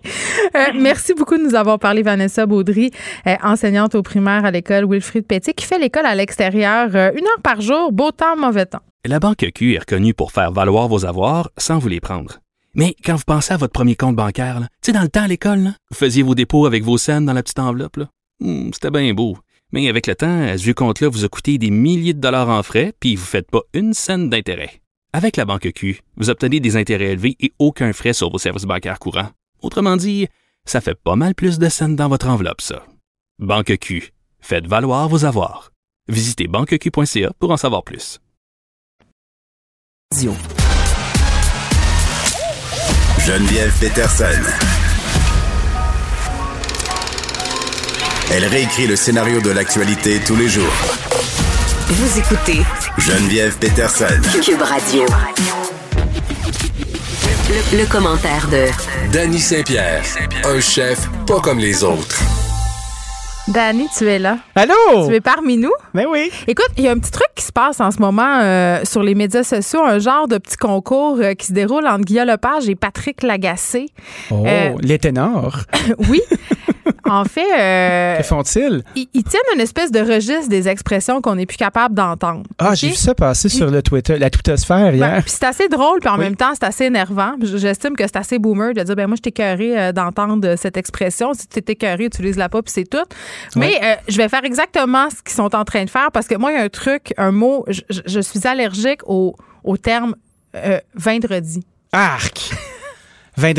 Euh, merci beaucoup de nous avoir parlé, Vanessa Baudry, euh, enseignante au primaire à l'école Wilfrid Petit, qui fait l'école à l'extérieur euh, une heure par jour, beau temps, mauvais temps. La Banque Q est reconnue pour faire valoir vos avoirs sans vous les prendre. Mais quand vous pensez à votre premier compte bancaire, tu sais, dans le temps à l'école, vous faisiez vos dépôts avec vos scènes dans la petite enveloppe. Hmm, c'était bien beau. Mais avec le temps, à ce compte-là vous a coûté des milliers de dollars en frais, puis vous ne faites pas une scène d'intérêt. Avec la banque Q, vous obtenez des intérêts élevés et aucun frais sur vos services bancaires courants. Autrement dit, ça fait pas mal plus de scènes dans votre enveloppe, ça. Banque Q, faites valoir vos avoirs. Visitez banqueq.ca pour en savoir plus. Geneviève Peterson. Elle réécrit le scénario de l'actualité tous les jours vous écoutez Geneviève Peterson. Cube Radio. Le, commentaire de Danny Saint-Pierre, un chef pas comme les autres. Danny, tu es là. Allô? Tu es parmi nous? Ben oui. Écoute, il y a un petit truc qui se passe en ce moment euh, sur les médias sociaux, un genre de petit concours euh, qui se déroule entre Guillaume Lepage et Patrick Lagacé. Oh, euh, les ténors. <laughs> oui. <laughs> <laughs> En fait. Euh, que font-ils? Ils, tiennent une espèce de registre des expressions qu'on n'est plus capable d'entendre. Ah, j'ai vu ça passer sur le Twitter, la twittosphère hier. Ben, c'est assez drôle, puis en même temps, c'est assez énervant. J'estime que c'est assez boomer de dire, ben moi, je t'ai cœuré euh, d'entendre cette expression. Si tu t'es cœuré, utilise-la pas, puis c'est tout. Mais euh, je vais faire exactement ce qu'ils sont en train de faire parce que moi, il y a un truc, un mot, je, suis allergique au, au terme vendredi. Arc!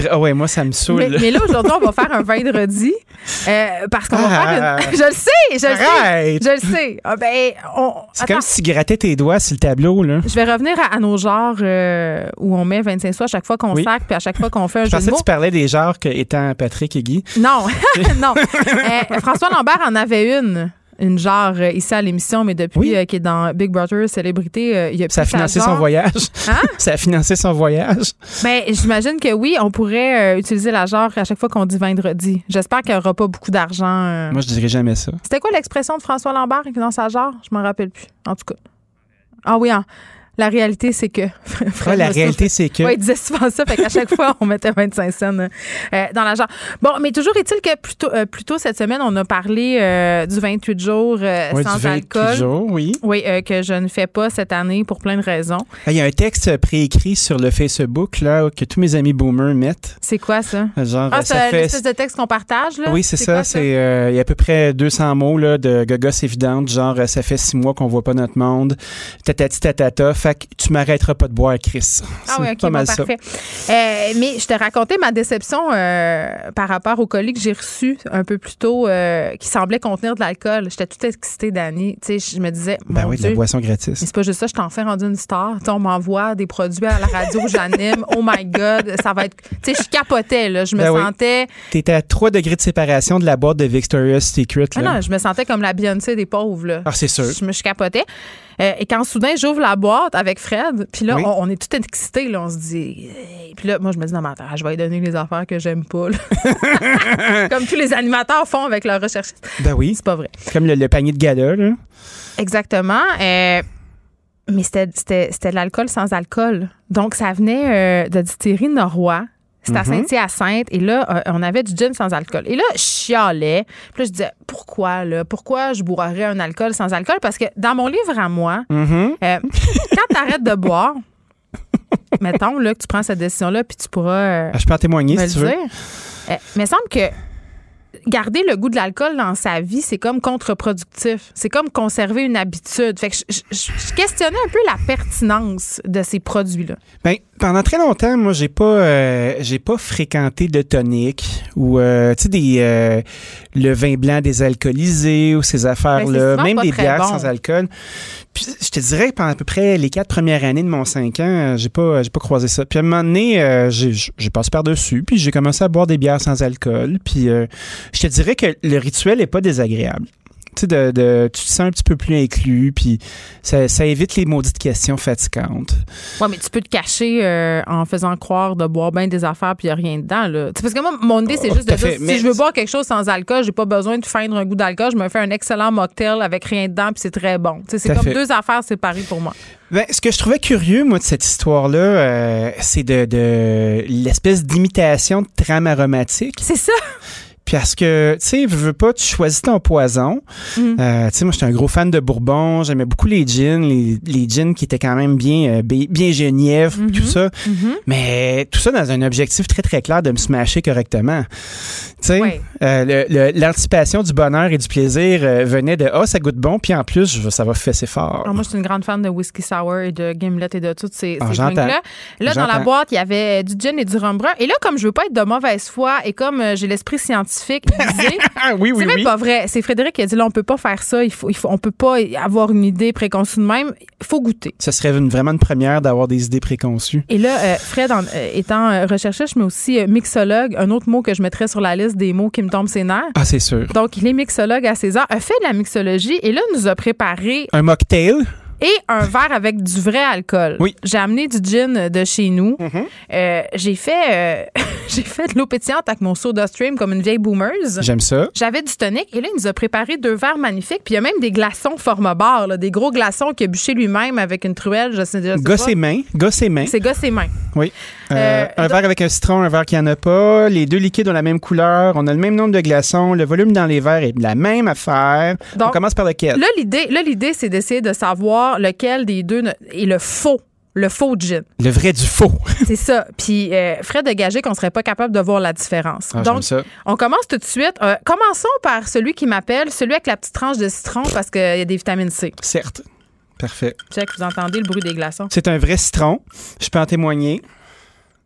Ah ouais, moi, ça me saoule. Mais, là, aujourd'hui, on va faire un vendredi euh, parce qu'on va faire une... Ah. je le sais, je le sais. Je le sais. Ah, ben, C'est comme si tu grattais tes doigts sur le tableau. Là. Je vais revenir à, nos genres euh, où on met 25 sous à chaque fois qu'on sac puis à chaque fois qu'on fait un je jeu de mots. que tu parlais des genres étant Patrick et Guy. Non, <laughs> non. Euh, François Lambert en avait une une genre euh, ici à l'émission, mais depuis euh, qu'il est dans Big Brother Célébrité, euh, il y a Ça a financé son voyage. Hein? <laughs> Ça a financé son voyage. Ben, j'imagine que oui, on pourrait utiliser la genre à chaque fois qu'on dit vendredi. J'espère qu'il n'y aura pas beaucoup d'argent. Moi, je dirais jamais ça. C'était quoi l'expression de François Lambert dans sa genre? Je m'en rappelle plus. En tout cas. Ah oui, hein. La réalité, c'est que. <laughs> la réalité, c'est que. Oui, il disait souvent ça, fait qu'à chaque fois, on mettait 25 cents euh, dans l'argent. Bon, mais toujours est-il que plus tôt, euh, cette semaine, on a parlé euh, du 28 jours oui, sans du 28 alcool. jours, oui. Oui, que je ne fais pas cette année pour plein de raisons. Il y a un texte préécrit sur le Facebook là, que tous mes amis boomers mettent. C'est quoi ça? Genre, ah, c'est fait... l'espèce de texte qu'on partage, là? Oui, c'est ça. C'est, il y a à peu près 200 mots là, de gogos évidentes, genre, ça fait six mois qu'on voit pas notre monde, tatati tatata, fait que tu m'arrêteras pas de boire, Chris. Ah oui, ok, pas bon, mal ça. parfait. Euh, mais je te racontais ma déception euh, par rapport au colis que j'ai reçu un peu plus tôt, euh, qui semblait contenir de l'alcool. J'étais toute excitée, Dani. Tu sais, je me disais, Ben oui, de la boisson mais gratis. c'est pas juste ça, je t'en fais rendu une star. Tu sais, on m'envoie des produits à la radio, <laughs> j'anime. Oh my God, ça va être. Tu sais, je capotais, là. Je me Ben oui. sentais. T'étais à 3 degrés de séparation de la boîte de Victoria's Secret. Ah Là. non, je me sentais comme la Beyoncé des pauvres, là. Ah, c'est sûr. Je me capotais. Euh, et quand soudain, j'ouvre la boîte avec Fred, puis là, Oui. on, on est tout excités, là. On se dit. Hey. Puis là, moi, je me dis, non, mais attends, je vais lui donner les affaires que j'aime pas, là. <laughs> Comme tous les animateurs font avec leur recherchiste. Ben oui. C'est pas vrai. Comme le, le panier de gala, là. Exactement. Euh, mais c'était de l'alcool sans alcool. Donc, ça venait euh, de distillerie Norrois. C'était à Mhm. Saint-Hyacinthe. Et là, euh, on avait du gin sans alcool. Et là, je chialais. Puis là, je disais, pourquoi, là? Pourquoi je boirais un alcool sans alcool? Parce que dans mon livre à moi, Mhm. euh, quand tu arrêtes de boire, mettons là, que tu prends cette décision-là, puis tu pourras euh, Ah, je peux en témoigner si le tu veux. dire. Euh, mais il semble que garder le goût de l'alcool dans sa vie, c'est comme contre-productif. C'est comme conserver une habitude. Fait que je, je- je- questionnais un peu la pertinence de ces produits-là. Ben, pendant très longtemps, moi, j'ai pas, euh, j'ai pas fréquenté de tonique ou, euh, tu sais, des, euh, le vin blanc désalcoolisé ou ces Ben, affaires-là, même des bières bon. sans alcool. Puis, je te dirais, pendant à peu près les quatre premières années de mon cinq ans, euh, j'ai pas, j'ai pas croisé ça. Puis à un moment donné, euh, j'ai, j'ai passé par-dessus, puis j'ai commencé à boire des bières sans alcool. Puis euh, je te dirais que le rituel est pas désagréable. De, de- tu te sens un petit peu plus inclus, puis ça, ça évite les maudites questions fatigantes. Ouais, mais tu peux te cacher euh, en faisant croire de boire bien des affaires puis il n'y a rien dedans. Là. Parce que moi, mon idée, c'est Oh, juste de dire, Mais- si je veux boire quelque chose sans alcool, j'ai pas besoin de feindre un goût d'alcool. Je me fais un excellent mocktail avec rien dedans puis c'est très bon. C'est comme fait. deux affaires séparées pour moi. Ben, ce que je trouvais curieux, moi, de cette histoire-là, euh, c'est de, de l'espèce d'imitation de trame aromatique. C'est ça. Parce que, tu sais, veux, veux pas, tu choisis ton poison. Mm. Euh, tu sais, moi, j'étais un gros fan de Bourbon. J'aimais beaucoup les gins, les, les gins qui étaient quand même bien, euh, bien, tout ça. Mais tout ça dans un objectif très, très clair de me smasher correctement. Tu sais, Ouais. euh, l'anticipation du bonheur et du plaisir euh, venait de « Ah, ça goûte bon », puis en plus, je- ça va fesser fort. Alors, moi, je suis une grande fan de whisky sour et de gimlet et de toutes ces, Ah, ces drinks-là. Là, dans la boîte, il y avait du gin et du rhum brun. Et là, comme je veux pas être de mauvaise foi et comme j'ai l'esprit scientifique <laughs> Ah oui, oui, c'est même oui. pas vrai. C'est Frédéric qui a dit là, on peut pas faire ça. Il faut, il faut, on peut pas avoir une idée préconçue de même. Il faut goûter. Ce serait une- vraiment une première d'avoir des idées préconçues. Et là, euh, Fred, en- euh, étant euh, recherchiste, mais aussi euh, mixologue, un autre mot que je mettrais sur la liste des mots qui me tombent ses nerfs. Ah, c'est sûr. Donc, il est mixologue à César, a fait de la mixologie et là, nous a préparé Un mocktail. Et un verre avec du vrai alcool. Oui. J'ai amené du gin de chez nous. Mm-hmm. Euh, j'ai fait euh, <laughs> j'ai fait de l'eau pétillante avec mon soda stream comme une vieille boomeuse. J'aime ça. J'avais du tonic et là, il nous a préparé deux verres magnifiques. Puis il y a même des glaçons format bar, là, des gros glaçons qu'il a bûché lui-même avec une truelle. Je sais, sais Gosse et main. Gosse et main. C'est gosse et main. Oui. Euh, un donc- verre avec un citron, un verre qui en a pas. Les deux liquides ont la même couleur. On a le même nombre de glaçons. Le volume dans les verres est la même affaire. Donc, On commence par lequel? Là, l'idée, c'est d'essayer de savoir lequel des deux est le faux. Le faux gin. Le vrai du faux. <laughs> C'est ça. Puis euh, Fred a gagé qu'on serait pas capable de voir la différence. Ah, Donc, ça. on commence tout de suite. Euh, commençons par celui qui m'appelle, celui avec la petite tranche de citron parce qu'il y a des vitamines C. Certes. Parfait. Check, vous entendez le bruit des glaçons? C'est un vrai citron. Je peux en témoigner.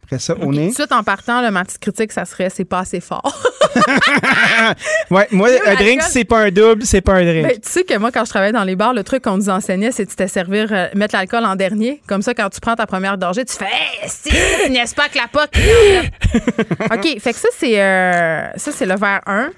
Après ça, au Ok, nez. Tout de suite, en partant, là, ma petite critique, ça serait c'est pas assez fort. <laughs> Ouais, moi, un drink, c'est pas un double, c'est pas un drink. Ben, tu sais que moi, quand je travaillais dans les bars, le truc qu'on nous enseignait, c'est de te servir, euh, mettre l'alcool en dernier. Comme ça, quand tu prends ta première gorgée, tu fais hey, si, n'est-ce pas que la pote? <laughs> OK, fait que ça, c'est euh, ça, c'est le verre 1.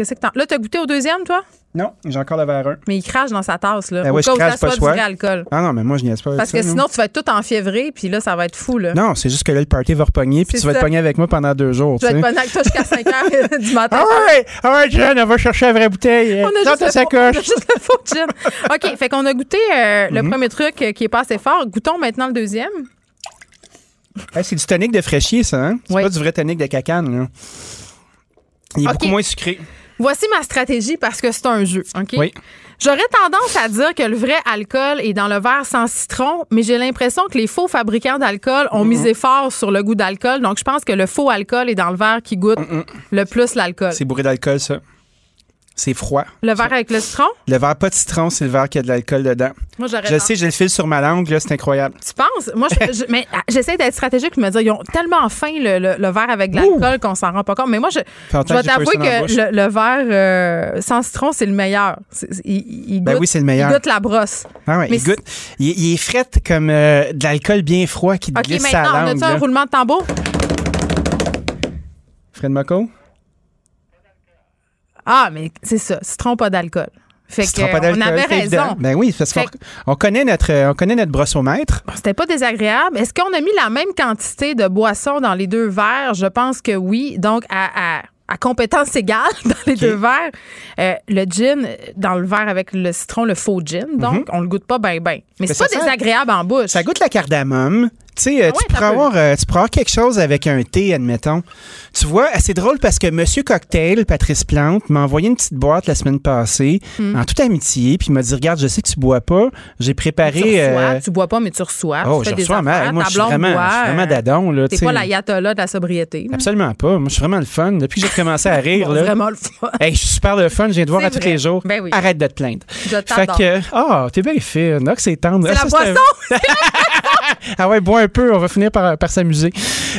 Qu'est-ce que t'en... Là, t'as goûté au deuxième, toi? Non, j'ai encore le verre 1. Mais il crache dans sa tasse, là. Ben au ouais, cas je ça pas soit du alcool. Ah non, mais moi, je niaise pas avec Parce ça, que non. sinon, tu vas être tout enfiévré, puis là, ça va être fou, là. Non, c'est juste que là, le party va repogner, puis tu vas ça. être pogné avec moi pendant deux jours. Tu vas être bonne avec toi jusqu'à 5 heures <laughs> du matin. Ah ouais, ah ouais, Jen, on va chercher la vraie bouteille. On a, juste le faux, on a juste le faux gin. OK, <laughs> fait qu'on a goûté euh, le Mhm. premier truc euh, qui est pas assez fort. Goûtons maintenant le deuxième. Hey, c'est du tonic de fraîchier, ça, hein? C'est Oui. pas du vrai tonic de cacane, là. Il est beaucoup moins sucré. Voici ma stratégie parce que c'est un jeu. OK? Oui. J'aurais tendance à dire que le vrai alcool est dans le verre sans citron, mais j'ai l'impression que les faux fabricants d'alcool ont misé fort sur le goût d'alcool. Donc, je pense que le faux alcool est dans le verre qui goûte le plus l'alcool. C'est bourré d'alcool, ça. C'est froid. Le verre avec le citron? Le verre pas de citron, c'est le verre qui a de l'alcool dedans. Moi, j'aurais Je sais, j'ai le fil sur ma langue, là, c'est incroyable. Tu penses? Moi, je- je- mais ah, j'essaie d'être stratégique et me dire, ils ont tellement faim le, le- le verre avec de l'alcool qu'on s'en rend pas compte. Mais moi, je, longtemps je vais que j'ai pas eu t'avouer ça dans la bouche. que le, le verre euh, sans citron, c'est le meilleur. C'est- c'est- il, il Ben goûte, oui, c'est le meilleur. Il goûte la brosse. Ah ouais, Mais il goûte. Il, il est frais comme euh, de l'alcool bien froid qui te OK, glisse sa maintenant, on langue. a-tu un là. roulement de tambour? Fred Moco? Ah, mais c'est ça. Citron, pas d'alcool. Fait que, on avait c'est raison. Ben oui, parce qu'on on connaît notre on connaît notre brossomètre. C'était pas désagréable. Est-ce qu'on a mis la même quantité de boissons dans les deux verres? Je pense que oui. Donc, à, à- à compétence égale <laughs> dans les deux verres, euh, le gin dans le verre avec le citron, le faux gin. Donc, on le goûte pas bien, bien. Mais c'est Mhm. ça pas désagréable en bouche. Ça goûte la cardamome. Tu sais, euh, tu, t'as pourrais avoir, euh, tu pourrais avoir quelque chose avec un thé, admettons. Tu vois, c'est drôle parce que Monsieur Cocktail, Patrice Plante, m'a envoyé une petite boîte la semaine passée, Hmm. en toute amitié, puis il m'a dit Regarde, je sais que tu bois pas. J'ai préparé. Tu reçois, euh, tu bois pas, mais tu reçois. Oh, tu je des reçois, mais affaires, moi, je suis vraiment, boit, je suis vraiment euh, dadon. là, T'es pas l'ayatollah de la sobriété. là. Absolument pas. Moi, je suis vraiment le fun. Depuis que j'ai commencé à <laughs> rire, Bon, là. vraiment le fun. Hey, je suis super le fun. Je viens de voir à tous les jours. Ben oui. Arrête de te plaindre. Je Fait que, ah, t'es bien fine. Ah, c'est tendre. C'est Ah, <laughs> la boisson! ah ouais, bois un peu, on va finir par, par s'amuser.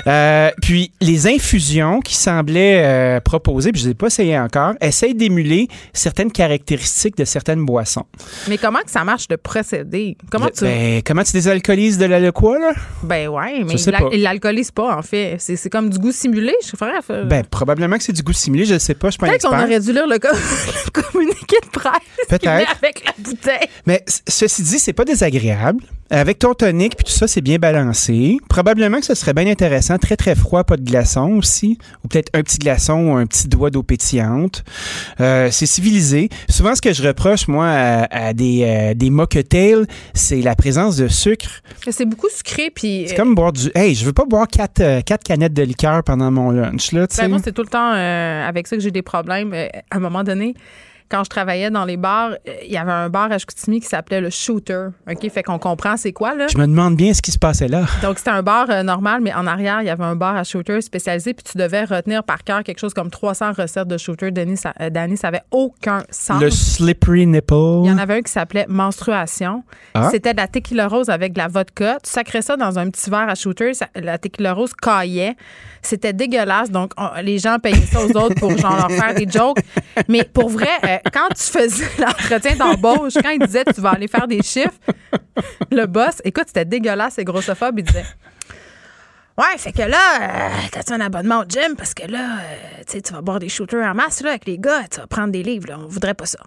Euh, puis les infusions qui semblaient euh, proposées, puis je ne les ai pas essayé encore, essayent d'émuler certaines caractéristiques de certaines boissons. Mais comment que ça marche de procéder? Comment tu. Ben, comment tu désalcoolises de la quoi, là? Ben ouais, mais il l'alcoolise pas, en fait. C'est c'est comme du goût simulé, je ferais. euh, Ben, probablement que c'est du goût simulé, je ne sais pas, je suis pas un Peut-être qu'on aurait dû lire le, co- <laughs> le communiqué de presse. Peut-être. Avec la bouteille. Mais ceci dit, c'est pas désagréable. Avec ton tonic puis tout ça, c'est bien balancé. Probablement que ce serait bien intéressant, très très froid, pas de glaçon aussi, ou peut-être un petit glaçon ou un petit doigt d'eau pétillante. Euh, c'est civilisé. Souvent, ce que je reproche moi à, à des euh, des mocktails, c'est la présence de sucre. C'est beaucoup sucré, puis. C'est comme boire du. Hey, je veux pas boire quatre, euh, quatre canettes de liqueur pendant mon lunch là. tu Ben, moi, c'est tout le temps euh, avec ça que j'ai des problèmes. À un moment donné, quand je travaillais dans les bars, euh, il y avait un bar à Chicoutimi qui s'appelait le Shooter. OK? Fait qu'on comprend c'est quoi, là. Je me demande bien ce qui se passait là. <laughs> Donc, c'était un bar euh, normal, mais en arrière, il y avait un bar à shooter spécialisé, puis tu devais retenir par cœur quelque chose comme 300 recettes de shooter. Ça, euh, Danny, ça avait aucun sens. Le slippery nipple. Il y en avait un qui s'appelait Menstruation. Ah. C'était de la tequila rose avec de la vodka. Tu sacrais ça dans un petit verre à shooter. ça- la tequila rose caillait. C'était dégueulasse. Donc, on- les gens payaient ça aux autres pour genre leur faire des jokes. Mais pour vrai, euh, quand tu faisais <laughs> l'entretien d'embauche, quand il disait tu vas aller faire des chiffres, le boss, écoute, c'était dégueulasse et grossophobe. Il disait Ouais, fait que là, euh, t'as-tu un abonnement au gym? Parce que là, euh, tu vas boire des shooters en masse là, avec les gars, tu vas prendre des livres. Là. On voudrait pas ça.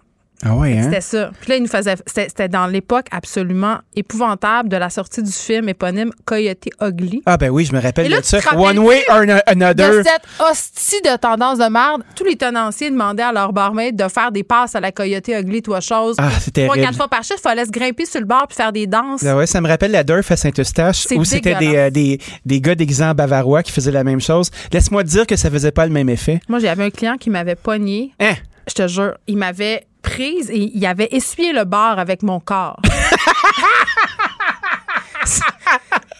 Ah ouais, hein? C'était ça. Puis là, il nous faisait. C'était c'était dans l'époque absolument épouvantable de la sortie du film éponyme Coyote Ugly. Ah ben oui, je me rappelle là, de ça. One way or an- another. De cette hostie de tendance de merde, tous les tenanciers demandaient à leur barmaid de faire des passes à la Coyote Ugly, toi chose. Ah, c'est Trois, quatre fois par chiffre, il fallait se grimper sur le bar puis faire des danses. Ah ouais, ça me rappelle la Durf à Saint-Eustache où c'était des, euh, des, des gars en bavarois qui faisaient la même chose. Laisse-moi dire que ça faisait pas le même effet. Moi, j'avais un client qui m'avait pogné. Hein? Je te jure, il m'avait prise et il avait essuyé le bar avec mon corps. <laughs>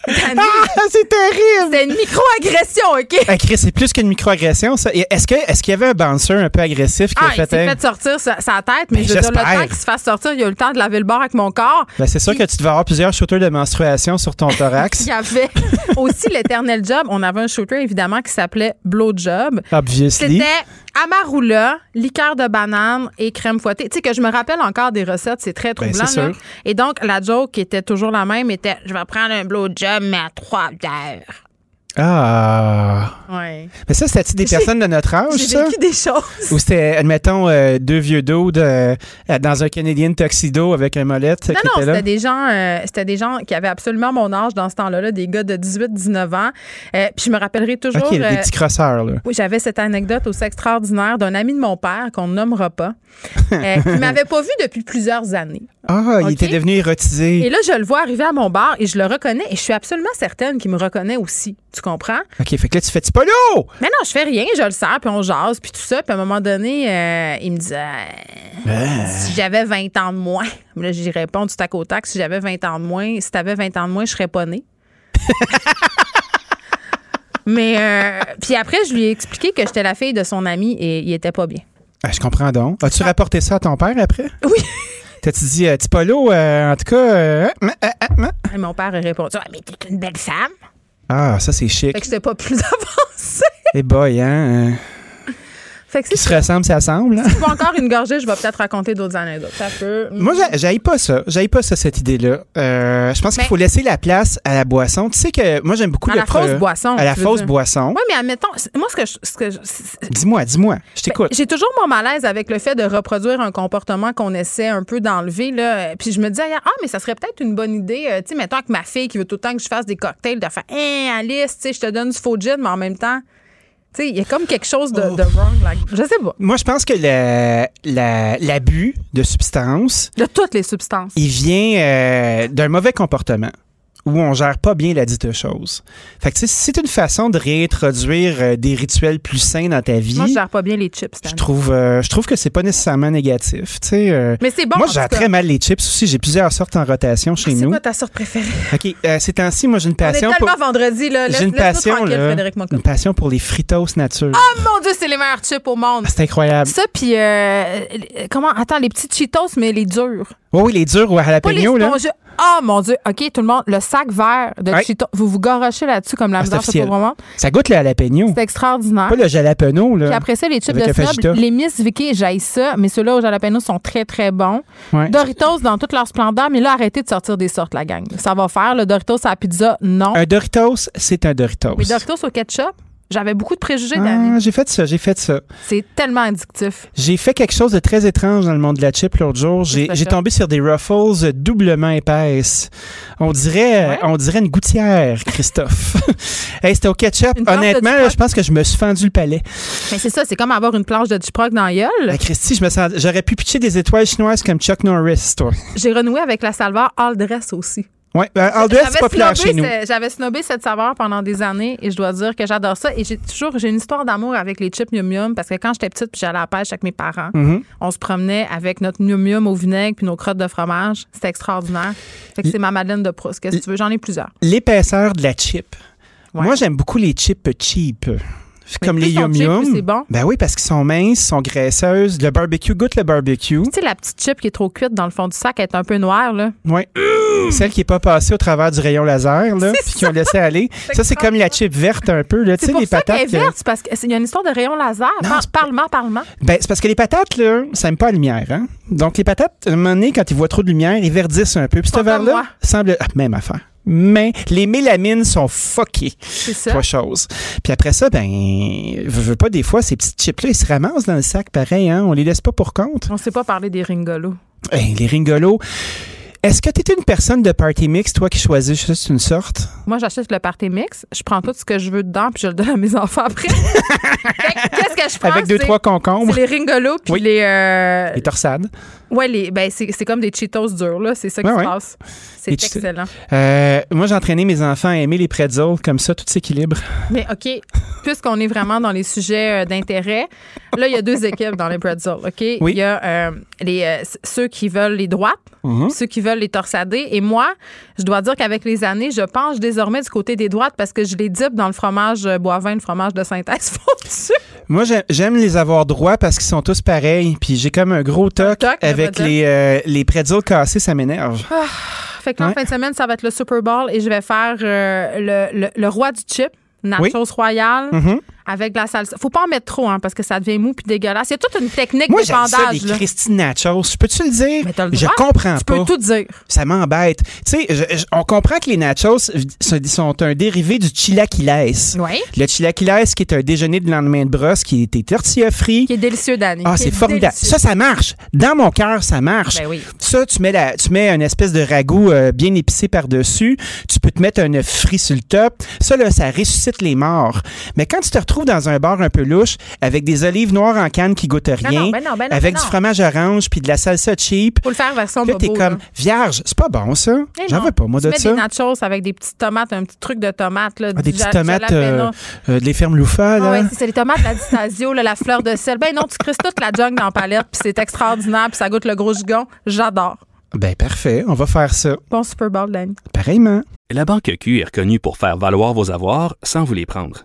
Ah, c'est terrible! C'était une micro-agression, OK? Ah, Chris, c'est plus qu'une microagression, ça. Est-ce que- est-ce qu'il y avait un bouncer un peu agressif qui Ah, a il fait... s'est hey, fait sortir sa, sa tête, mais Ben, je veux dire, le j'espère. temps qu'il se fasse sortir, il a eu le temps de laver le bar avec mon corps. Ben, c'est sûr que tu devais avoir plusieurs shooters de menstruation sur ton thorax. <laughs> Il y avait aussi l'éternel job. On avait un shooter, évidemment, qui s'appelait Blow Job. Obviously. C'était amarula, liqueur de banane et crème fouettée. Tu sais que je me rappelle encore des recettes, c'est très Ben, troublant. sûr. Et donc, la joke qui était toujours la même était je vais prendre un blow job, mais à trois heures. Ah. Ouais. Mais ça, c'était des J'ai- personnes de notre âge, J'ai ça? vécu des choses. Ou c'était, admettons, euh, deux vieux dudes euh, dans un Canadian tuxedo avec un molette Non, qui non, c'était des gens, euh, c'était des gens qui avaient absolument mon âge dans ce temps-là, là, des gars de 18-19 ans. Puis je me rappellerai toujours. OK, des petits crosseurs, là. Oui, j'avais cette anecdote aussi extraordinaire d'un ami de mon père qu'on ne nommera pas, <laughs> qui m'avait pas vu depuis plusieurs années. Ah, il était devenu érotisé. Et là, je le vois arriver à mon bar et je le reconnais et je suis absolument certaine qu'il me reconnaît aussi. Tu comprends? OK, fait que là, tu fais Tipolo! Mais non, je fais rien, je le sers, puis on jase, puis tout ça. Puis à un moment donné, euh, il me dit euh, si j'avais 20 ans de moins. <laughs> Là, j'y réponds du tac au tac. Si j'avais 20 ans de moins, si t'avais 20 ans de moins, je serais pas née. <laughs> Mais euh, puis après, je lui ai expliqué que j'étais la fille de son ami et il était pas bien. Ben, je comprends donc. As-tu rapporté ça à ton père après? Oui. <laughs> T'as-tu dit, Tipolo, en tout cas. euh, euh. Et mon père a répondu Ah, mais t'es une belle femme. Ah, ça, c'est chic. Fait que j'étais pas plus <laughs> avancée. Eh boy, hein? Fait que qui se ressemble, ça semble. hein? Si pas encore une gorgée, je vais peut-être raconter d'autres anecdotes. Ça peut. Moi, j'a- j'aille pas ça. J'aille pas ça, cette idée-là. Euh, je pense qu'il Mais- faut laisser la place à la boisson. Tu sais que moi, j'aime beaucoup À le la fausse boisson, À la fausse dire. boisson. Oui, mais admettons, moi, ce que je. Ce que je- c'est- Dis-moi, dis-moi. Je t'écoute. Ben, J'ai toujours mon malaise avec le fait de reproduire un comportement qu'on essaie un peu d'enlever. Là. Puis je me disais, ah, mais ça serait peut-être une bonne idée. euh, tu sais, mettons que ma fille qui veut tout le temps que je fasse des cocktails, de faire, hé, Alice, tu sais, je te donne du faux gin, mais en même temps, sais, il y a comme quelque chose de, de wrong. là. Je sais pas. Moi, je pense que l'abus de substances, De toutes les substances. il vient euh, d'un mauvais comportement où on gère pas bien la dite chose. Fait que, c'est une façon de réintroduire euh, des rituels plus sains dans ta vie, Moi, je gère pas bien les chips. je trouve, euh, je trouve que c'est pas nécessairement négatif. Euh, Mais c'est bon. moi, je gère très mal les chips aussi. J'ai plusieurs sortes en rotation chez C'est nous. quoi ta sorte préférée? OK, euh, ces temps-ci, moi, j'ai une On est passion tellement pour... vendredi, là. J'ai une passion, là, une passion pour les fritos nature. Oh mon Dieu, c'est les meilleurs chips au monde. C'est incroyable. Ça, puis, euh, comment, attends, les petits Cheetos, mais les durs. Oui, oui, les durs ou à jalapeno, là. sponges. Oh mon Dieu. OK, tout le monde, le sac vert de Ouais. Cheetos, vous vous garochez là-dessus comme la Ah, c'est vraiment. Ça goûte le jalapeno. C'est extraordinaire. Pas le jalapeno, là. Puis après ça, les chips de snob, les Miss Vicky, j'aille ça, mais ceux-là au jalapeno sont très, très bons. Ouais. Doritos dans toute leur splendeur, mais là, arrêtez de sortir des sortes, la gang. Ça va faire. Le Doritos à la pizza, non. Un Doritos, c'est un Doritos. Mais Doritos au ketchup, j'avais beaucoup de préjugés. Ah, j'ai fait ça, j'ai fait ça. C'est tellement addictif. J'ai fait quelque chose de très étrange dans le monde de la chip l'autre jour. J'ai tombé sur des ruffles doublement épaisses. On dirait, Ouais. on dirait une gouttière, Christophe. <laughs> hey, C'était au ketchup. Une Honnêtement, là, je pense que je me suis fendu le palais. Mais c'est ça, c'est comme avoir une planche de Duproc dans la gueule. Ah, Christy, je me sens, j'aurais pu pitcher des étoiles chinoises comme Chuck Norris, toi. J'ai renoué avec la salveur All Dress aussi. Ouais, ben, Aldous, c'est J'avais populaire snobé chez nous. J'avais snobé cette saveur pendant des années et je dois dire que j'adore ça. Et j'ai toujours j'ai une histoire d'amour avec les chips Mium parce que quand j'étais petite puis j'allais à la pêche avec mes parents, Mhm. on se promenait avec notre Mium au vinaigre puis nos crottes de fromage. C'était extraordinaire. Fait que c'est ma Madeleine de Proust. Qu'est-ce que tu veux? J'en ai plusieurs. L'épaisseur de la chip. Ouais. Moi, j'aime beaucoup les chips cheap. Comme les Yum Yum. c'est bon. Ben oui, parce qu'ils sont minces, sont graisseuses. Le barbecue goûte le barbecue. Tu sais, la petite chip qui est trop cuite dans le fond du sac, elle est un peu noire, là. Oui. Celle qui n'est pas passée au travers du rayon laser, là, C'est puis qui ont laissé aller. <laughs> Ça, c'est comme la chip verte un peu. là. Tu C'est sais, les ça patates. est euh, verte, c'est parce qu'il y a une histoire de rayon laser. C'est Parlement, parlement. Ben, c'est parce que les patates, là, ça n'aime pas la lumière. Hein? Donc, les patates, à un moment donné, quand ils voient trop de lumière, ils verdissent un peu. Puis ce verre-là semble. Ah, même affaire. Mais les mélamines sont fuckées. C'est ça. Trois choses. Puis après ça, ben, je veux pas des fois, ces petites chips-là, ils se ramassent dans le sac pareil, hein? On les laisse pas pour compte. On sait pas parler des ringolos. Hey, les ringolos. Est-ce que tu étais une personne de party mix, toi, qui choisis juste une sorte? Moi, j'achète le party mix, je prends tout ce que je veux dedans, puis je le donne à mes enfants après. <laughs> Qu'est-ce que je prends? Avec deux, trois concombres. Les ringolos, puis Oui. les. euh, Les torsades. Les, ben, c'est comme des Cheetos durs, là. C'est ça qui Ouais, se ouais. passe. C'est excellent. Euh, moi, j'ai entraîné mes enfants à aimer les pretzels, comme ça, tout s'équilibre. Mais OK, puisqu'on est vraiment dans les sujets euh, d'intérêt, là, il y a deux équipes dans les pretzels, OK? Oui. Il y a euh, les, euh, ceux qui veulent les droites, Mhm. ceux qui veulent les torsader. Et moi, je dois dire qu'avec les années, je penche désormais du côté des droites parce que je les dippe dans le fromage Boivin, le fromage de synthèse <laughs> fondu. Moi, j'ai- j'aime les avoir droits parce qu'ils sont tous pareils. Puis j'ai comme un gros toc toc, avec les, euh, les pretzels cassés, ça m'énerve. Fait que là, en Ouais. fin de semaine, ça va être le Super Bowl et je vais faire euh, le, le- le roi du chip, nachos royal. Mhm. Avec de la salsa. Faut pas en mettre trop, hein, parce que ça devient mou puis dégueulasse. Il y a toute une technique Moi, de j'aime ça, les bandage. Christine Nachos. Peux-tu le dire? Mais le Je comprends Tu pas. peux tout dire. Ça m'embête. Tu sais, on comprend que les nachos sont- un dérivé du chilaquiles. Oui. Le chilaquiles, qui est un déjeuner de lendemain de brosse, qui était tortilla frit. Qui est délicieux, Danny. Ah, c'est est formidable. délicieux. Ça, ça marche. Dans mon cœur, ça marche. Ben oui. Ça, tu mets, la, tu mets une espèce de ragoût euh, bien épicé par-dessus. Tu peux te mettre un œuf frit sur le top. Ça, là, ça ressuscite les morts. Mais quand tu te retrouves dans un bar un peu louche, avec des olives noires en canne qui goûtent rien, non, ben non, ben non, avec ben du fromage orange puis de la salsa cheap, Faut le faire version là, t'es comme, là. vierge, c'est pas bon, ça. J'en veux pas, moi, tu de mets ça. des nachos avec des petites tomates, un petit truc de tomates. Là, Ah, des petites tomates, euh, euh, les fermes loufa, là. Ah ouais, c'est- les tomates, la distasio, là, la fleur de sel. Ben non, tu crisses toute la junk dans la palette, puis c'est extraordinaire, puis ça goûte le gros gigon. J'adore. Ben, parfait, on va faire ça. Bon Super Bowl. Pareillement. La Banque Q est reconnue pour faire valoir vos avoirs sans vous les prendre.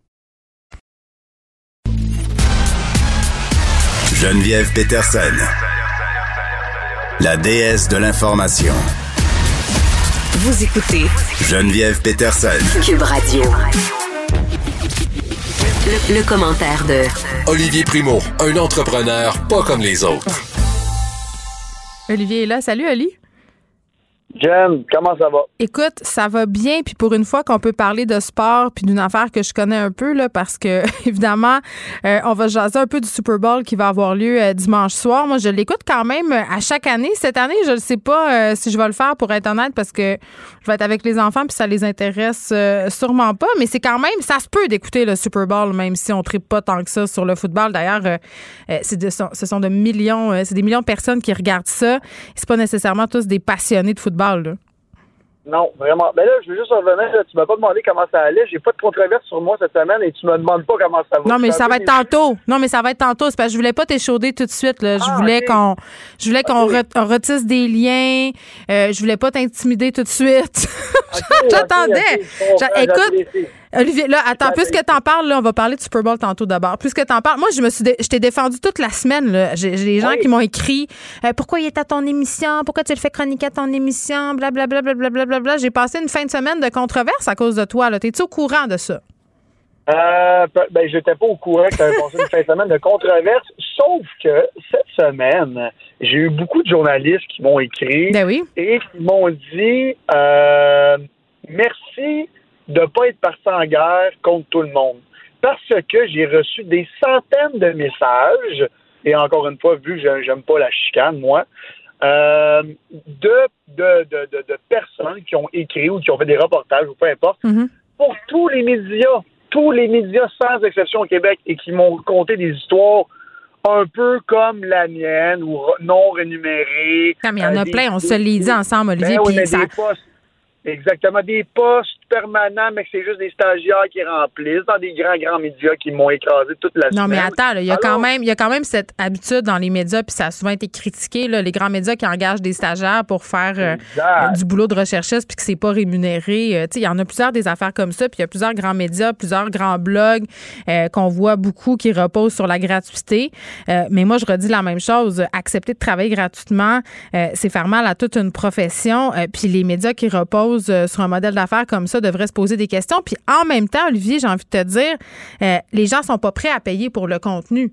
Geneviève Peterson, la déesse de l'information. Vous écoutez Geneviève Peterson. Cube Radio. Le, le commentaire de Olivier Primo, un entrepreneur pas comme les autres. Olivier est là. Salut, Oli. Jen, comment ça va? Écoute, ça va bien, puis pour une fois qu'on peut parler de sport, puis d'une affaire que je connais un peu, là, parce que, <laughs> évidemment, euh, on va jaser un peu du Super Bowl qui va avoir lieu euh, dimanche soir. Moi, je l'écoute quand même euh, à chaque année. Cette année, je ne sais pas si je vais le faire, pour être honnête, parce que je vais être avec les enfants, puis ça les intéresse sûrement pas, mais c'est quand même, ça se peut d'écouter le Super Bowl, même si on ne tripe pas tant que ça sur le football. D'ailleurs, de, ce sont de millions, c'est des millions de personnes qui regardent ça. C'est pas nécessairement tous des passionnés de football non, vraiment. Mais là, je veux juste revenir. tu m'as pas demandé comment ça allait. J'ai pas de controverse sur moi cette semaine et tu me demandes pas comment ça va. Non, mais ça va être tantôt. Non, mais ça va être tantôt. C'est parce que je voulais pas t'échauder tout de suite. Là. Je ah, voulais qu'on, je voulais qu'on retisse des liens. Euh, je voulais pas t'intimider tout de suite. <laughs> J'attendais. Écoute. Olivier, là, attends, puisque t'en parles, là, on va parler du Super Bowl tantôt d'abord. Puisque t'en parles, moi, je me suis, je t'ai défendu toute la semaine, là. J'ai des gens qui m'ont écrit, euh, pourquoi il est à ton émission? Pourquoi tu le fais chroniquer à ton émission? Blablabla, blablabla, bla, J'ai passé une fin de semaine de controverse à cause de toi, là. T'es-tu au courant de ça? Euh, ben, j'étais pas au courant que tu avais passé une fin de semaine de controverse, sauf que cette semaine, j'ai eu beaucoup de journalistes qui m'ont écrit ben oui. et qui m'ont dit euh, merci de ne pas être parti en guerre contre tout le monde. Parce que j'ai reçu des centaines de messages, et encore une fois, vu que j'aime pas la chicane, moi, euh, de, de, de, de, personnes qui ont écrit ou qui ont fait des reportages, ou peu importe, mm-hmm. pour tous les médias, tous les médias sans exception au Québec, et qui m'ont conté des histoires un peu comme la mienne, ou non rémunérées. il y en a euh, plein, on se les dit ensemble, Olivier. Ben ça... Exactement. Des postes permanents, mais que c'est juste des stagiaires qui remplissent dans des grands, grands médias qui m'ont écrasé toute la semaine. Non, mais attends, il y a quand même, il y a quand même cette habitude dans les médias, puis ça a souvent été critiqué, là, les grands médias qui engagent des stagiaires pour faire euh, du boulot de recherchiste, puis que c'est pas rémunéré. Euh, il y en a plusieurs des affaires comme ça, puis il y a plusieurs grands médias, plusieurs grands blogs euh, qu'on voit beaucoup qui reposent sur la gratuité. mais moi, je redis la même chose. Accepter de travailler gratuitement, c'est faire mal à toute une profession. puis les médias qui reposent sur un modèle d'affaires comme ça devrait se poser des questions. Puis en même temps, Olivier, j'ai envie de te dire, euh, les gens sont pas prêts à payer pour le contenu.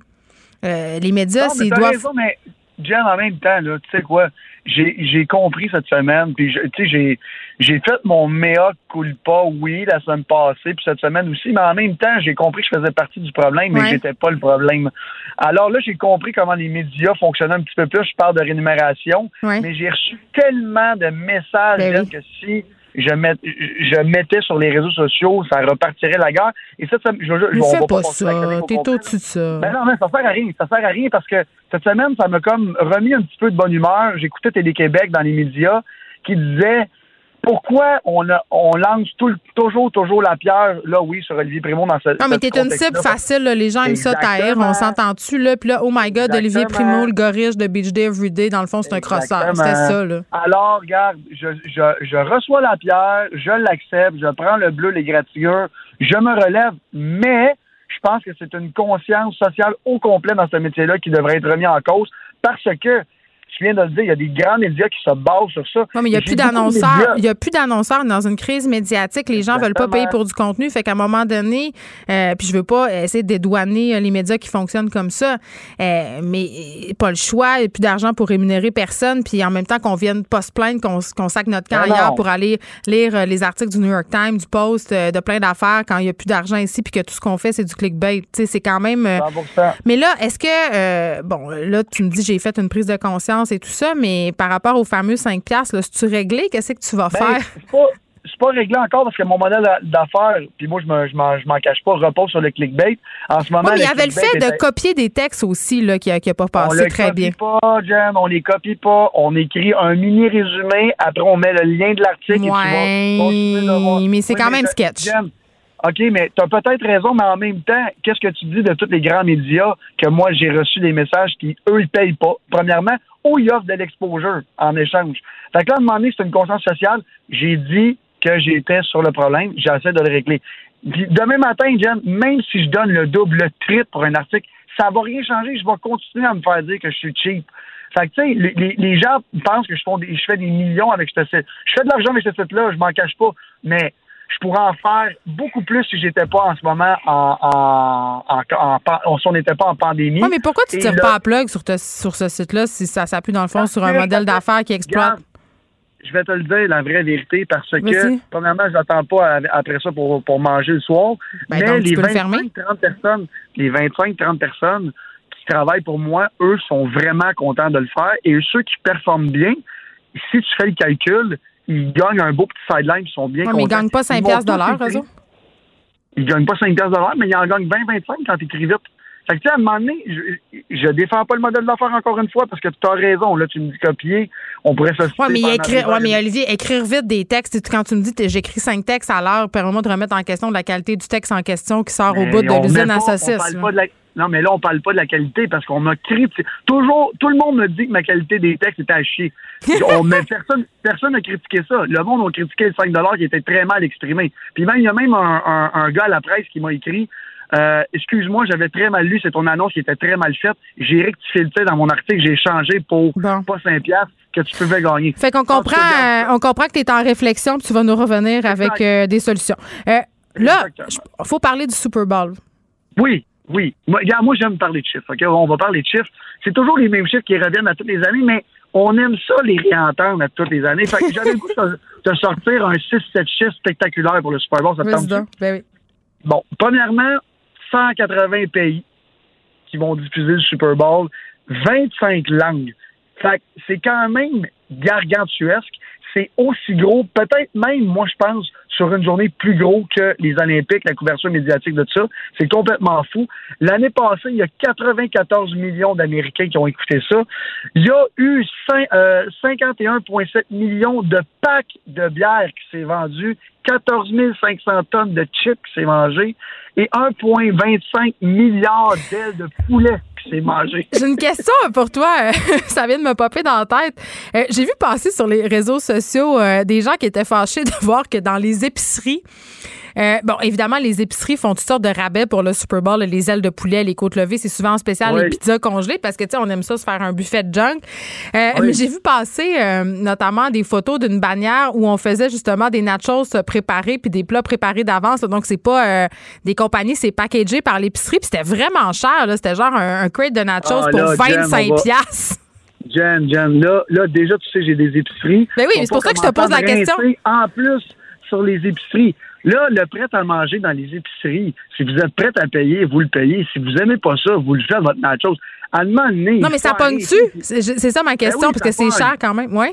Euh, les médias, c'est doivent. Raison, mais Jen, en même temps, tu sais quoi, j'ai compris cette semaine, puis tu sais, j'ai fait mon mea culpa, oui, la semaine passée, puis cette semaine aussi, mais en même temps, j'ai compris que je faisais partie du problème, mais j'étais pas le problème. Alors là, j'ai compris comment les médias fonctionnaient un petit peu plus. Je parle de rémunération, mais j'ai reçu tellement de messages ben que si je, je mettais sur les réseaux sociaux, ça repartirait la guerre. Et ça, ça je, je, fais pas, ça. T'es au-dessus de ça. Ben non, mais ça sert à rien. Ça sert à rien parce que cette semaine, ça m'a comme remis un petit peu de bonne humeur. J'écoutais Télé-Québec dans les médias qui disait pourquoi on, on lance toujours, toujours la pierre, là, oui, sur Olivier Primo dans ce. Non, mais t'es une cible facile, là. les gens aiment ça taire, on s'entend-tu, là, puis là, oh my god, Olivier Primo, le gorille de Beach Day Everyday, dans le fond, c'est un crosseur. C'était ça, là. Alors, regarde, je, je, je reçois la pierre, je l'accepte, je prends le bleu, les gratilleurs, je me relève, mais je pense que c'est une conscience sociale au complet dans ce métier-là qui devrait être remis en cause parce que tu viens de le dire, il y a des grands médias qui se basent sur ça. Non, mais il n'y a plus d'annonceurs. Il y a plus d'annonceurs dans une crise médiatique. Les gens ne veulent pas payer pour du contenu. Fait qu'à un moment donné, euh, puis je veux pas essayer de dédouaner euh, les médias qui fonctionnent comme ça, euh, mais pas le choix. Il n'y a plus d'argent pour rémunérer personne. Puis en même temps qu'on vienne pas se plaindre qu'on qu sac notre camp ailleurs pour aller lire les articles du New York Times, du Post, de plein d'affaires quand il n'y a plus d'argent ici puis que tout ce qu'on fait, c'est du clickbait. C'est quand même. Mais là, est-ce que, bon, là, tu me dis, j'ai fait une prise de conscience et tout ça, mais par rapport aux fameux 5 piastres, si tu réglé, qu'est-ce que tu vas ben, faire? C'est pas, c'est pas réglé encore parce que mon modèle d'affaires, puis moi, je me, je m'en, je m'en cache pas, repose sur le clickbait. En ce moment, Oui, mais il y avait le fait de copier des textes aussi là, qui n'a pas on passé les très copie bien. pas, Jen, on les copie pas. On écrit un mini résumé. Après, on met le lien de l'article. et tu vas mais c'est Oui, quand même sketch. Jen, OK, mais tu as peut-être raison, mais en même temps, qu'est-ce que tu dis de tous les grands médias que moi, j'ai reçu des messages qui, eux, ils payent pas, premièrement, ou ils offrent de l'exposure en échange? Fait que là, à un moment donné, c'est une conscience sociale. J'ai dit que j'étais sur le problème. J'essaie de le régler. Puis demain matin, Jen, même si je donne le double, le triple pour un article, ça va rien changer. Je vais continuer à me faire dire que je suis cheap. Fait que, tu sais, les, gens pensent que je, fais des, je fais des millions avec ce site. Je fais de l'argent avec ce site-là, je m'en cache pas. Mais je pourrais en faire beaucoup plus si j'étais pas en ce moment en, en, en, en- en- si on n'était pas en pandémie. Ouais, mais pourquoi tu tires là- pas à plug sur, te- sur ce site-là si ça s'appuie dans le fond sur un modèle d'affaires qui exploite? Je vais te le dire, la vraie vérité, parce que, premièrement, je n'attends pas à- après ça pour, pour manger le soir. Ben mais les peux le fermer. 25-30 personnes, les 25-30 personnes qui travaillent pour moi, eux sont vraiment contents de le faire. Et ceux qui performent bien, si tu fais le calcul, ils gagnent un beau petit sideline, ils sont bien Ouais, contents. mais ils gagnent pas 5 Ils vont piastres de tous l'heure, écrire- eux autres? Ils gagnent pas 5 piastres de l'heure, mais ils en gagnent 20-25 quand tu écris vite. Fait que, tu sais, à un moment donné, je, je défends pas le modèle d'affaires encore une fois parce que tu as raison. Là, tu me dis copier, on pourrait se Oui, mais, écrire, ouais, mais Olivier, écrire vite des textes, et quand tu me dis j'écris cinq textes à l'heure, permets-moi de remettre en question de la qualité du texte en question qui sort au bout de l'usine à. On parle pas de la- Non, mais là, on parle pas de la qualité parce qu'on a critiqué. Toujours, tout le monde me dit que ma qualité des textes était à chier. <laughs> On, mais personne personne n'a critiqué ça. Le monde a critiqué le 5 qui était très mal exprimé. Puis même, il y a même un, un- un gars à la presse qui m'a écrit euh, Excuse-moi, j'avais très mal lu, c'est ton annonce qui était très mal faite. J'ai rectifié le tir dans mon article, j'ai changé pour pas 5 piastres que tu pouvais gagner. Fait qu'on comprend, euh, on comprend que tu es en réflexion puis tu vas nous revenir avec euh, des solutions. Là, il faut parler du Super Bowl. Oui, oui. Moi, regarde, moi, j'aime parler de chiffres. OK? On va parler de chiffres. C'est toujours les mêmes chiffres qui reviennent à toutes les années, mais on aime ça les réentendre à toutes les années. Fait que j'avais le goût de de sortir un 6-7 chiffres spectaculaire pour le Super Bowl. Ça donc. Ben oui. Bon, premièrement, 180 pays qui vont diffuser le Super Bowl, 25 langues. Fait que c'est quand même gargantuesque. C'est aussi gros, peut-être même, moi, je pense, sur une journée plus gros que les Olympiques, la couverture médiatique de ça. C'est complètement fou. L'année passée, il y a 94 millions d'Américains qui ont écouté ça. Il y a eu cin- euh, 51,7 millions de packs de bière qui s'est vendu, 14 500 tonnes de chips qui s'est mangé et 1,25 milliard d'ailes de poulet J'ai une question pour toi. <laughs> Ça vient de me popper dans la tête. Euh, J'ai vu passer sur les réseaux sociaux euh, des gens qui étaient fâchés de voir que dans les épiceries, euh, bon, évidemment, les épiceries font toutes sortes de rabais pour le Super Bowl, les ailes de poulet, les côtes levées. C'est souvent en spécial Oui. les pizzas congelées parce que, tu sais, on aime ça se faire un buffet de junk. Euh, Oui. Mais j'ai vu passer euh, notamment des photos d'une bannière où on faisait justement des nachos préparés puis des plats préparés d'avance. Donc, c'est pas euh, des compagnies, c'est packagé par l'épicerie. Puis c'était vraiment cher. là. C'était genre un, un crate de nachos Ah, pour là, Jen, 25 on va- piastres. Jen, Jen, là, là, déjà, tu sais, j'ai des épiceries. Ben oui, mais c'est pas pour ça que je te pose la question. En plus, sur les épiceries. Là, le prêt à manger dans les épiceries, si vous êtes prêt à payer, vous le payez. Si vous aimez pas ça, vous le faites, votre nachos. À un moment donné, Non, mais ça pogne-tu? C'est ça ma question, Ben oui, parce que c'est cher quand même. Oui.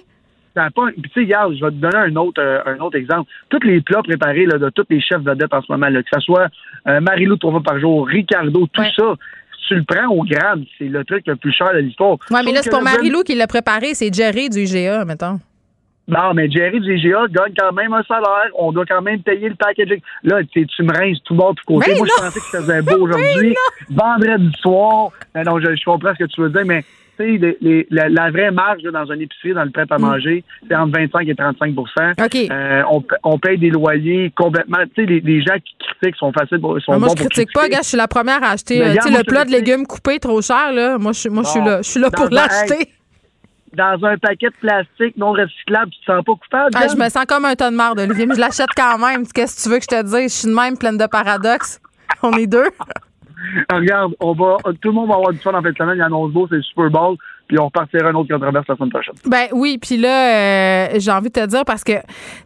Ça pogne. Puis, tu sais, regarde, je vais te donner un autre, euh, un autre exemple. Tous les plats préparés là, de tous les chefs vedettes en ce moment, là, que ce soit euh, Marie-Lou trois fois par jour, Ricardo, tout ça, tu le prends au gramme, c'est le truc le plus cher de l'histoire. Oui, mais là, c'est pour le Marie-Lou qui l'a préparé. C'est Jerry du IGA, mettons. Non, mais Jerry du IGA gagne quand même un salaire. On doit quand même payer le packaging. Là, tu tu me rinces tout bord, tout côté. Moi, non! je pensais que ça faisait beau <laughs> aujourd'hui. Vendredi soir. Non, je, je comprends ce que tu veux dire, mais tu sais, les- les- la, la vraie marge là, dans une épicerie, dans le prêt à manger, c'est entre 25 et 35 Euh, on, on paye des loyers complètement. Tu sais, les, les gens qui critiquent sont faciles pour, sont Ah, moi, bons je pour critique pas, gars. Je suis la première à acheter euh, tu regarde, le plat de légumes coupés trop cher. Là. Moi, je suis moi, je suis là. Je suis là pour Dans un- l'acheter. Dans un paquet de plastique non recyclable, tu te sens pas coupable? Ah, je me sens comme un tonne de marde, Olivier, mais je l'achète quand même. Qu'est-ce que tu veux que je te dise? Je suis de même pleine de paradoxes. On est deux. Ah, Regarde, on va, tout le monde va avoir du fun en fin de semaine. Il annonce beau, c'est le Super Bowl. Puis on repartira une autre controverse la semaine prochaine. Ben oui, puis là, euh, j'ai envie de te dire parce que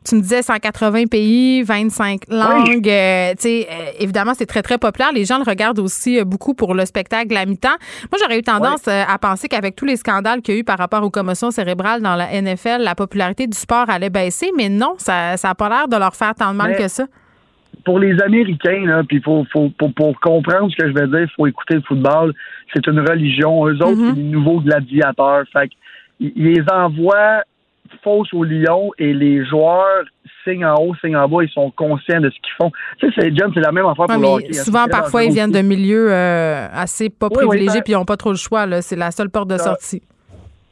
tu me disais 180 pays, 25 langues. euh, tu sais, euh, évidemment, c'est très, très populaire. Les gens le regardent aussi euh, beaucoup pour le spectacle à mi-temps. Moi, j'aurais eu tendance à penser qu'avec tous les scandales qu'il y a eu par rapport aux commotions cérébrales dans la NFL, la popularité du sport allait baisser, mais non, ça n'a pas l'air de leur faire tant de mal Mais- que ça. Pour les Américains, là, puis faut, faut, pour, pour comprendre ce que je veux dire, il faut écouter le football. C'est une religion. Eux autres, c'est les nouveaux gladiateurs. Fait ils les envoient fausses au lion et les joueurs signent en haut, signent en bas, ils sont conscients de ce qu'ils font. Tu sais, c'est, John, c'est la même affaire Ouais, pour le hockey. hein. souvent, parfois, ils viennent de milieux euh, assez pas Oui, oui, privilégiés ben- puis ils n'ont pas trop le choix. là. C'est la seule porte de sortie.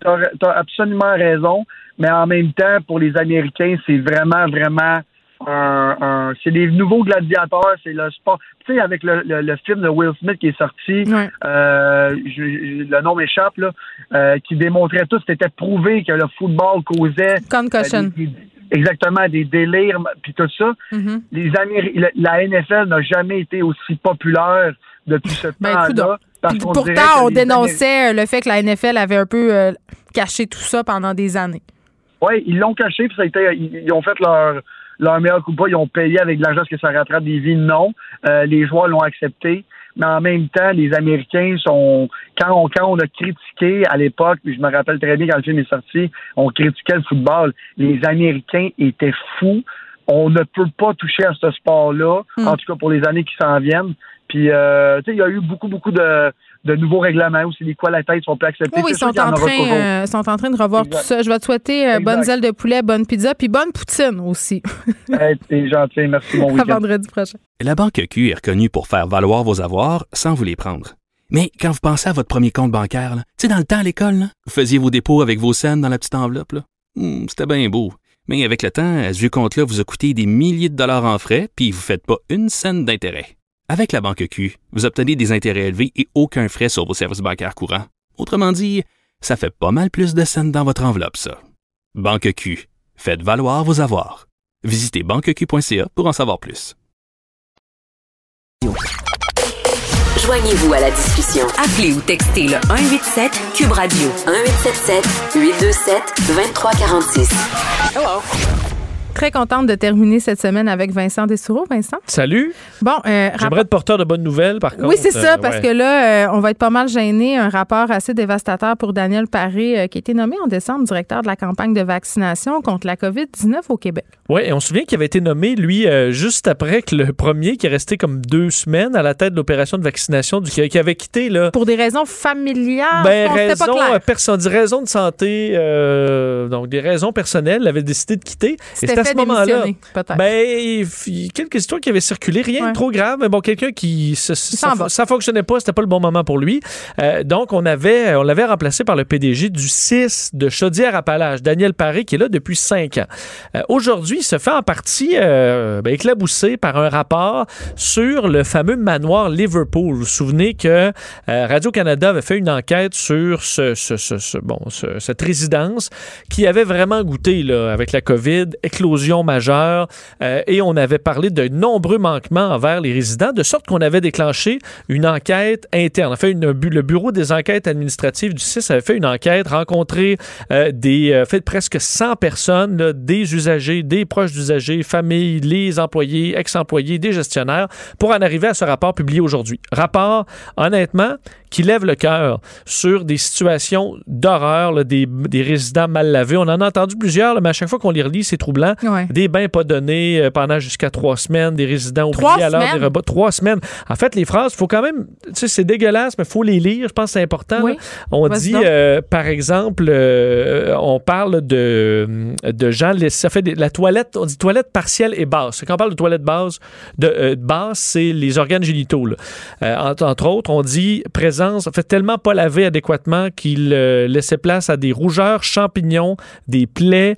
T'as as absolument raison, mais en même temps, pour les Américains, c'est vraiment, vraiment un, un- c'est des nouveaux gladiateurs, c'est le sport. Tu sais, avec le, le, le film de Will Smith qui est sorti, euh, je- je- le nom m'échappe là, euh, qui démontrait tout, c'était prouvé que le football causait Concussion. euh, des- des- exactement des délires puis tout ça. Mhm. Les Améri- la, la NFL n'a jamais été aussi populaire depuis ce Ben, temps-là. pourtant, on les dénonçait le fait que la NFL avait un peu euh, caché tout ça pendant des années. Oui, ils l'ont caché, puis ça a été, ils, ils ont fait leur, leur meilleur coup de pas, ils ont payé avec de l'argent ce que ça rattrape des vies, non. Euh, les joueurs l'ont accepté. Mais en même temps, les Américains sont. Quand on, quand on a critiqué à l'époque, puis je me rappelle très bien quand le film est sorti, on critiquait le football. Les Américains étaient fous. On ne peut pas toucher à ce sport-là, Hmm. en tout cas pour les années qui s'en viennent. Puis, euh, tu sais, il y a eu beaucoup, beaucoup de, de nouveaux règlements aussi. Les quoi la tête sont plus acceptés. Oui, ils C'est sont en, train, toujours. euh, sont en train de revoir Exact. tout ça. Je vais te souhaiter euh, bonnes ailes de poulet, bonne pizza, puis bonne poutine aussi. <laughs> Hey, T'es gentil, merci, bon à vendredi prochain. La Banque Q est reconnue pour faire valoir vos avoirs sans vous les prendre. Mais quand vous pensez à votre premier compte bancaire, là, tu sais, dans le temps à l'école, vous faisiez vos dépôts avec vos scènes dans la petite enveloppe. là. Hmm, C'était bien beau. Mais avec le temps, à ce vieux compte-là vous a coûté des milliers de dollars en frais, puis vous ne faites pas une scène d'intérêt. Avec la Banque Q, vous obtenez des intérêts élevés et aucun frais sur vos services bancaires courants. Autrement dit, ça fait pas mal plus de scènes dans votre enveloppe, ça. Banque Q. Faites valoir vos avoirs. Visitez banqueq.ca pour en savoir plus. Joignez-vous à la discussion. Appelez ou textez le 187 Cube Radio 1877 827 2346. Hello. Très contente de terminer cette semaine avec Vincent Dessoureau. Vincent? Salut. Bon, euh, J'aimerais être porteur de bonnes nouvelles, par contre. Oui, c'est ça, Euh, parce ouais. que là, euh, on va être pas mal gêné. Un rapport assez dévastateur pour Daniel Paré, euh, qui a été nommé en décembre directeur de la campagne de vaccination contre la COVID-19 au Québec. Oui, et on se souvient qu'il avait été nommé, lui, juste après que le <laughs> premier, qui est resté comme deux semaines à la tête de l'opération de vaccination, du, qui avait quitté, là. Pour des raisons familiales, Ben, raison, pas clair. euh, perso- on dit raison de santé, donc des raisons personnelles, avait décidé de quitter. Ce moment-là. Ben, quelques histoires qui avaient circulé, rien Ouais. de trop grave, mais bon, quelqu'un qui. Ça, ça, s'en va. ça fonctionnait pas, c'était pas le bon moment pour lui. Euh, donc, on avait, on l'avait remplacé par le PDG du 6 de Chaudière-Appalaches, Daniel Paré, qui est là depuis cinq ans. Euh, Aujourd'hui, il se fait en partie euh, ben, éclaboussé par un rapport sur le fameux manoir Liverpool. Vous vous souvenez que euh, Radio-Canada avait fait une enquête sur ce, ce- ce- ce- bon, ce- cette résidence qui avait vraiment goûté là, avec la COVID, éclosion majeure, euh, et on avait parlé de nombreux manquements envers les résidents, de sorte qu'on avait déclenché une enquête interne. En fait, le bureau des enquêtes administratives du 6 avait fait une enquête, rencontré euh, des, euh, fait presque 100 personnes, des usagers, des proches d'usagers, familles, les employés, ex-employés, des gestionnaires, pour en arriver à ce rapport publié aujourd'hui. Rapport, honnêtement, qui lève le cœur sur des situations d'horreur, des, des résidents mal lavés. On en a entendu plusieurs, mais à chaque fois qu'on les relit, c'est troublant. Ouais. Des bains pas donnés euh, pendant jusqu'à trois semaines, des résidents Trois oubliés à l'heure semaines? des repas. Trois semaines. En fait, les phrases, faut quand même, tu sais, c'est dégueulasse, mais faut les lire. Je pense que c'est important. Oui. On Vas-y dit, euh, par exemple, euh, on parle de, de gens, ça fait des- la toilette, on dit toilette partielle et basse. Quand on parle de toilette basse, de euh, basse, c'est les organes génitaux. entre, entre autres, on dit présence, en fait, tellement pas lavé adéquatement qu'il laissait place à des rougeurs, champignons, des plaies,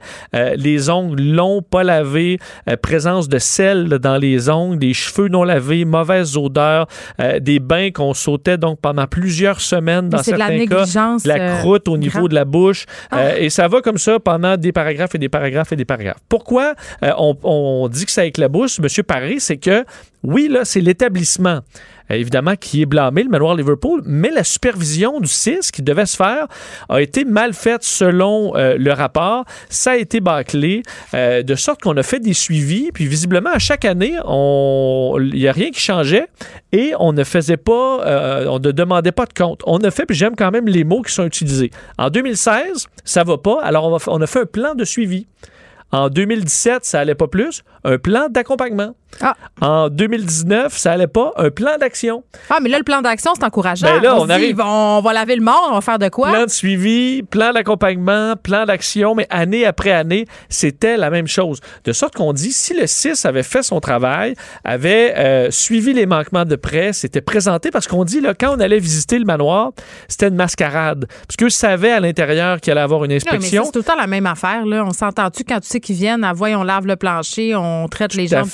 les ongles longs, pas lavés, euh, présence de sel dans les ongles, des cheveux non lavés, mauvaise odeur, euh, des bains qu'on sautait donc pendant plusieurs semaines dans de la certains cas, de la euh, croûte au niveau grave. de la bouche, Ah. et ça va comme ça pendant des paragraphes et des paragraphes et des paragraphes. Pourquoi on, on dit que ça éclabousse, M. Paré, c'est que oui, là, c'est l'établissement évidemment, qui est blâmé, le manoir Liverpool, mais la supervision du CIS qui devait se faire a été mal faite selon euh, le rapport. Ça a été bâclé, euh, de sorte qu'on a fait des suivis, puis visiblement, à chaque année, il n'y a rien qui changeait et on ne faisait pas, on ne demandait pas de compte. On a fait, puis j'aime quand même les mots qui sont utilisés. En 2016, ça va pas, alors on, on a fait un plan de suivi. En 2017, ça allait pas plus. Un plan d'accompagnement. Ah. En 2019, ça allait pas. Un plan d'action. Ah, mais là, le plan d'action, c'est encourageant. Ben là, on, arrive- on va laver le mort, on va faire de quoi? Plan de suivi, plan d'accompagnement, plan d'action, mais année après année, c'était la même chose. De sorte qu'on dit, si le 6 avait fait son travail, avait euh, suivi les manquements de près, s'était présenté, parce qu'on dit, là, quand on allait visiter le manoir, c'était une mascarade. Parce qu'eux savaient à l'intérieur qu'il allait avoir une inspection. c'est tout le temps la même affaire. Là. On s'entend-tu quand tu sais qu'ils viennent, à voix, on lave le plancher, on traite les Tout gens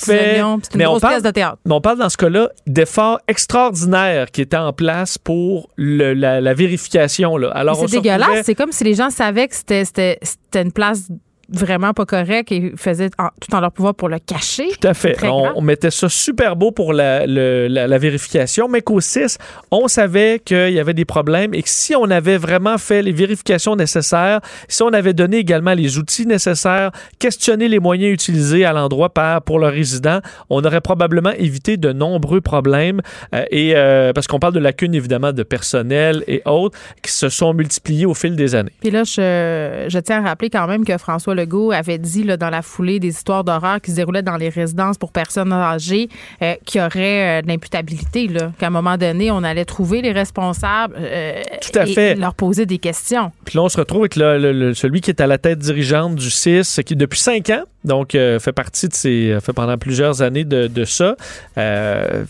C'est une Mais grosse parle- pièce de théâtre. Mais on parle dans ce cas-là d'efforts extraordinaires qui étaient en place pour le- la, la vérification. Là. Alors, c'est se dégueulasse. retrouvait- C'est comme si les gens savaient que c'était, c'était, c'était une place vraiment pas correcte et faisaient en- tout en leur pouvoir pour le cacher. Tout à fait. On, mettait ça super beau pour la, le- la- la vérification, mais qu'au 6, on savait qu'il y avait des problèmes et que si on avait vraiment fait les vérifications nécessaires, si on avait donné également les outils nécessaires, questionné les moyens utilisés à l'endroit pour le résident, on aurait probablement évité de nombreux problèmes. Euh, et euh, parce qu'on parle de lacunes évidemment de personnel et autres qui se sont multipliées au fil des années. Puis là, je, je tiens à rappeler quand même que François Legault avait dit là, dans la foulée des histoires d'horreur qui se déroulaient dans les résidences pour personnes âgées euh, qu'il y aurait euh, de l'imputabilité, qu'à un moment donné, on allait trouver les responsables euh, Tout à et fait. leur poser des questions. Puis là, on se retrouve avec le- le- le- celui qui est à la tête dirigeante du CIS, qui depuis cinq ans, donc euh, fait partie de ces, fait pendant plusieurs années de, de ça.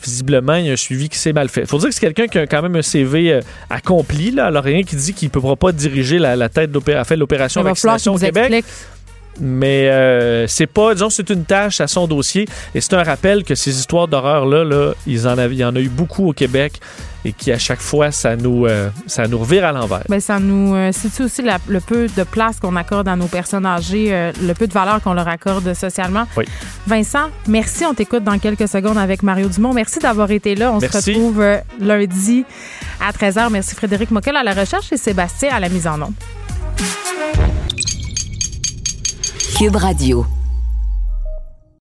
Visiblement, il y a un suivi qui s'est mal fait. faut dire que c'est quelqu'un qui a quand même un CV accompli. Là. Alors, rien qui dit qu'il ne pourra pas diriger la, la tête fait l'opération vaccination au Québec. explique. Mais euh, c'est pas, disons, c'est une tâche à son dossier. Et c'est un rappel que ces histoires d'horreur-là, là, ils en avaient, il y en a eu beaucoup au Québec et qui, à chaque fois, ça nous, euh, ça nous revire à l'envers. Ben, ça nous euh, situe aussi la- le peu de place qu'on accorde à nos personnes âgées, euh, le peu de valeur qu'on leur accorde socialement. Oui. Vincent, merci. On t'écoute dans quelques secondes avec Mario Dumont. Merci d'avoir été là. On se retrouve euh, lundi à 13h. Merci Frédéric Moquel à la recherche et Sébastien à la mise en onde. Cube Radio.